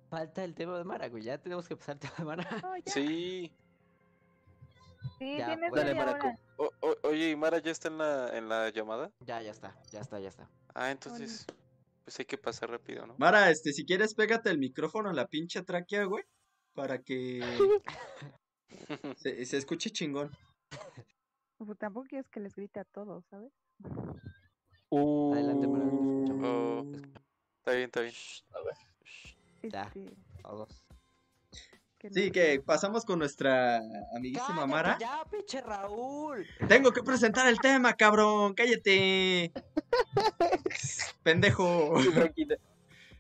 Falta el tema de Mara, güey. Ya tenemos que pasar el tema de Mara. Ya. Sí. Sí, Ya, tienes pues. Dale, hora. O- o- oye, ¿y Mara ya está en la, en la llamada? Ya, ya está, ya está, ya está. Ah, entonces, pues hay que pasar rápido, ¿no? Mara, este, si quieres, pégate el micrófono a la pinche tráquea, güey. Para que <laughs> se, se escuche chingón. Pues tampoco quieres que les grite a todos, ¿sabes? Adelante, Mara. Oh, está bien, está bien. Ya. Este, Todos. que no Sí, que pasamos con nuestra amiguísima Mara. ¡Cállate ya, pinche Raúl! Tengo que presentar el tema, cabrón. Cállate. Pendejo.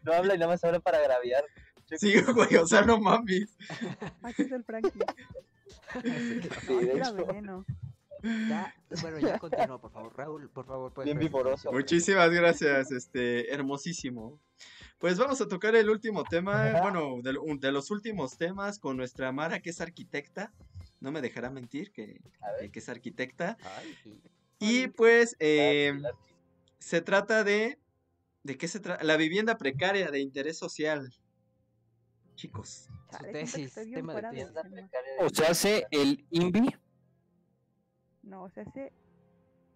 No habla y nada más habla para agraviar. Sí, güey, o sea, no mames. Aquí es el Frankie. <laughs> Sí, de hecho, veneno. Ya, bueno, ya continúa, por favor. Raúl, por favor, bien vivoroso. Muchísimas gracias, este, hermosísimo. Pues vamos a tocar el último tema, bueno, de, lo- de los últimos temas con nuestra Mara, que es arquitecta. No me dejará mentir que, que es arquitecta. Ay, y- Y pues eh, se trata de... ¿De qué se trata? La vivienda precaria de interés social. Chicos. Tesis, tema de de. O sea, hace el INVI. No, se hace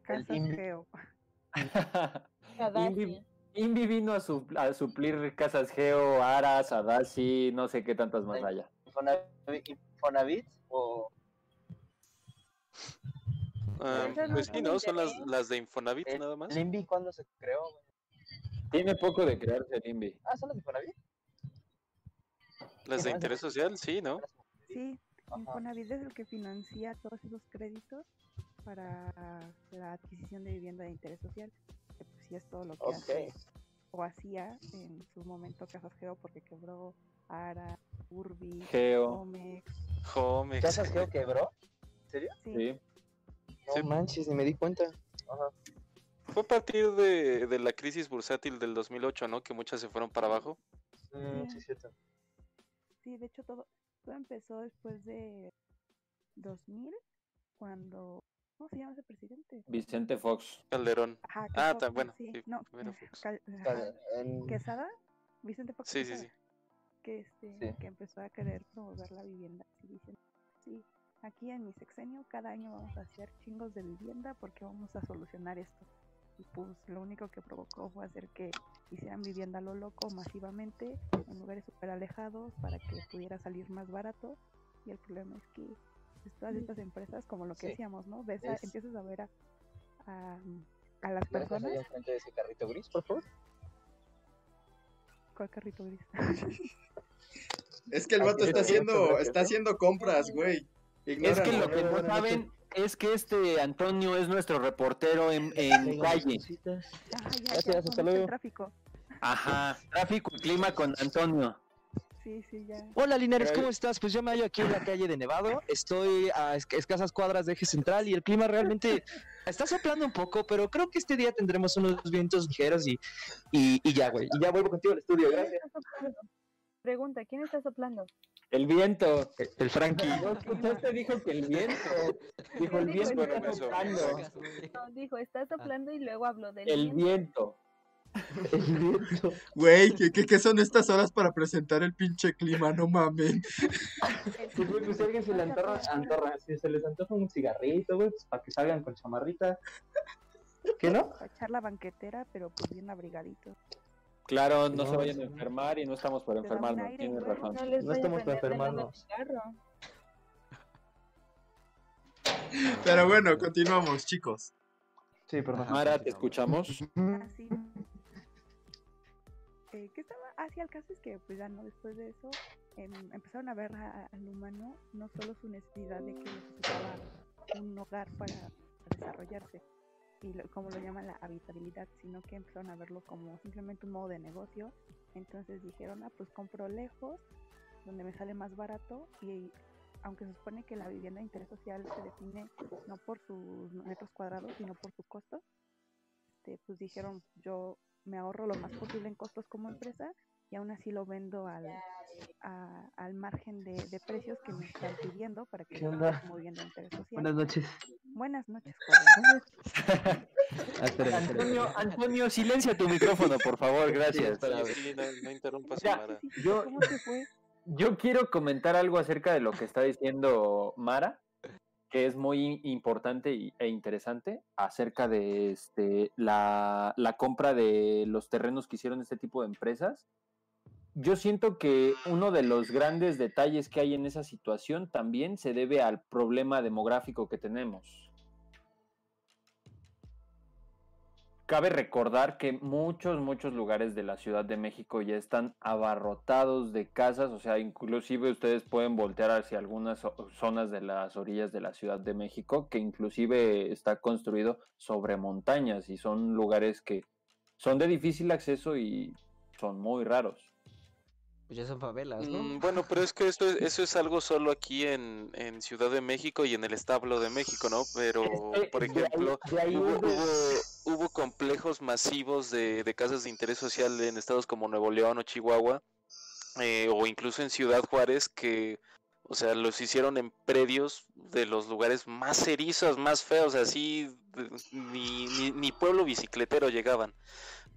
casas geo. Invi, Invi vino a, su- a suplir Casas Geo, Aras, Adasi, no sé qué tantas más. Infonavi- Infonavit o Ah, pues sí, ¿no? Son las, de Infonavit el, nada más. el INVI cuándo se creó. güey? Tiene poco de crearse el INVI. Ah, son las de Infonavit. Las de interés social, sí, ¿no? Sí, Ajá. Infonavit es el que financia todos esos créditos para la adquisición de vivienda de interés social. Que pues sí es todo lo que hace o hacía en su momento Casas Geo porque quebró Ara, Urbi, Geo, Comex. Homex. ¿Casas Geo quebró? ¿En serio? Sí, sí. No Sí. manches, ni me di cuenta. Ajá. Fue a partir de, de la crisis bursátil del 2008, ¿no? Que muchas se fueron para abajo. Mm, sí, es cierto. sí, de hecho todo, todo empezó después de 2000 cuando... ¿Cómo se llama ese presidente? Vicente Fox. Calderón. Ajá, Ah, Fox, ta- ¿no? bueno, sí, sí, no, primero <laughs> Fox. Cal- ajá, Cal- en- Quesada, Vicente Fox Sí, sí, Quesada, sí. que este, Sí. que empezó a querer promover la vivienda, y dicen, sí, aquí en mi sexenio cada año vamos a hacer chingos de vivienda porque vamos a solucionar esto. Y pues lo único que provocó fue hacer que hicieran vivienda a lo loco masivamente en lugares súper alejados para que pudiera salir más barato. Y el problema es que pues, todas estas empresas, como lo que Sí. decíamos, ¿no? Ves a- Es- empiezas a ver a, a, a las ¿Me dejas personas. ahí enfrente de ese carrito gris, por favor? ¿Cuál carrito gris? Es que el vato está haciendo, está haciendo compras, güey. Es que lo que no saben es que este Antonio es nuestro reportero en, en calle. Ya, Gracias, ya, hasta luego. tráfico. Ajá. Tráfico y clima con Antonio. Sí, sí, ya. Hola Linares, ¿cómo estás? Pues yo me hallo aquí en la calle de Nevado. Estoy a esc- escasas cuadras de eje central y el clima realmente está soplando un poco, pero creo que este día tendremos unos vientos ligeros y, y, y ya, güey. Y ya vuelvo contigo al estudio, ¿Quién gracias. Pregunta, ¿quién está soplando? El viento. El, el Frankie. No escuchaste, dijo que el viento. Dijo el viento está soplando. No, dijo, está soplando y luego habló del El viento. viento. El viento. Güey, ¿qué, qué, qué son estas horas para presentar el pinche clima? No mamen. Sí, güey, pues si alguien se le antorra, antorra, si se les antoja un cigarrito, güey, pues para que salgan con chamarrita. ¿Qué no? Para echar la banquetera, pero pues bien abrigaditos. Claro, no se vayan a enfermar y no estamos un enfermarnos. aire, Tienes razón. No les No estamos para enfermarnos. Pero bueno, continuamos, chicos. Sí, perdón. Mara, te escuchamos. Así. Eh, ¿Qué estaba? Ah, sí, el caso es que, pues ya no, después de eso, em, empezaron a ver a- al humano no solo su necesidad de que necesitaba un hogar para desarrollarse, y lo- como lo llaman la habitabilidad, sino que empezaron a verlo como simplemente un modo de negocio. Entonces dijeron, ah, pues compro lejos, donde me sale más barato, y aunque se supone que la vivienda de interés social se define no por sus metros cuadrados, sino por su costo, este, pues dijeron, yo me ahorro lo más posible en costos como empresa y aún así lo vendo al, a- al margen de, de precios que me están pidiendo para que ¿Qué yo onda? esté como vivienda de interés <laughs> social. Buenas noches. Buenas noches, joven. <laughs> Ah, Antonio. Antonio, silencia tu micrófono, por favor, gracias. Sí, sí, no, no interrumpas. Mara. Yo- ¿Cómo se fue? Yo quiero comentar algo acerca de lo que está diciendo Mara, que es muy importante e interesante acerca de este, la, la compra de los terrenos que hicieron este tipo de empresas. Yo siento que uno de los grandes detalles que hay en esa situación también se debe al problema demográfico que tenemos. Cabe recordar que muchos, muchos lugares de la Ciudad de México ya están abarrotados de casas, o sea, inclusive ustedes pueden voltear hacia algunas zo- zonas de las orillas de la Ciudad de México, que inclusive está construido sobre montañas y son lugares que son de difícil acceso y son muy raros. Pues ya son favelas, ¿no? Mm, bueno, pero es que esto es- eso es algo solo aquí en, en Ciudad de México y en el establo de México, ¿no? Pero, por de ahí- ejemplo, de ahí hubo, hubo, hubo complejos masivos de, de casas de interés social en estados como Nuevo León o Chihuahua, eh, o incluso en Ciudad Juárez, que, o sea, los hicieron en predios de los lugares más erizos, más feos, así, ni, ni, ni pueblo bicicletero llegaban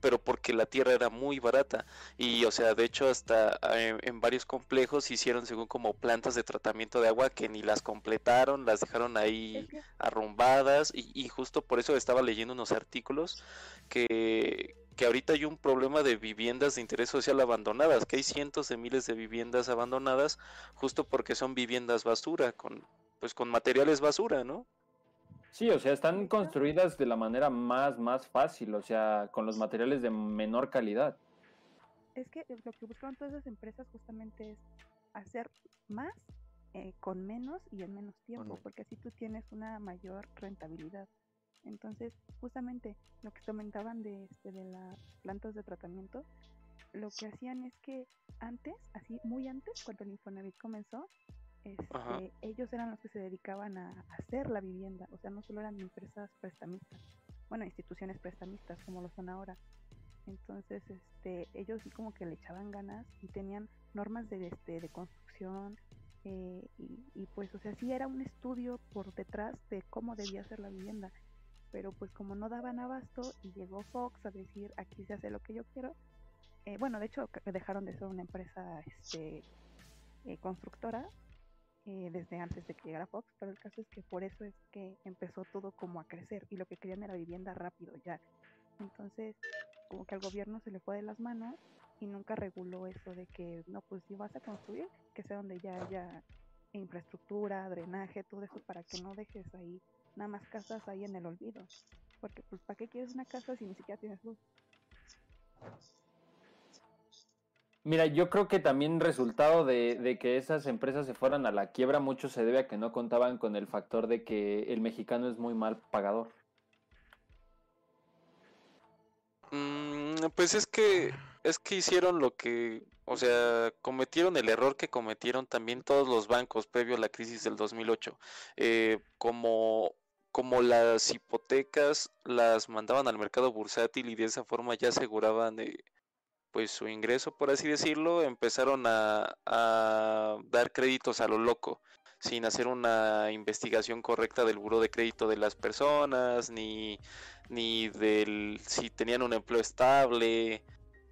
pero porque la tierra era muy barata. Y o sea de hecho hasta eh, en varios complejos hicieron según como plantas de tratamiento de agua que ni las completaron las dejaron ahí arrumbadas. Y, y justo por eso estaba leyendo unos artículos que, que ahorita hay un problema de viviendas de interés social abandonadas, que hay cientos de miles de viviendas abandonadas justo porque son viviendas basura, con pues con materiales basura, ¿no? Sí, o sea, están construidas de la manera más, más fácil, o sea, con los materiales de menor calidad. Es que lo que buscaban todas esas empresas justamente es hacer más eh, con menos y en menos tiempo, porque así tú tienes una mayor rentabilidad. Entonces, justamente lo que comentaban de, este, de las plantas de tratamiento, lo que hacían es que antes, así muy antes, cuando el Infonavit comenzó. Este, ellos eran los que se dedicaban a hacer la vivienda, o sea, no solo eran empresas prestamistas, bueno, instituciones prestamistas como lo son ahora. Entonces, este, ellos sí como que le echaban ganas y tenían normas de, este, de construcción eh, y, pues, o sea, sí era un estudio por detrás de cómo debía ser la vivienda, pero pues como no daban abasto y llegó Fox a decir aquí se hace lo que yo quiero, eh, bueno, de hecho dejaron de ser una empresa este, eh, constructora eh, desde antes de que llegara Fox, pero el caso es que por eso es que empezó todo como a crecer y lo que querían era vivienda rápido ya. Entonces, como que al gobierno se le fue de las manos y nunca reguló eso de que, no, pues si vas a construir, que sea donde ya haya infraestructura, drenaje, todo eso para que no dejes ahí nada más casas ahí en el olvido. Porque pues ¿para qué quieres una casa si ni siquiera tienes luz? Mira, yo creo que también resultado de, que esas empresas se fueran a la quiebra, mucho se debe a que no contaban con el factor de que el mexicano es muy mal pagador. Mm, pues es que es que hicieron lo que, o sea, cometieron el error que cometieron también todos los bancos previo a la crisis del 2008. Eh, como como las hipotecas las mandaban al mercado bursátil y de esa forma ya aseguraban eh, pues su ingreso, por así decirlo, empezaron a, dar créditos a lo loco, sin hacer una investigación correcta del buro de crédito de las personas, ni, ni del si tenían un empleo estable.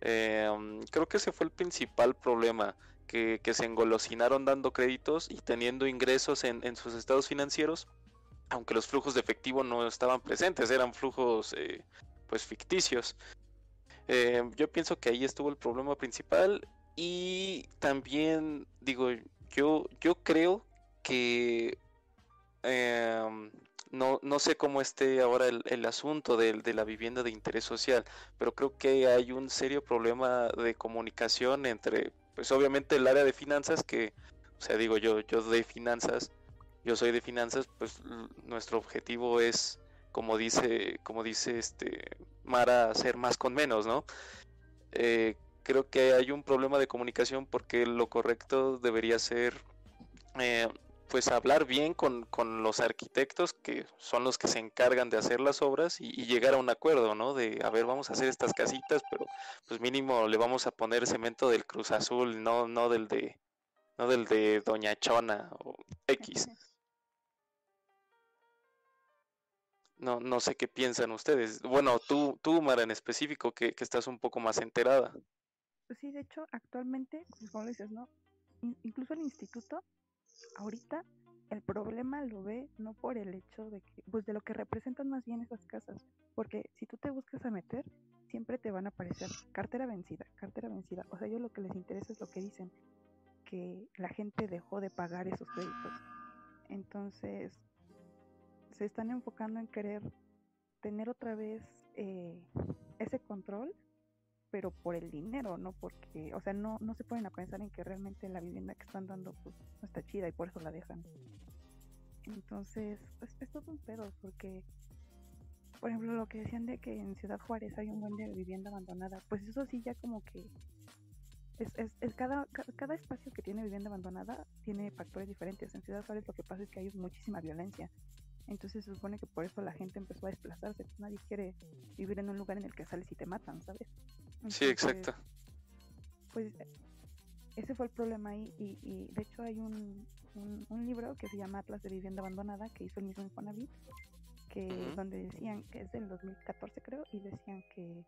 Um, creo que ese fue el principal problema, que, que se engolosinaron dando créditos y teniendo ingresos en, en sus estados financieros, aunque los flujos de efectivo no estaban presentes, eran flujos eh, pues ficticios. Eh, yo pienso que ahí estuvo el problema principal y también digo yo yo creo que em, no, no sé cómo esté ahora el, el asunto del- de, la vivienda de interés social, pero creo que hay un serio problema de comunicación entre, pues obviamente el área de finanzas que, o sea, digo yo, yo de finanzas, yo soy de finanzas, pues nuestro objetivo es, como dice, como dice este Mara, hacer más con menos, ¿no? Eh, creo que hay un problema de comunicación porque lo correcto debería ser eh, pues hablar bien con, con los arquitectos que son los que se encargan de hacer las obras y, y llegar a un acuerdo, ¿no? De, a ver, vamos a hacer estas casitas, pero pues mínimo le vamos a poner cemento del Cruz Azul, no, no del de, no del de Doña Chona o X. No, no sé qué piensan ustedes. Bueno, tú, tú, Mara, en específico, que, que estás un poco más enterada. Pues sí, de hecho, actualmente, pues, como dices, ¿no? In- incluso el instituto, ahorita, el problema lo ve no por el hecho de que, pues de lo que representan más bien esas casas, porque si tú te buscas a meter, siempre te van a aparecer cartera vencida, cartera vencida. O sea, ellos lo que les interesa es lo que dicen, que la gente dejó de pagar esos créditos. Entonces, se están enfocando en querer tener otra vez eh, ese control pero por el dinero, no porque, o sea, no, no se ponen a pensar en que realmente la vivienda que están dando pues no está chida y por eso la dejan. Entonces, pues es todo un pedo, porque, por ejemplo, lo que decían de que en Ciudad Juárez hay un buen de vivienda abandonada, pues eso sí ya como que es, es, es cada, ca- cada espacio que tiene vivienda abandonada tiene factores diferentes. En Ciudad Juárez lo que pasa es que hay muchísima violencia. Entonces se supone que por eso la gente empezó a desplazarse. pues, nadie quiere vivir en un lugar en el que sales y te matan, ¿sabes? Sí, exacto. pues ese fue el problema ahí y, y de hecho hay un, un, un libro que se llama Atlas de Vivienda Abandonada que hizo el mismo Infonavit que donde decían que es del 2014 creo y decían que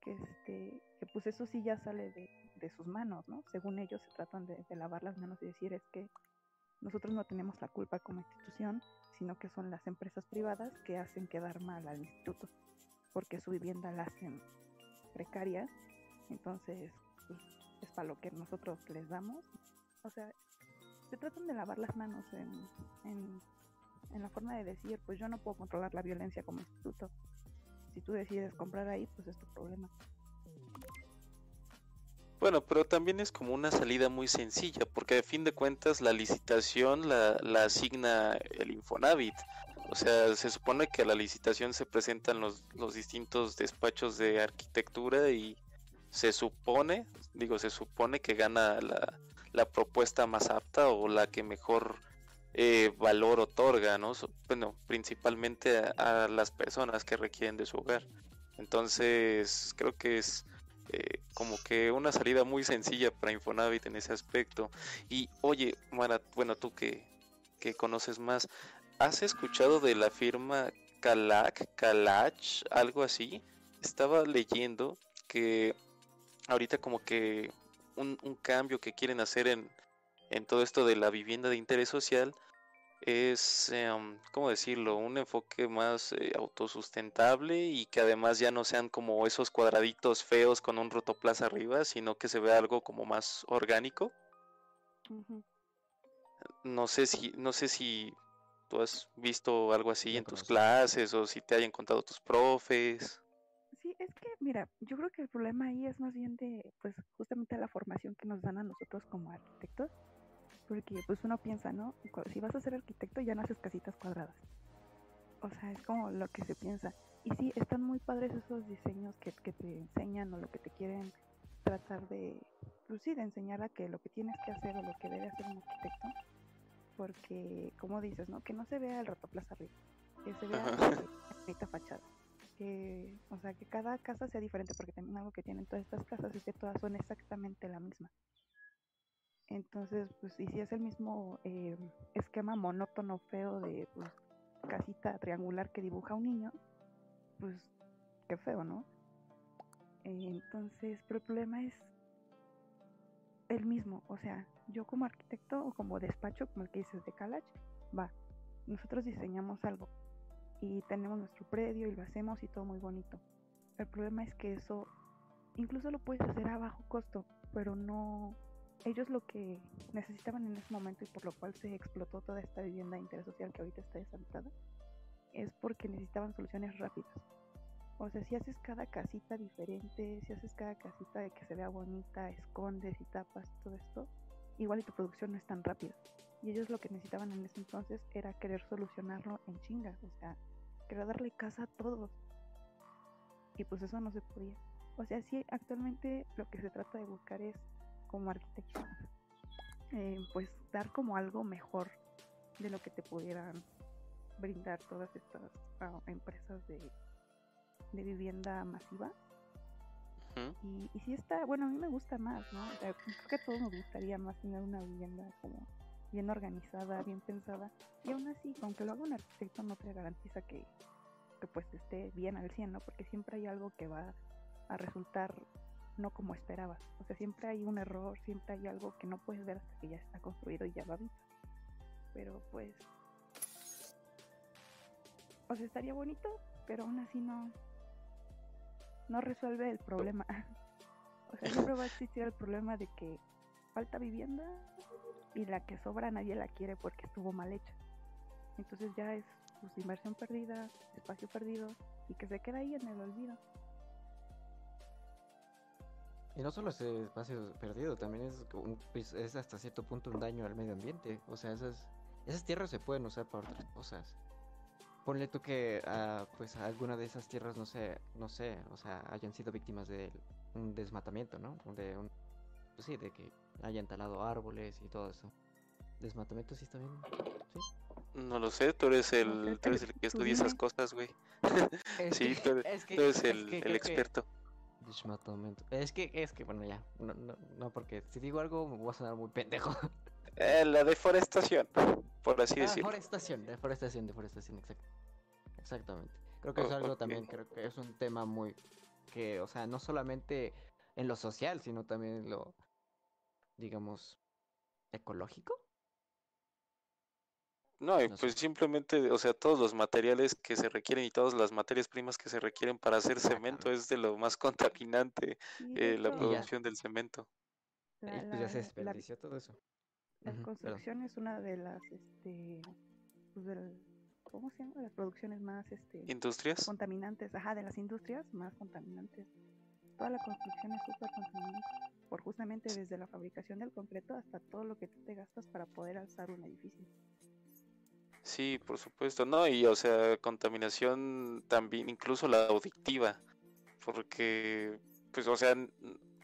que este que pues eso sí ya sale de, de sus manos no según ellos se tratan de, de lavar las manos y decir es que nosotros no tenemos la culpa como institución sino que son las empresas privadas que hacen quedar mal al instituto porque su vivienda la hacen precaria. Entonces pues, es para lo que nosotros les damos. O sea se tratan de lavar las manos en, en, en la forma de decir pues yo no puedo controlar la violencia como instituto. Si tú decides comprar ahí pues es tu problema Bueno, pero también es como una salida muy sencilla, porque a fin de cuentas la licitación la, la asigna el Infonavit. O sea, se supone que a la licitación se presentan los, los distintos despachos de arquitectura y se supone, digo, se supone que gana la, la propuesta más apta o la que mejor eh, valor otorga, ¿no? Bueno, principalmente a las personas que requieren de su hogar. Entonces, creo que es eh, como que una salida muy sencilla para Infonavit en ese aspecto. Y oye, Mara, bueno, tú que, que conoces más, ¿has escuchado de la firma Calac, Calach, algo así? Estaba leyendo que ahorita como que un, un cambio que quieren hacer en, en todo esto de la vivienda de interés social es, em, ¿cómo decirlo? Un enfoque más eh, autosustentable y que además ya no sean como esos cuadraditos feos con un rotoplas arriba, sino que se vea algo como más orgánico. No sé si, no sé si tú has visto algo así en tus clases o si te hayan contado tus profes. Sí, es que, mira, yo creo que el problema ahí es más bien de, pues, justamente la formación que nos dan a nosotros como arquitectos, porque pues uno piensa, ¿no? Si vas a ser arquitecto ya no haces casitas cuadradas. O sea, es como lo que se piensa. Y sí, están muy padres esos diseños que, que te enseñan o lo que te quieren tratar de, pues sí, de enseñar a que lo que tienes que hacer o lo que debe hacer un arquitecto, porque, como dices, ¿no? Que no se vea el rotoplas arriba, que se vea la bonita fachada que, o sea, que cada casa sea diferente, porque también algo que tienen todas estas casas es que todas son exactamente la misma. Entonces, pues, y si es el mismo eh, esquema monótono, feo de pues, casita triangular que dibuja un niño, pues, qué feo, ¿no? Entonces, pero el problema es el mismo, o sea, yo como arquitecto o como despacho, como el que dices de Calach, va, nosotros diseñamos algo, y tenemos nuestro predio y lo hacemos y todo muy bonito. El problema es que eso incluso lo puedes hacer a bajo costo, pero no ellos lo que necesitaban en ese momento y por lo cual se explotó toda esta vivienda de interés social que ahorita está deshabitada es porque necesitaban soluciones rápidas. O sea, si haces cada casita diferente, si haces cada casita de que se vea bonita, escondes y tapas todo esto, igual y tu producción no es tan rápida. Y ellos lo que necesitaban en ese entonces era querer solucionarlo en chinga, o sea, querer darle casa a todos. Y pues eso no se podía. O sea, sí, actualmente lo que se trata de buscar es, como arquitecto, eh, pues dar como algo mejor de lo que te pudieran brindar todas estas ah, empresas de, de vivienda masiva. Y, y sí está, bueno, a mí me gusta más, ¿no? Creo que a todos nos gustaría más tener una vivienda como bien organizada, bien pensada. Y aún así, aunque lo haga un arquitecto, no te garantiza que, que pues esté bien al 100, ¿no? Porque siempre hay algo que va a resultar no como esperabas. O sea, siempre hay un error, siempre hay algo que no puedes ver hasta que ya está construido y ya va visto. Pero pues... O sea, estaría bonito, pero aún así no... No resuelve el problema. <laughs> O sea, siempre va a existir el problema de que falta vivienda y la que sobra nadie la quiere porque estuvo mal hecha. Entonces ya es pues, inversión perdida, espacio perdido y que se queda ahí en el olvido. Y no solo ese espacio perdido, también es, un- pues, es hasta cierto punto un daño al medio ambiente. O sea, esas, esas tierras se pueden usar para otras cosas. Ponle tú que ah, pues alguna de esas tierras, no sé, no sé, o sea, hayan sido víctimas de un desmatamiento, ¿no? De un, pues sí, de que hayan talado árboles y todo eso. Desmatamiento sí está bien, sí. No lo sé, tú eres el, tú eres el que estudia esas cosas, güey. <laughs> Es Sí, que- tú eres, es que- tú eres es el, que el que- Es que, es que, bueno, ya, no, no, no, porque si digo algo me voy a sonar muy pendejo. Eh, la deforestación, por así Ah, decirlo. Deforestación, deforestación, deforestación, exacto. Exactamente. Creo que es Oh, algo también, creo que es un tema muy que, o sea, no solamente en lo social, sino también en lo, digamos, ecológico. No, y No sé. pues simplemente, o sea, todos los materiales que se requieren y todas las materias primas que se requieren para hacer cemento es de lo más <laughs> contaminante, eh, la producción del cemento. la- y pues ya se la- desperdició todo eso. La construcción es una de las, este, pues del- ¿cómo se llama? Las producciones más, este, ¿Industrias? contaminantes, ajá, de las industrias más contaminantes. Toda la construcción es súper contaminante, por justamente desde la fabricación del concreto hasta todo lo que tú te gastas para poder alzar un edificio. Sí, por supuesto. No, y o sea, contaminación también, incluso la auditiva, porque, pues, o sea,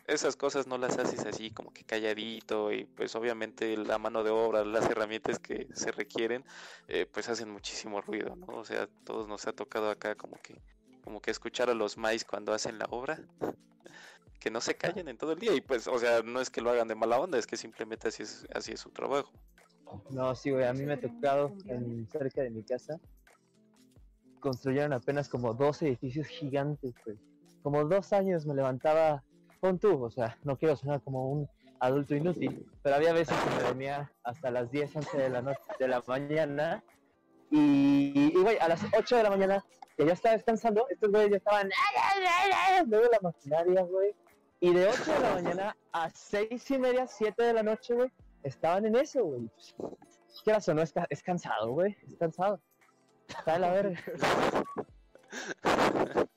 esas cosas no las haces así como que calladito y pues obviamente la mano de obra, las herramientas que se requieren, eh, pues hacen muchísimo ruido, ¿no? O sea, todos nos ha tocado acá como que, como que escuchar a los maíz cuando hacen la obra, <laughs> que no se callen en todo el día y pues, o sea, no es que lo hagan de mala onda, es que simplemente así es, así es su trabajo. No, sí, güey, a mí me ha ¿Seguro tocado en, cerca de mi casa. Construyeron apenas como dos edificios gigantes, güey. Como dos años me levantaba con tú, o sea, no quiero sonar como un adulto inútil, pero había veces que me dormía hasta las 10, 11 de la noche, de la mañana. Y, y, güey, a las 8 de la mañana, que ya estaba descansando, estos güeyes ya estaban. Luego la maquinaria, güey. Y de 8 de la mañana a 6 y media, 7 de la noche, güey, estaban en eso, güey. Quieras o no, es, ca- es cansado, güey. Es cansado. Está de la verga. <laughs>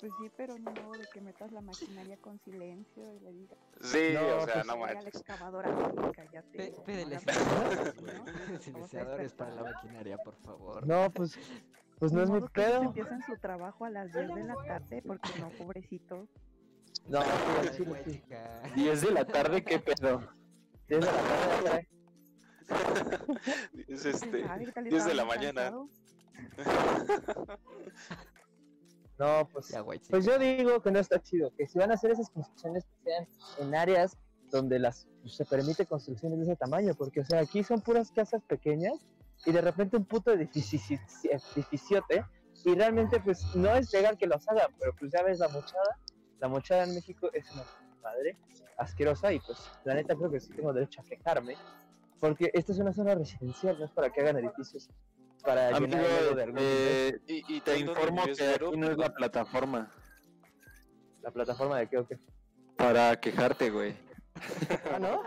Pues sí, pero no de que metas la maquinaria con silencio y le digas, Sí, No, o sea, pues, no "Oiga, la manches. excavadora cállate. Pídele silenciadores, ruido", güey. ¿no? Vamos <laughs> a Silenciadores para la maquinaria, por favor. No, pues, pues no es mi pedo. empiecen su trabajo a las 10 de la tarde porque no, pobrecito. No, chica. 10 de la tarde, ¿qué pedo? 10 de la trae. Es este, ¿Sabe qué tal 10 de la mañana. <laughs> No, pues, Ya, güey, pues yo digo que no está chido. Que si van a hacer esas construcciones, que sean en áreas donde las pues, se permite construcciones de ese tamaño. Porque, o sea, aquí son puras casas pequeñas y de repente un puto edifici- edificiote. Y realmente, pues, no es legal que los hagan, pero pues ya ves la mochada. La mochada en México es una madre asquerosa y pues, la neta creo que sí tengo derecho a quejarme. Porque esta es una zona residencial, no es para que hagan edificios para Amigo, de algún eh, Y, y te informo que aquí no es la plataforma la plataforma de qué o qué. para quejarte, güey. <laughs> Ah, ¿no?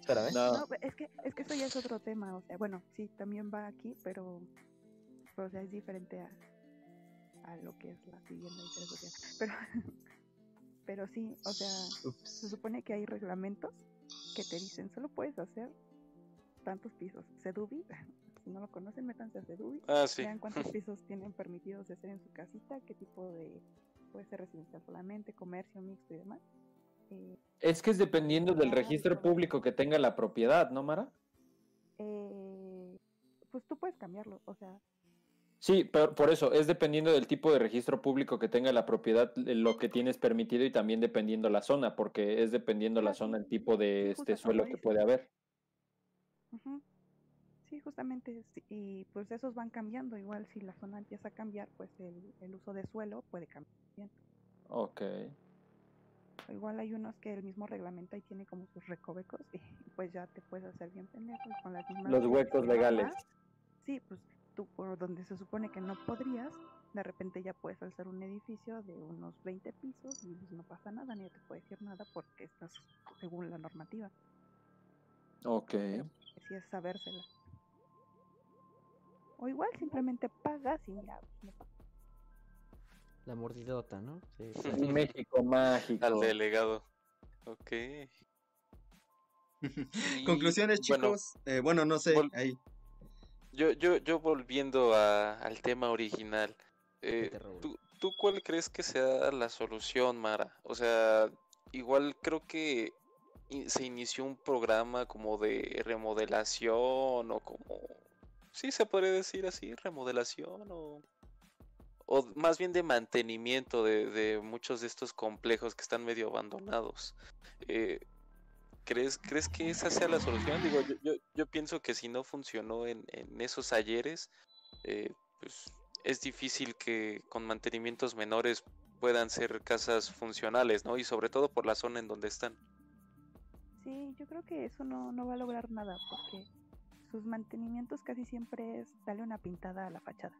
Espérame. No. No, es que, es que eso ya es otro tema, o sea, bueno, sí, también va aquí, pero, pero, o sea, es diferente a, a lo que es la vivienda social. Pero, pero sí, o sea, se supone que hay reglamentos que te dicen, solo puedes hacer tantos pisos. Sedubi, <laughs> si no lo conocen, métanse a Sedubi, Ah, sí. vean cuántos <laughs> pisos tienen permitidos de hacer en su casita, qué tipo de, puede ser residencial solamente, comercio, mixto y demás. Eh, Es que es dependiendo del registro público que tenga la propiedad, ¿no, Mara? eh, pues tú puedes cambiarlo, o sea, Sí, pero por eso, es dependiendo del tipo de registro público que tenga la propiedad, eh, lo que tienes permitido y también dependiendo la zona, porque es dependiendo la zona el tipo de Sí, este suelo que puede haber. Sí, justamente, sí, y pues esos van cambiando. Igual si la zona empieza a cambiar, pues el, el uso de suelo puede cambiar. también. Ok. Igual hay unos que el mismo reglamento ahí tiene como sus recovecos <laughs> y pues ya te puedes hacer bien pendejo con las mismas Los huecos legales. Sí, pues tú por donde se supone que no podrías, de repente ya puedes alzar un edificio de unos 20 pisos y pues no pasa nada, ni te puede decir nada porque estás según la normativa. Ok. Sí es sabérsela. O igual simplemente pagas y no pasa. La mordidota, ¿no? Sí, México mágico. Al delegado. Ok. Y, <laughs> Conclusiones, bueno, chicos. Eh, Bueno, no sé, ahí. Yo, yo, yo volviendo a- al tema original, eh. ¿tú, ¿tú cuál crees que sea la solución, Mara? O sea, igual creo que se inició un programa como de remodelación o como... Sí, se podría decir así, remodelación o... O más bien de mantenimiento de, de muchos de estos complejos que están medio abandonados. Eh, ¿Crees, ¿Crees que esa sea la solución? Digo, yo, yo, yo pienso que si no funcionó en, en esos ayeres, eh, pues es difícil que con mantenimientos menores puedan ser casas funcionales, ¿no? Y sobre todo por la zona en donde están. Sí, yo creo que eso no, no va a lograr nada porque sus mantenimientos casi siempre es darle una pintada a la fachada.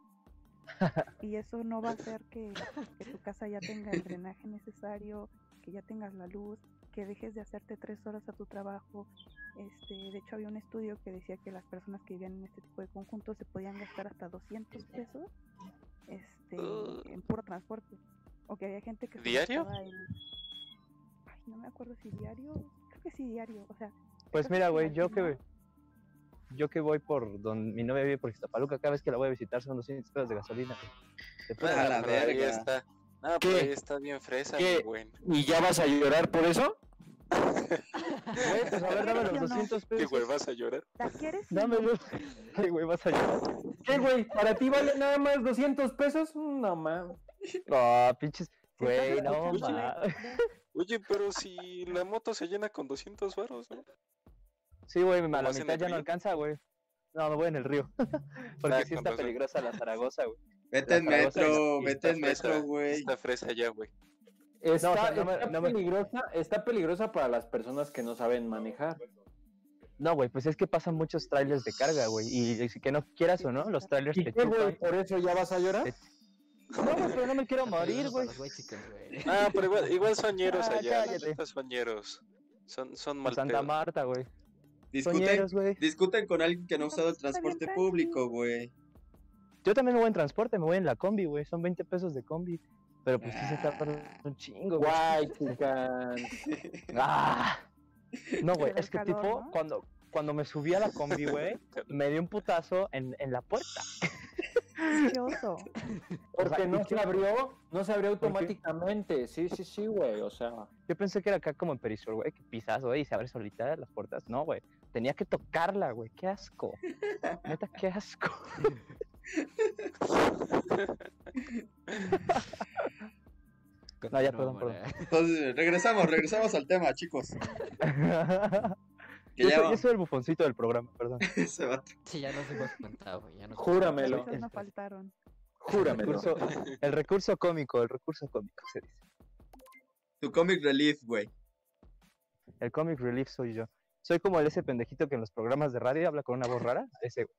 <laughs> Y eso no va a <laughs> hacer que, que tu casa ya tenga el drenaje necesario, que ya tengas la luz, que dejes de hacerte tres horas a tu trabajo. Este, de hecho, había un estudio que decía que las personas que vivían en este tipo de conjuntos se podían gastar hasta 200 pesos este, Uh. en puro transporte. O que había gente que ¿Diario? gastaba en- Ay, no me acuerdo si diario. Creo que sí, diario. O sea, Pues mira, güey, yo que yo que voy por donde mi novia vive por Iztapaluca, cada vez que la voy a visitar son 200 pesos de gasolina. Ah, madre. la verga. está. Ah, ¿Qué? pero ahí está bien fresa. ¿Y ya vas a llorar por eso? <laughs> Güey, pues a ver, dame los ¿Sí o no? 200 ¿Qué pesos. güey vas a llorar? ¿la quieres? no? Dámelos. Ay, <laughs> güey, vas a llorar. ¿Qué, güey? ¿Para ti vale nada más 200 pesos? No, mames. No, pinches. Güey, no, escuchando, ma. ve, Oye, pero si la moto se llena con 200 varos, ¿no? Sí, güey, a ¿Cómo la mitad ya no alcanza, güey. No, me voy en el río. <laughs> Porque Ah, sí está peligrosa la Zaragoza, güey. Vete en metro, vete en metro, güey. Está fresa ya, güey. Está, o sea, no me- está no me- peligrosa, está peligrosa para las personas que no saben manejar. No, güey, pues es que pasan muchos trailers de carga, güey. Y si que no quieras o no, los trailers ¿Y te qué, güey? chupan. ¿Por eso ya vas a llorar? Te- No, güey, pero no me quiero morir, güey. Ah, pero igual, igual son ñeros Ah, allá, son ñeros. Son, son En mal Santa pedo. Marta, güey. Discuten, discuten con alguien que no ha No, usado el transporte público, güey. Yo también me voy en transporte, me voy en la combi, güey. Son 20 pesos de combi. Pero pues sí se tarda un chingo, güey. Guay, <laughs> chican. ¡Ah! No, güey, es que calor, tipo, ¿no? cuando, cuando me subí a la combi, güey, <laughs> me dio un putazo en, en la puerta. Qué oso. <laughs> Porque ¿y no se abrió, no se abrió automáticamente. Sí, sí, sí, güey. O sea, Yo pensé que era acá como en Perisur, güey, que pisas, güey, y se abre solita las puertas. No, güey. Tenía que tocarla, güey. Qué asco. Neta, qué asco. No, ya, perdón, perdón. Entonces, regresamos, regresamos al tema, chicos. <laughs> Que Yo ya soy, va- yo soy el bufoncito del programa, perdón. <laughs> ese vato. Sí, ya nos cuenta, güey. ya nos Júramelo. cuenta. Esos no faltaron. El júramelo. recurso, el recurso cómico, el recurso cómico se dice. Tu comic relief, güey. El comic relief soy yo. Soy como el ese pendejito que en los programas de radio habla con una voz rara. Ese, güey.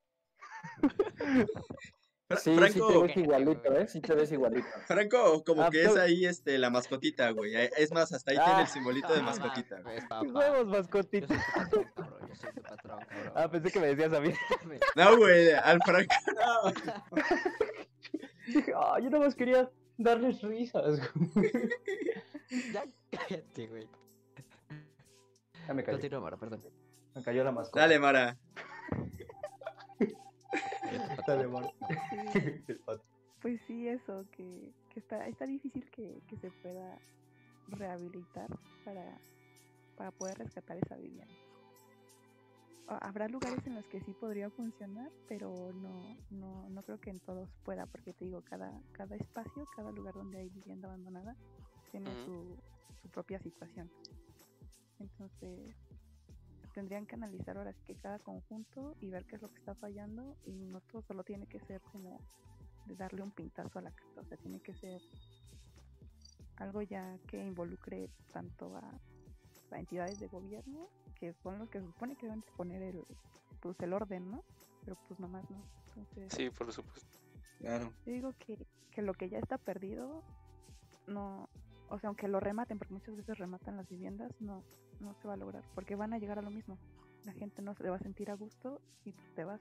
Sí, sí Franco, te ves igualito, ¿eh? Sí te ves igualito. Franco, como Ah, que es pero- ahí este, la mascotita, güey. Eh, Es más, hasta ahí tiene Ah. el simbolito de Ah, mascotita. pues, ¡Qué papá. huevos, Yo mascotita! soy tu patrón, cabrón. Yo soy tu patrón. Ah, pensé que me decías a mí. No, güey, al Franco, no. Ah, yo nomás quería darles risas. Ya cállate, güey. Ya me cayó. Continúa, Mara, perdón. Me cayó la mascota. Dale, Mara. <laughs> Dale, <laughs> pues sí, eso, que, que está, está difícil que, que se pueda rehabilitar para, para poder rescatar esa vivienda. Ha- Habrá lugares en los que sí podría funcionar, pero no, no, no creo que en todos pueda, porque te digo, cada, cada espacio, cada lugar donde hay vivienda abandonada, tiene su, su propia situación. Entonces, tendrían que analizar ahora sí que cada conjunto y ver qué es lo que está fallando y no todo solo tiene que ser como de darle un pintazo a la carta, o sea, tiene que ser algo ya que involucre tanto a, a entidades de gobierno, que son los que se supone que deben de poner el, pues, el orden, ¿no? Pero pues nomás no. Entonces, Sí, por supuesto. Claro. yo digo que, que lo que ya está perdido, no, o sea, aunque lo rematen, porque muchas veces rematan las viviendas, no, no se va a lograr, porque van a llegar a lo mismo. La gente no se va a sentir a gusto y pues, te vas,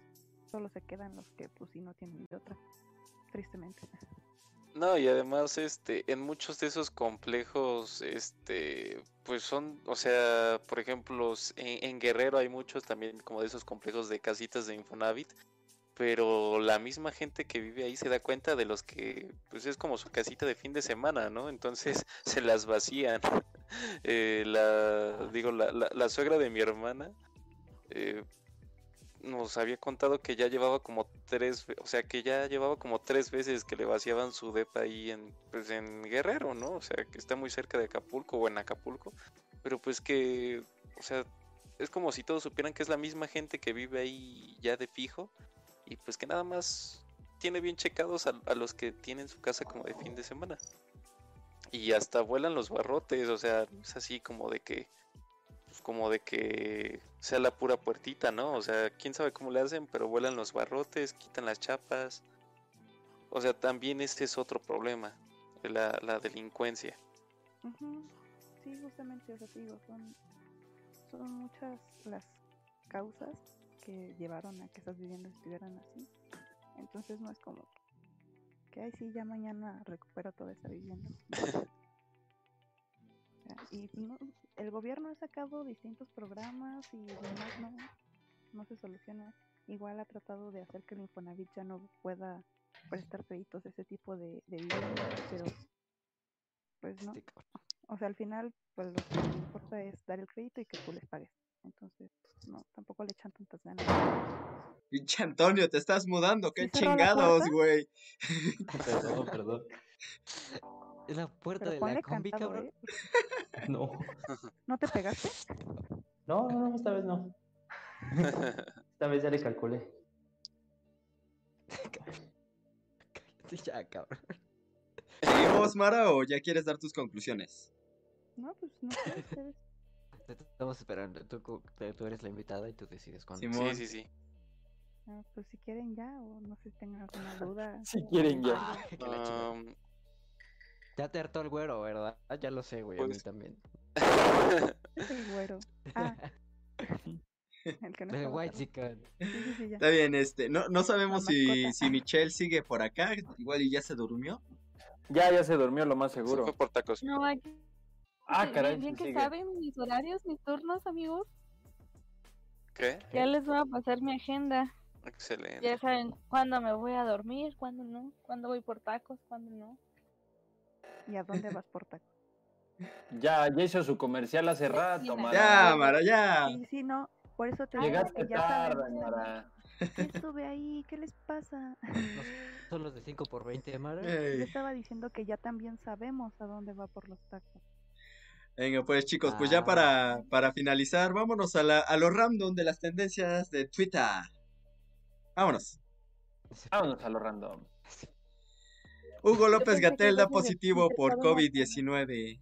solo se quedan los que pues sí no tienen de otra, tristemente. No, y además, este, en muchos de esos complejos, este, pues son, o sea, por ejemplo, en Guerrero hay muchos también como de esos complejos de casitas de Infonavit, pero la misma gente que vive ahí se da cuenta de los que, pues es como su casita de fin de semana, ¿no? Entonces <laughs> se las vacían. <laughs> Eh, la, digo, la, la, la suegra de mi hermana, eh, nos había contado que ya llevaba como tres, o sea, que ya llevaba como tres veces que le vaciaban su depa ahí en, pues en Guerrero, ¿no? O sea, que está muy cerca de Acapulco o en Acapulco, pero pues que, o sea, es como si todos supieran que es la misma gente que vive ahí ya de fijo y pues que nada más tiene bien checados a, a los que tienen su casa como de fin de semana. Y hasta vuelan los barrotes, o sea, es así como de que pues como de que sea la pura puertita, ¿no? O sea, quién sabe cómo le hacen, pero vuelan los barrotes, quitan las chapas. O sea, también este es otro problema, la, la delincuencia. Sí, justamente, o sea, digo, son, son muchas las causas que llevaron a que esas viviendas estuvieran así. Entonces no es como que, ay, sí, ya mañana recupero toda esa vivienda. <laughs> Y no, el gobierno ha sacado distintos programas y demás no, no se soluciona. Igual ha tratado de hacer que el Infonavit ya no pueda prestar créditos ese tipo de, de viviendas, pero pues no. Este. O sea, al final, pues lo que importa es dar el crédito y que tú les pagues. Entonces, no, tampoco le echan tantas ganas. Pinche Antonio, te estás mudando, qué ¿Sí cerró la chingados, güey. Perdón, <laughs> perdón. Es la puerta de la combi, cantado, cabrón. ¿eh? <laughs> No. ¿No te pegaste? No, no, no, esta vez no. Esta vez ya le calculé. Cállate ya, cabrón. ¿Seguimos, Mara, o ya quieres dar tus conclusiones? No, pues no. Te estamos esperando. Tú, tú eres la invitada y tú decides cuándo. Simón. Sí, sí, sí. Ah, pues si quieren ya, o no sé si tengan alguna <laughs> duda. Si quieren ya. Ah, <laughs> Ya te hartó el güero, ¿verdad? Ah, Ya lo sé, güey. A mí Pues- <laughs> también. Es el güero. Ah. El que no White. Sí, sí, sí, ya. Está bien, este, no, no sabemos si, si Michelle sigue por acá, igual y ya se durmió. Ya, ya se durmió lo más se seguro. fue por tacos. No, aquí. Ah, bien- caray, Bien que sigue. saben mis horarios, mis turnos, amigos. ¿Qué? Ya les voy a pasar mi agenda. Excelente. Ya saben cuándo me voy a dormir, cuándo no, cuándo voy por tacos, cuándo no. ¿Y a dónde vas por taco? Ya, ya hizo su comercial hace Sí, rato, Mara. Ya, Mara, ya. Sí, sí, no. Por eso te Llegaste que ya tarde. Mara. ¿Qué estuve ahí? ¿Qué les pasa? No <laughs> son los de 5 por 20, Mara. Yo Ey. estaba diciendo que ya también sabemos a dónde va por los tacos. Venga, pues chicos, pues ya para, Ah. para finalizar, vámonos a, la, a lo random de las tendencias de Twitter. Vámonos. Vámonos a lo random. Hugo López Gatel da positivo por estaba muerto. COVID-19.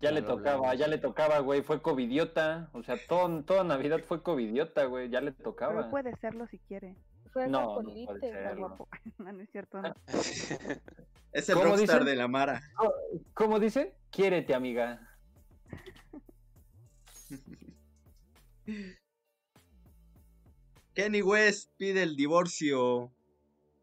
Ya le tocaba, ya le tocaba, güey. Fue covidiota. O sea, todo, toda Navidad fue covidiota, güey. Ya le Pero tocaba. puede serlo si quiere. Fue No, no puede Serlo. <laughs> No, no es cierto. No. <laughs> Es el ¿Cómo rockstar dicen? de la Mara. ¿Cómo dice? Quiérete, amiga. <laughs> Kenny West pide el divorcio.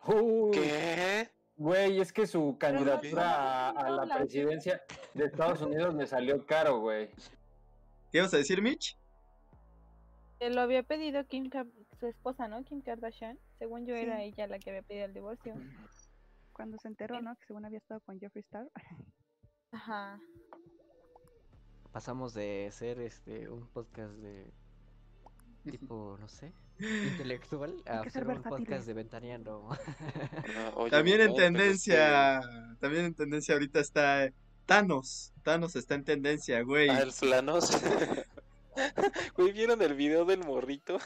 Uy, ¿Qué? Güey, es que su candidatura a, la presidencia de Estados Unidos le salió caro, güey. ¿Qué ibas a decir, Mitch? Que lo había pedido Kim, su esposa, ¿no? Kim Kardashian. Según yo era ella la que había pedido el divorcio. Cuando se enteró, ¿no? Que según había estado con Jeffree Star. <laughs> Ajá. Pasamos de ser este un podcast de tipo, no sé, intelectual <laughs> a ser ser un podcast de ventaneando. <laughs> Oye, También en no, tendencia, también en tendencia ahorita está Thanos. Thanos está en tendencia, güey. Ah, el. Güey, ¿vieron el video del morrito?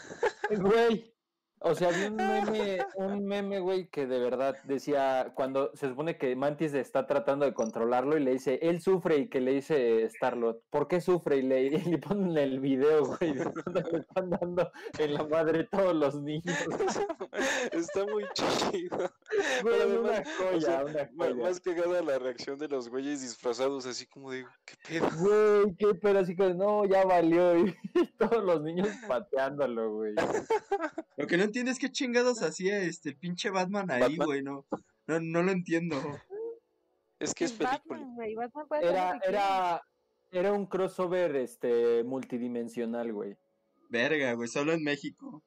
Güey. O sea, vi un meme, <laughs> un meme, güey, que de verdad decía, cuando se supone que Mantis está tratando de controlarlo y le dice, él sufre y que le dice Starlord, ¿por qué sufre? Y le, y le ponen el video, güey, de cuando le están dando en la madre todos los niños. <laughs> Está muy chido. <laughs> Güey, Pero una además, o joya, sea, una joya. Más cagada la reacción de los güeyes disfrazados, así como de, ¿qué pedo? Güey, qué pero así que no, ya valió. Y todos los niños pateándolo, güey. Lo que no entiendo es qué chingados hacía este el pinche Batman ahí, Batman. güey, no, no, no lo entiendo. Es que es película. Batman, güey. Batman puede Era, era, era un crossover este multidimensional, güey. Verga, güey, solo en México.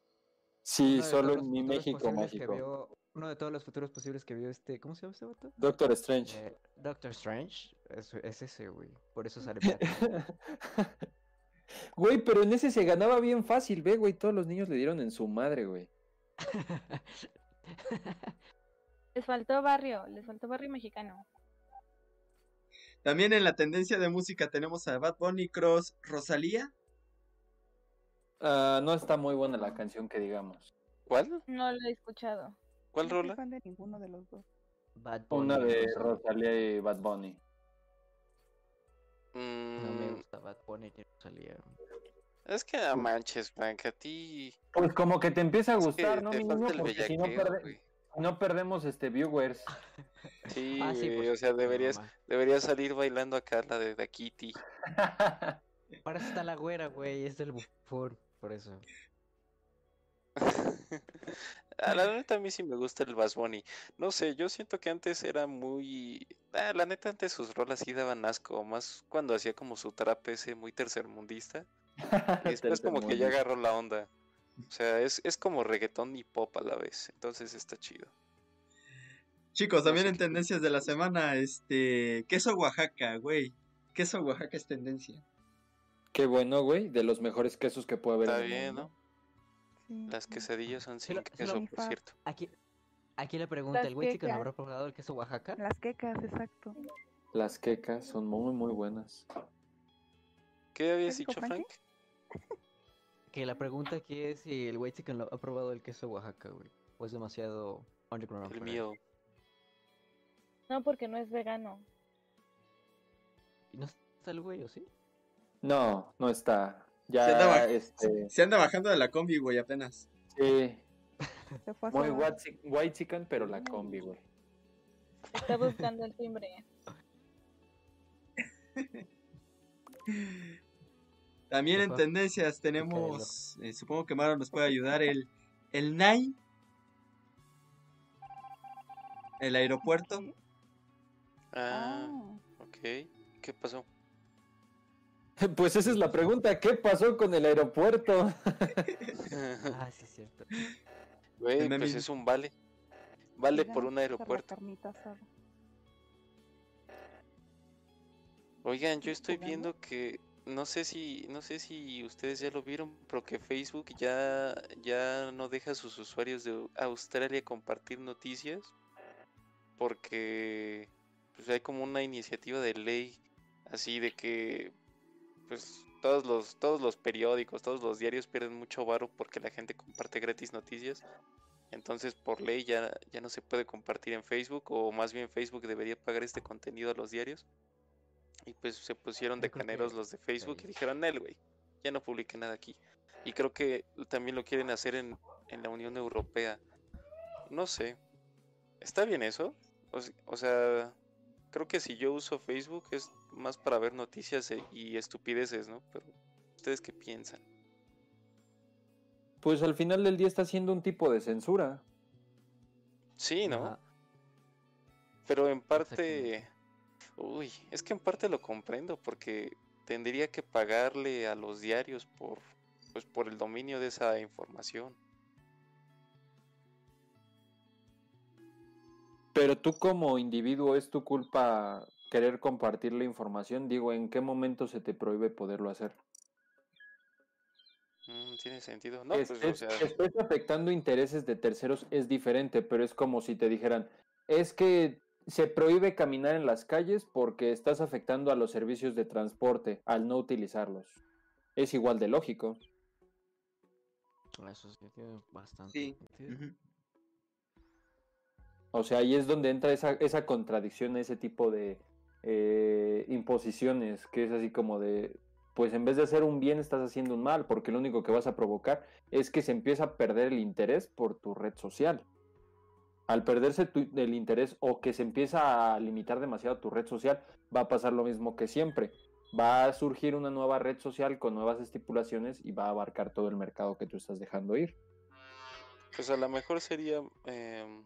Sí, solo en mi México mágico. vio- uno de todos los futuros posibles que vio este. ¿Cómo se llama este vato? Doctor Strange. Eh, Doctor Strange. Es, es ese, güey. Por eso sale. <laughs> Güey, pero en ese se ganaba bien fácil, ve, güey. Todos los niños le dieron en su madre, güey. <laughs> Les faltó barrio, les faltó barrio mexicano. También en la tendencia de música tenemos a Bad Bunny, Cross, Rosalía. Ah, no está muy buena la canción que digamos. ¿Cuál? No lo he escuchado. ¿Cuál No soy rola? fan de ninguno de los dos. Bad Una Bunny, de Rosalía. Rosalía y Bad Bunny. No me Mm, gusta Bad Bunny ni Rosalía. es que no manches, Frank, a ti. Pues como que te empieza a es que gustar, ¿no, mi niño? Porque si no, perde- no perdemos este viewers. <laughs> Sí, Ah, sí, o sea, deberías, deberías salir bailando acá la de, de Kitty. <laughs> Para eso está la güera, güey. Es del bufón. Por eso. <laughs> A la neta a mí sí me gusta el Bass Bunny. No sé, yo siento que antes era muy... Ah, la neta antes sus rolas sí daban asco, más cuando hacía como su trap ese muy tercermundista. <laughs> Y después como que ya agarró la onda. O sea, es, es como reggaetón y pop a la vez. Entonces está chido. Chicos, también en tendencias de la semana, este, queso Oaxaca, güey. Queso Oaxaca es tendencia. Qué bueno, güey. De los mejores quesos que puede haber. Está en el bien, mundo. ¿no? Sí, Las quesadillas son sin queso, por cierto. Aquí, aquí le pregunta, Las ¿el güey quecas. habrá probado el queso Oaxaca? Las quecas, exacto. Las quecas son muy, muy buenas. ¿Qué habías dicho? Frank? <laughs> Que la pregunta aquí es si el güey chico lo ha probado el queso Oaxaca, güey. O es demasiado underground. El él. mío. No, porque no es vegano. ¿Y no está el güey o sí? No, no está. Se anda, Ya, este, se anda bajando de la combi, güey, apenas. sí, Se fue a muy white, white chicken, pero la combi, güey. Está buscando el timbre. <laughs> También en tendencias tenemos, eh, supongo que Maro nos puede ayudar, el, el NAI, el aeropuerto. Ah, Ah, ok. ¿Qué pasó? Pues esa es la pregunta, ¿qué pasó con el aeropuerto? <laughs> Ah, sí, es cierto. Güey, pues es un vale. Vale por un aeropuerto. Oigan, yo estoy viendo que no sé si no sé si ustedes ya lo vieron, pero que Facebook ya ya no deja a sus usuarios de Australia compartir noticias porque pues hay como una iniciativa de ley así de que pues todos los todos los periódicos, todos los diarios pierden mucho varo porque la gente comparte gratis noticias. Entonces, por ley ya ya no se puede compartir en Facebook o más bien Facebook debería pagar este contenido a los diarios. Y pues se pusieron de caneros los de Facebook y dijeron, Nel, güey, ya no publique nada aquí. Y creo que también lo quieren hacer en, en la Unión Europea. No sé. ¿Está bien eso? O, o sea, creo que si yo uso Facebook es más para ver noticias e- y estupideces, ¿no? Pero, ¿ustedes qué piensan? Pues al final del día está siendo un tipo de censura. Sí, ¿no? Ajá. Pero en parte, uy, es que en parte lo comprendo porque tendría que pagarle a los diarios por, pues por el dominio de esa información. Pero tú como individuo es tu culpa querer compartir la información. Digo, ¿en qué momento se te prohíbe poderlo hacer? Mm, tiene sentido. No, Que pues, o estés, sea, estés afectando intereses de terceros es diferente, pero es como si te dijeran, es que se prohíbe caminar en las calles porque estás afectando a los servicios de transporte al no utilizarlos. es igual de lógico. Eso sí tiene bastante Sí. sentido. O sea, ahí es donde entra esa, esa contradicción, ese tipo de eh, imposiciones, que es así como de, pues en vez de hacer un bien, estás haciendo un mal, porque lo único que vas a provocar es que se empieza a perder el interés por tu red social. Al perderse el interés o que se empieza a limitar demasiado tu red social, va a pasar lo mismo que siempre. Va a surgir una nueva red social con nuevas estipulaciones y va a abarcar todo el mercado que tú estás dejando ir. Pues a lo mejor sería, em,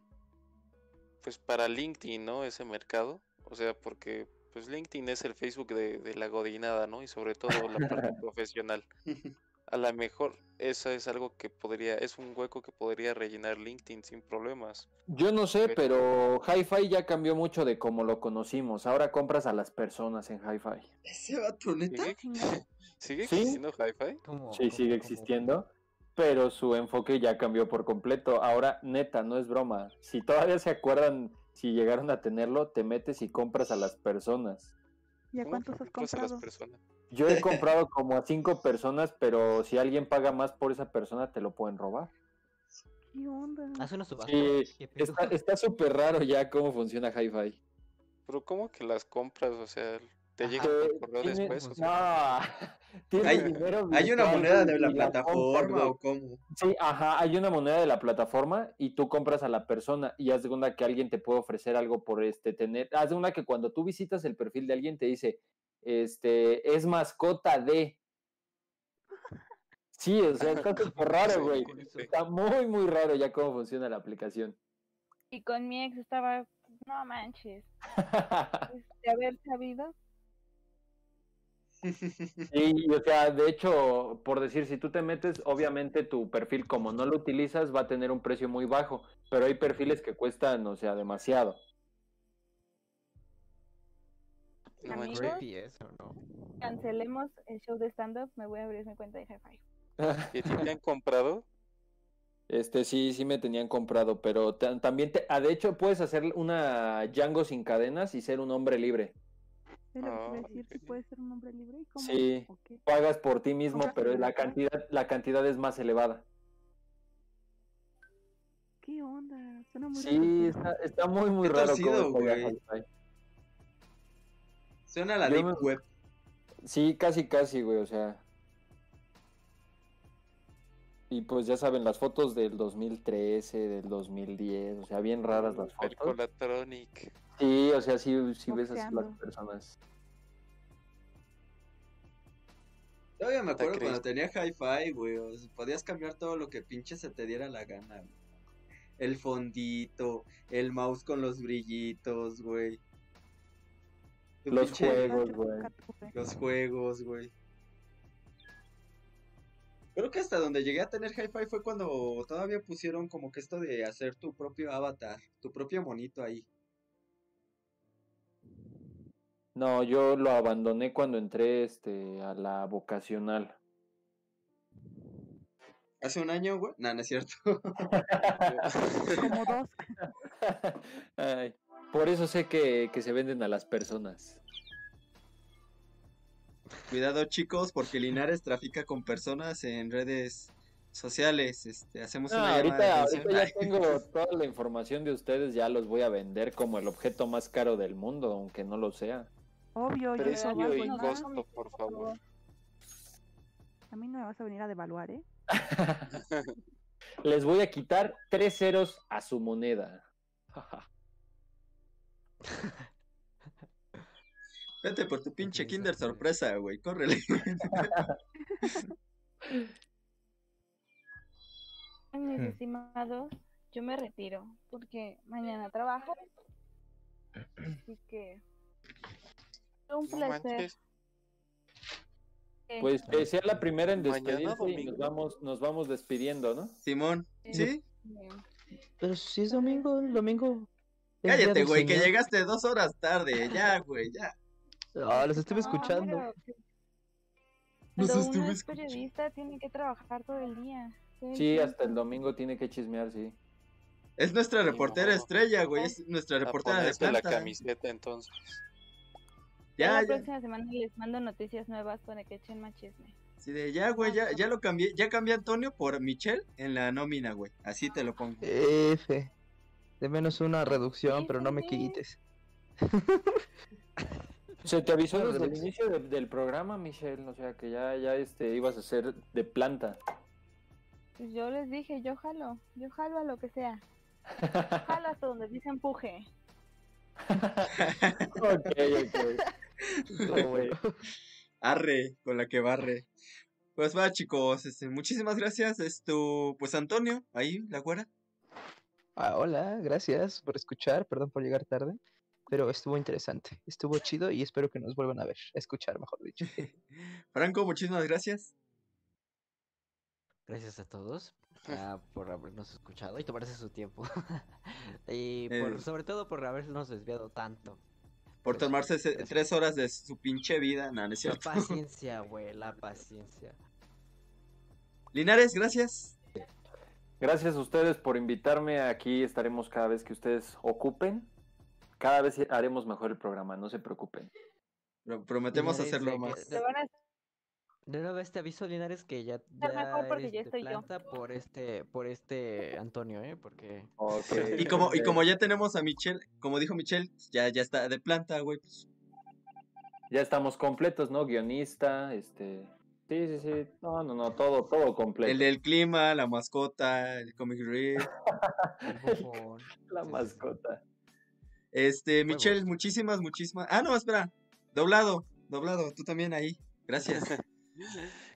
pues para LinkedIn, ¿no? Ese mercado. O sea, porque pues LinkedIn es el Facebook de, de la godinada, ¿no? Y sobre todo la parte <laughs> profesional. <laughs> A lo mejor eso es algo que podría, es un hueco que podría rellenar LinkedIn sin problemas. Yo no sé, Pero- pero Hi-Fi ya cambió mucho de cómo lo conocimos. Ahora compras a las personas en Hi-Fi. Ese vato, neta. ¿Sigue, <laughs> sigue Sí. existiendo Hi-Fi? ¿Cómo- Sí, sigue existiendo, pero su enfoque ya cambió por completo. Ahora, neta, no es broma. Si todavía se acuerdan, si llegaron a tenerlo, te metes y compras a las personas. ¿Y a ¿Cómo cuántos has compras a las comprado? personas? Yo he <laughs> comprado como a cinco personas, pero si alguien paga más por esa persona, te lo pueden robar. ¿Qué onda? Hace una subasta. Sí, está súper raro ya cómo funciona Hi-Fi. Pero ¿cómo que las compras? O sea, te llegan Eh, por correo tiene- después. o No, <laughs> tiene Hay- dinero ¿Hay una moneda de la plataforma o cómo? Sí, ajá, hay una moneda de la plataforma y tú compras a la persona y haz de cuenta que alguien te puede ofrecer algo por este tener, haz de cuenta que cuando tú visitas el perfil de alguien te dice, este, es mascota de. Sí, o sea, está <laughs> súper raro, güey. Está muy, muy raro ya cómo funciona la aplicación. Y con mi ex estaba, no manches, de haber sabido. <laughs> Sí, o sea, de hecho, por decir, si tú te metes, obviamente tu perfil, como no lo utilizas, va a tener un precio muy bajo, pero hay perfiles que cuestan, o sea, demasiado. Amigos. Cancelemos el show de stand-up, me voy a abrir mi cuenta de Hi-Fi. ¿Y te han comprado? Este sí, sí me tenían comprado, pero ta- también te, ah, de hecho puedes hacer una Django sin cadenas y ser un hombre libre. Es lo que Ah, decir, si ok. puedes ser un hombre libre y cómo Sí. o qué? Pagas por ti mismo, ¿Compras pero la cantidad, la cantidad es más elevada. ¿Qué onda? Suena muy Sí, está, está muy, muy Qué raro torcido, cómo güey. Suena la Yo Deep me- Web. Sí, casi, casi, güey, o sea. Y pues ya saben, las fotos del 2013, del 2010, o sea, bien raras las fotos. Percolatronic. Sí, o sea, sí, sí ves así las personas. Todavía me acuerdo cuando tenía hi-fi, güey. o sea, podías cambiar todo lo que pinche se te diera la gana, güey. El fondito, el mouse con los brillitos, güey. Los pinche- juegos. Güey. Los juegos, güey. Creo que hasta donde llegué a tener hi-fi fue cuando todavía pusieron como que esto de hacer tu propio avatar, tu propio monito ahí. No, yo lo abandoné cuando entré este, a la vocacional. Hace un año, güey. No, no es cierto. Como dos. <laughs> Ay, por eso sé que, que se venden a las personas. Cuidado, chicos, porque Linares trafica con personas en redes sociales. Este, hacemos No, una llamada de ahorita, atención. ahorita ya tengo toda la información de ustedes, ya los voy a vender como el objeto más caro del mundo, aunque no lo sea. Obvio, yo Precio trabajo y costo, por favor. A mí no me vas a venir a devaluar, ¿eh? <laughs> Les voy a quitar tres ceros a su moneda. <laughs> Vete por tu pinche Kinder sorpresa, güey. Córrele. <laughs> Mis Hmm. estimados, yo me retiro porque mañana trabajo. <clears throat> Así que un No placer. manches. Eh, Pues que sea la primera en despedirse y nos vamos, nos vamos despidiendo, ¿no? Simón, ¿sí? bien. Pero si es domingo, el domingo. Cállate, güey, que llegaste dos horas tarde. Ya, güey, ya. Ah, los estuve No, escuchando. pero Los estuve es escuchando. periodista tiene que trabajar todo el día. Sí, hasta el domingo tiene que chismear, sí. Es nuestra reportera estrella, güey. Es nuestra reportera de ponerse la planta. camiseta entonces. Ya la ya. próxima semana les mando noticias nuevas para que echen más chisme. Así de, ya, güey, ya, ya lo cambié, ya cambié a Antonio por Michelle en la nómina, güey. Así te lo pongo. F. De menos una reducción, Sí, pero no sí, me sí. quites. <laughs> Se te avisó desde el inicio de- del programa, Michelle, o sea que ya, ya este, ibas a ser de planta. Pues yo les dije, yo jalo, yo jalo a lo que sea. <laughs> Jalo hasta donde dice empuje. <laughs> ok, ok. <laughs> Arre, con la que barre. Pues va, chicos, este, muchísimas gracias. Esto, pues Antonio, ahí, la güera. Ah, hola, gracias por escuchar, perdón por llegar tarde, pero estuvo interesante, estuvo chido y espero que nos vuelvan a ver, a escuchar, mejor dicho. <laughs> Franco, muchísimas gracias. Gracias a todos ah, por habernos escuchado y tomarse su tiempo. <laughs> y por, Eh. sobre todo por habernos desviado tanto. Por Pues, tomarse tres horas de su pinche vida. No, no es La <laughs> paciencia, güey, la paciencia. Linares, gracias. Gracias a ustedes por invitarme. Aquí estaremos cada vez que ustedes ocupen. Cada vez haremos mejor el programa, no se preocupen. Pro- Prometemos Linares, hacerlo más. Te van a De nuevo este aviso, Linares, que ya, porque eres ya de yo. por este, por este Antonio, ¿eh? Porque <laughs> Y como, y como ya tenemos a Michelle, como dijo Michelle, ya, ya está de planta, güey. Pues, Ya estamos completos, ¿no? Guionista, este... Sí, sí, sí. No, no, no, todo, todo completo. el del clima, la mascota, el comic read. <laughs> La Sí, mascota. Este, Michelle, muchísimas, muchísimas. Ah, no, espera. Doblado, doblado, tú también ahí. Gracias. <laughs>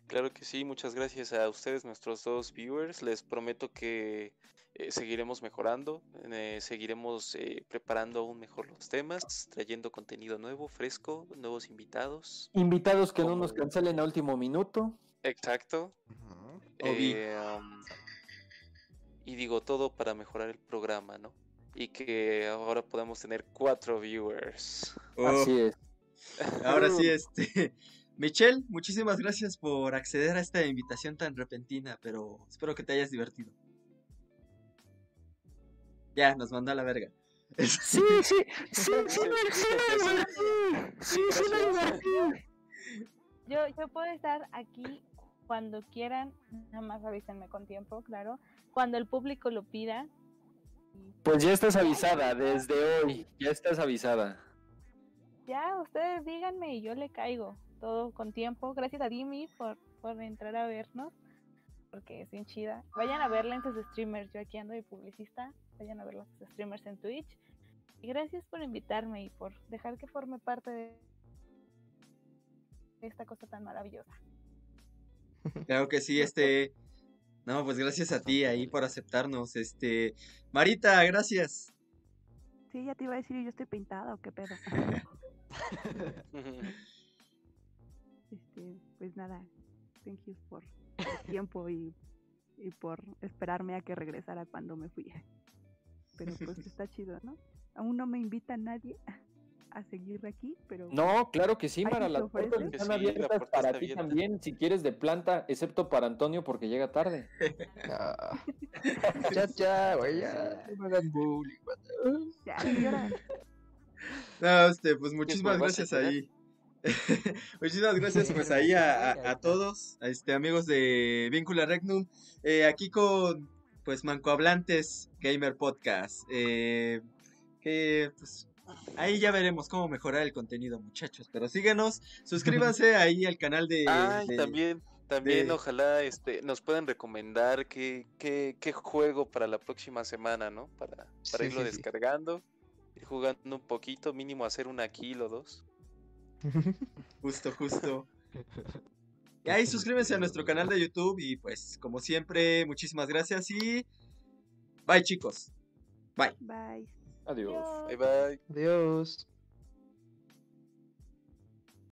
Claro que sí, muchas gracias a ustedes, nuestros dos viewers. Les prometo que eh, seguiremos mejorando, eh, seguiremos eh, preparando aún mejor los temas, trayendo contenido nuevo, fresco, nuevos invitados. Invitados que no nos cancelen a último minuto. Exacto. Eh, um, y digo todo para mejorar el programa, ¿no? Y que ahora podamos tener cuatro viewers. Oh, Así es. ahora sí, <laughs> este. Michelle, muchísimas gracias por acceder a esta invitación tan repentina, pero espero que te hayas divertido. Ya, nos manda a la verga. Sí, sí, sí, sí, sí, me- <laughs> sí. Sí, sí, me divertí. Yo, yo puedo estar aquí cuando quieran, nada más avísenme con tiempo, claro. Cuando el público lo pida. Pues ya estás avisada desde hoy. Ya estás avisada. Ya, ustedes díganme y yo le caigo. Todo con tiempo. Gracias a Dimi por, por entrar a vernos. Porque es bien chida. Vayan a verla en sus streamers. Yo aquí ando de publicista. Vayan a ver los streamers en Twitch. Y gracias por invitarme y por dejar que forme parte de esta cosa tan maravillosa. Claro que sí, este. No, pues gracias a ti ahí por aceptarnos. Este. Marita, gracias. Sí, ya te iba a decir, ¿yo estoy pintada o qué pedo? <laughs> Este, pues nada, thank you por el tiempo y, y por esperarme a que regresara cuando me fui. Pero pues <laughs> está chido, ¿no? Aún no me invita nadie a seguir aquí, pero No, claro que sí, ¿Ahí Mara. Las puertas están sí, abiertas puerta para ti abierta. también, si quieres de planta, excepto para Antonio porque llega tarde. <laughs> Ah. <laughs> Ya, ya, güey, ya. No me hagan bullying, güey. ya, señora, No, este, pues muchísimas ¿vas a gracias ahí. <laughs> muchísimas gracias pues ahí a, a- a todos, a este amigos de Víncula Regnum, eh, aquí con pues Mancohablantes Gamer Podcast. eh, que pues ahí ya veremos cómo mejorar el contenido, muchachos. Pero síganos, suscríbanse <laughs> ahí al canal de, Ah, y de- también, también de- ojalá este, nos puedan recomendar qué, qué, qué juego para la próxima semana, ¿no? Para, para Sí, irlo sí, sí. descargando, ir jugando un poquito, mínimo hacer una kill o dos. <laughs> Justo, justo. Y ahí suscríbanse a nuestro canal de YouTube y pues como siempre, muchísimas gracias y bye chicos. Bye. bye. Adiós. Adiós. Bye bye. Adiós.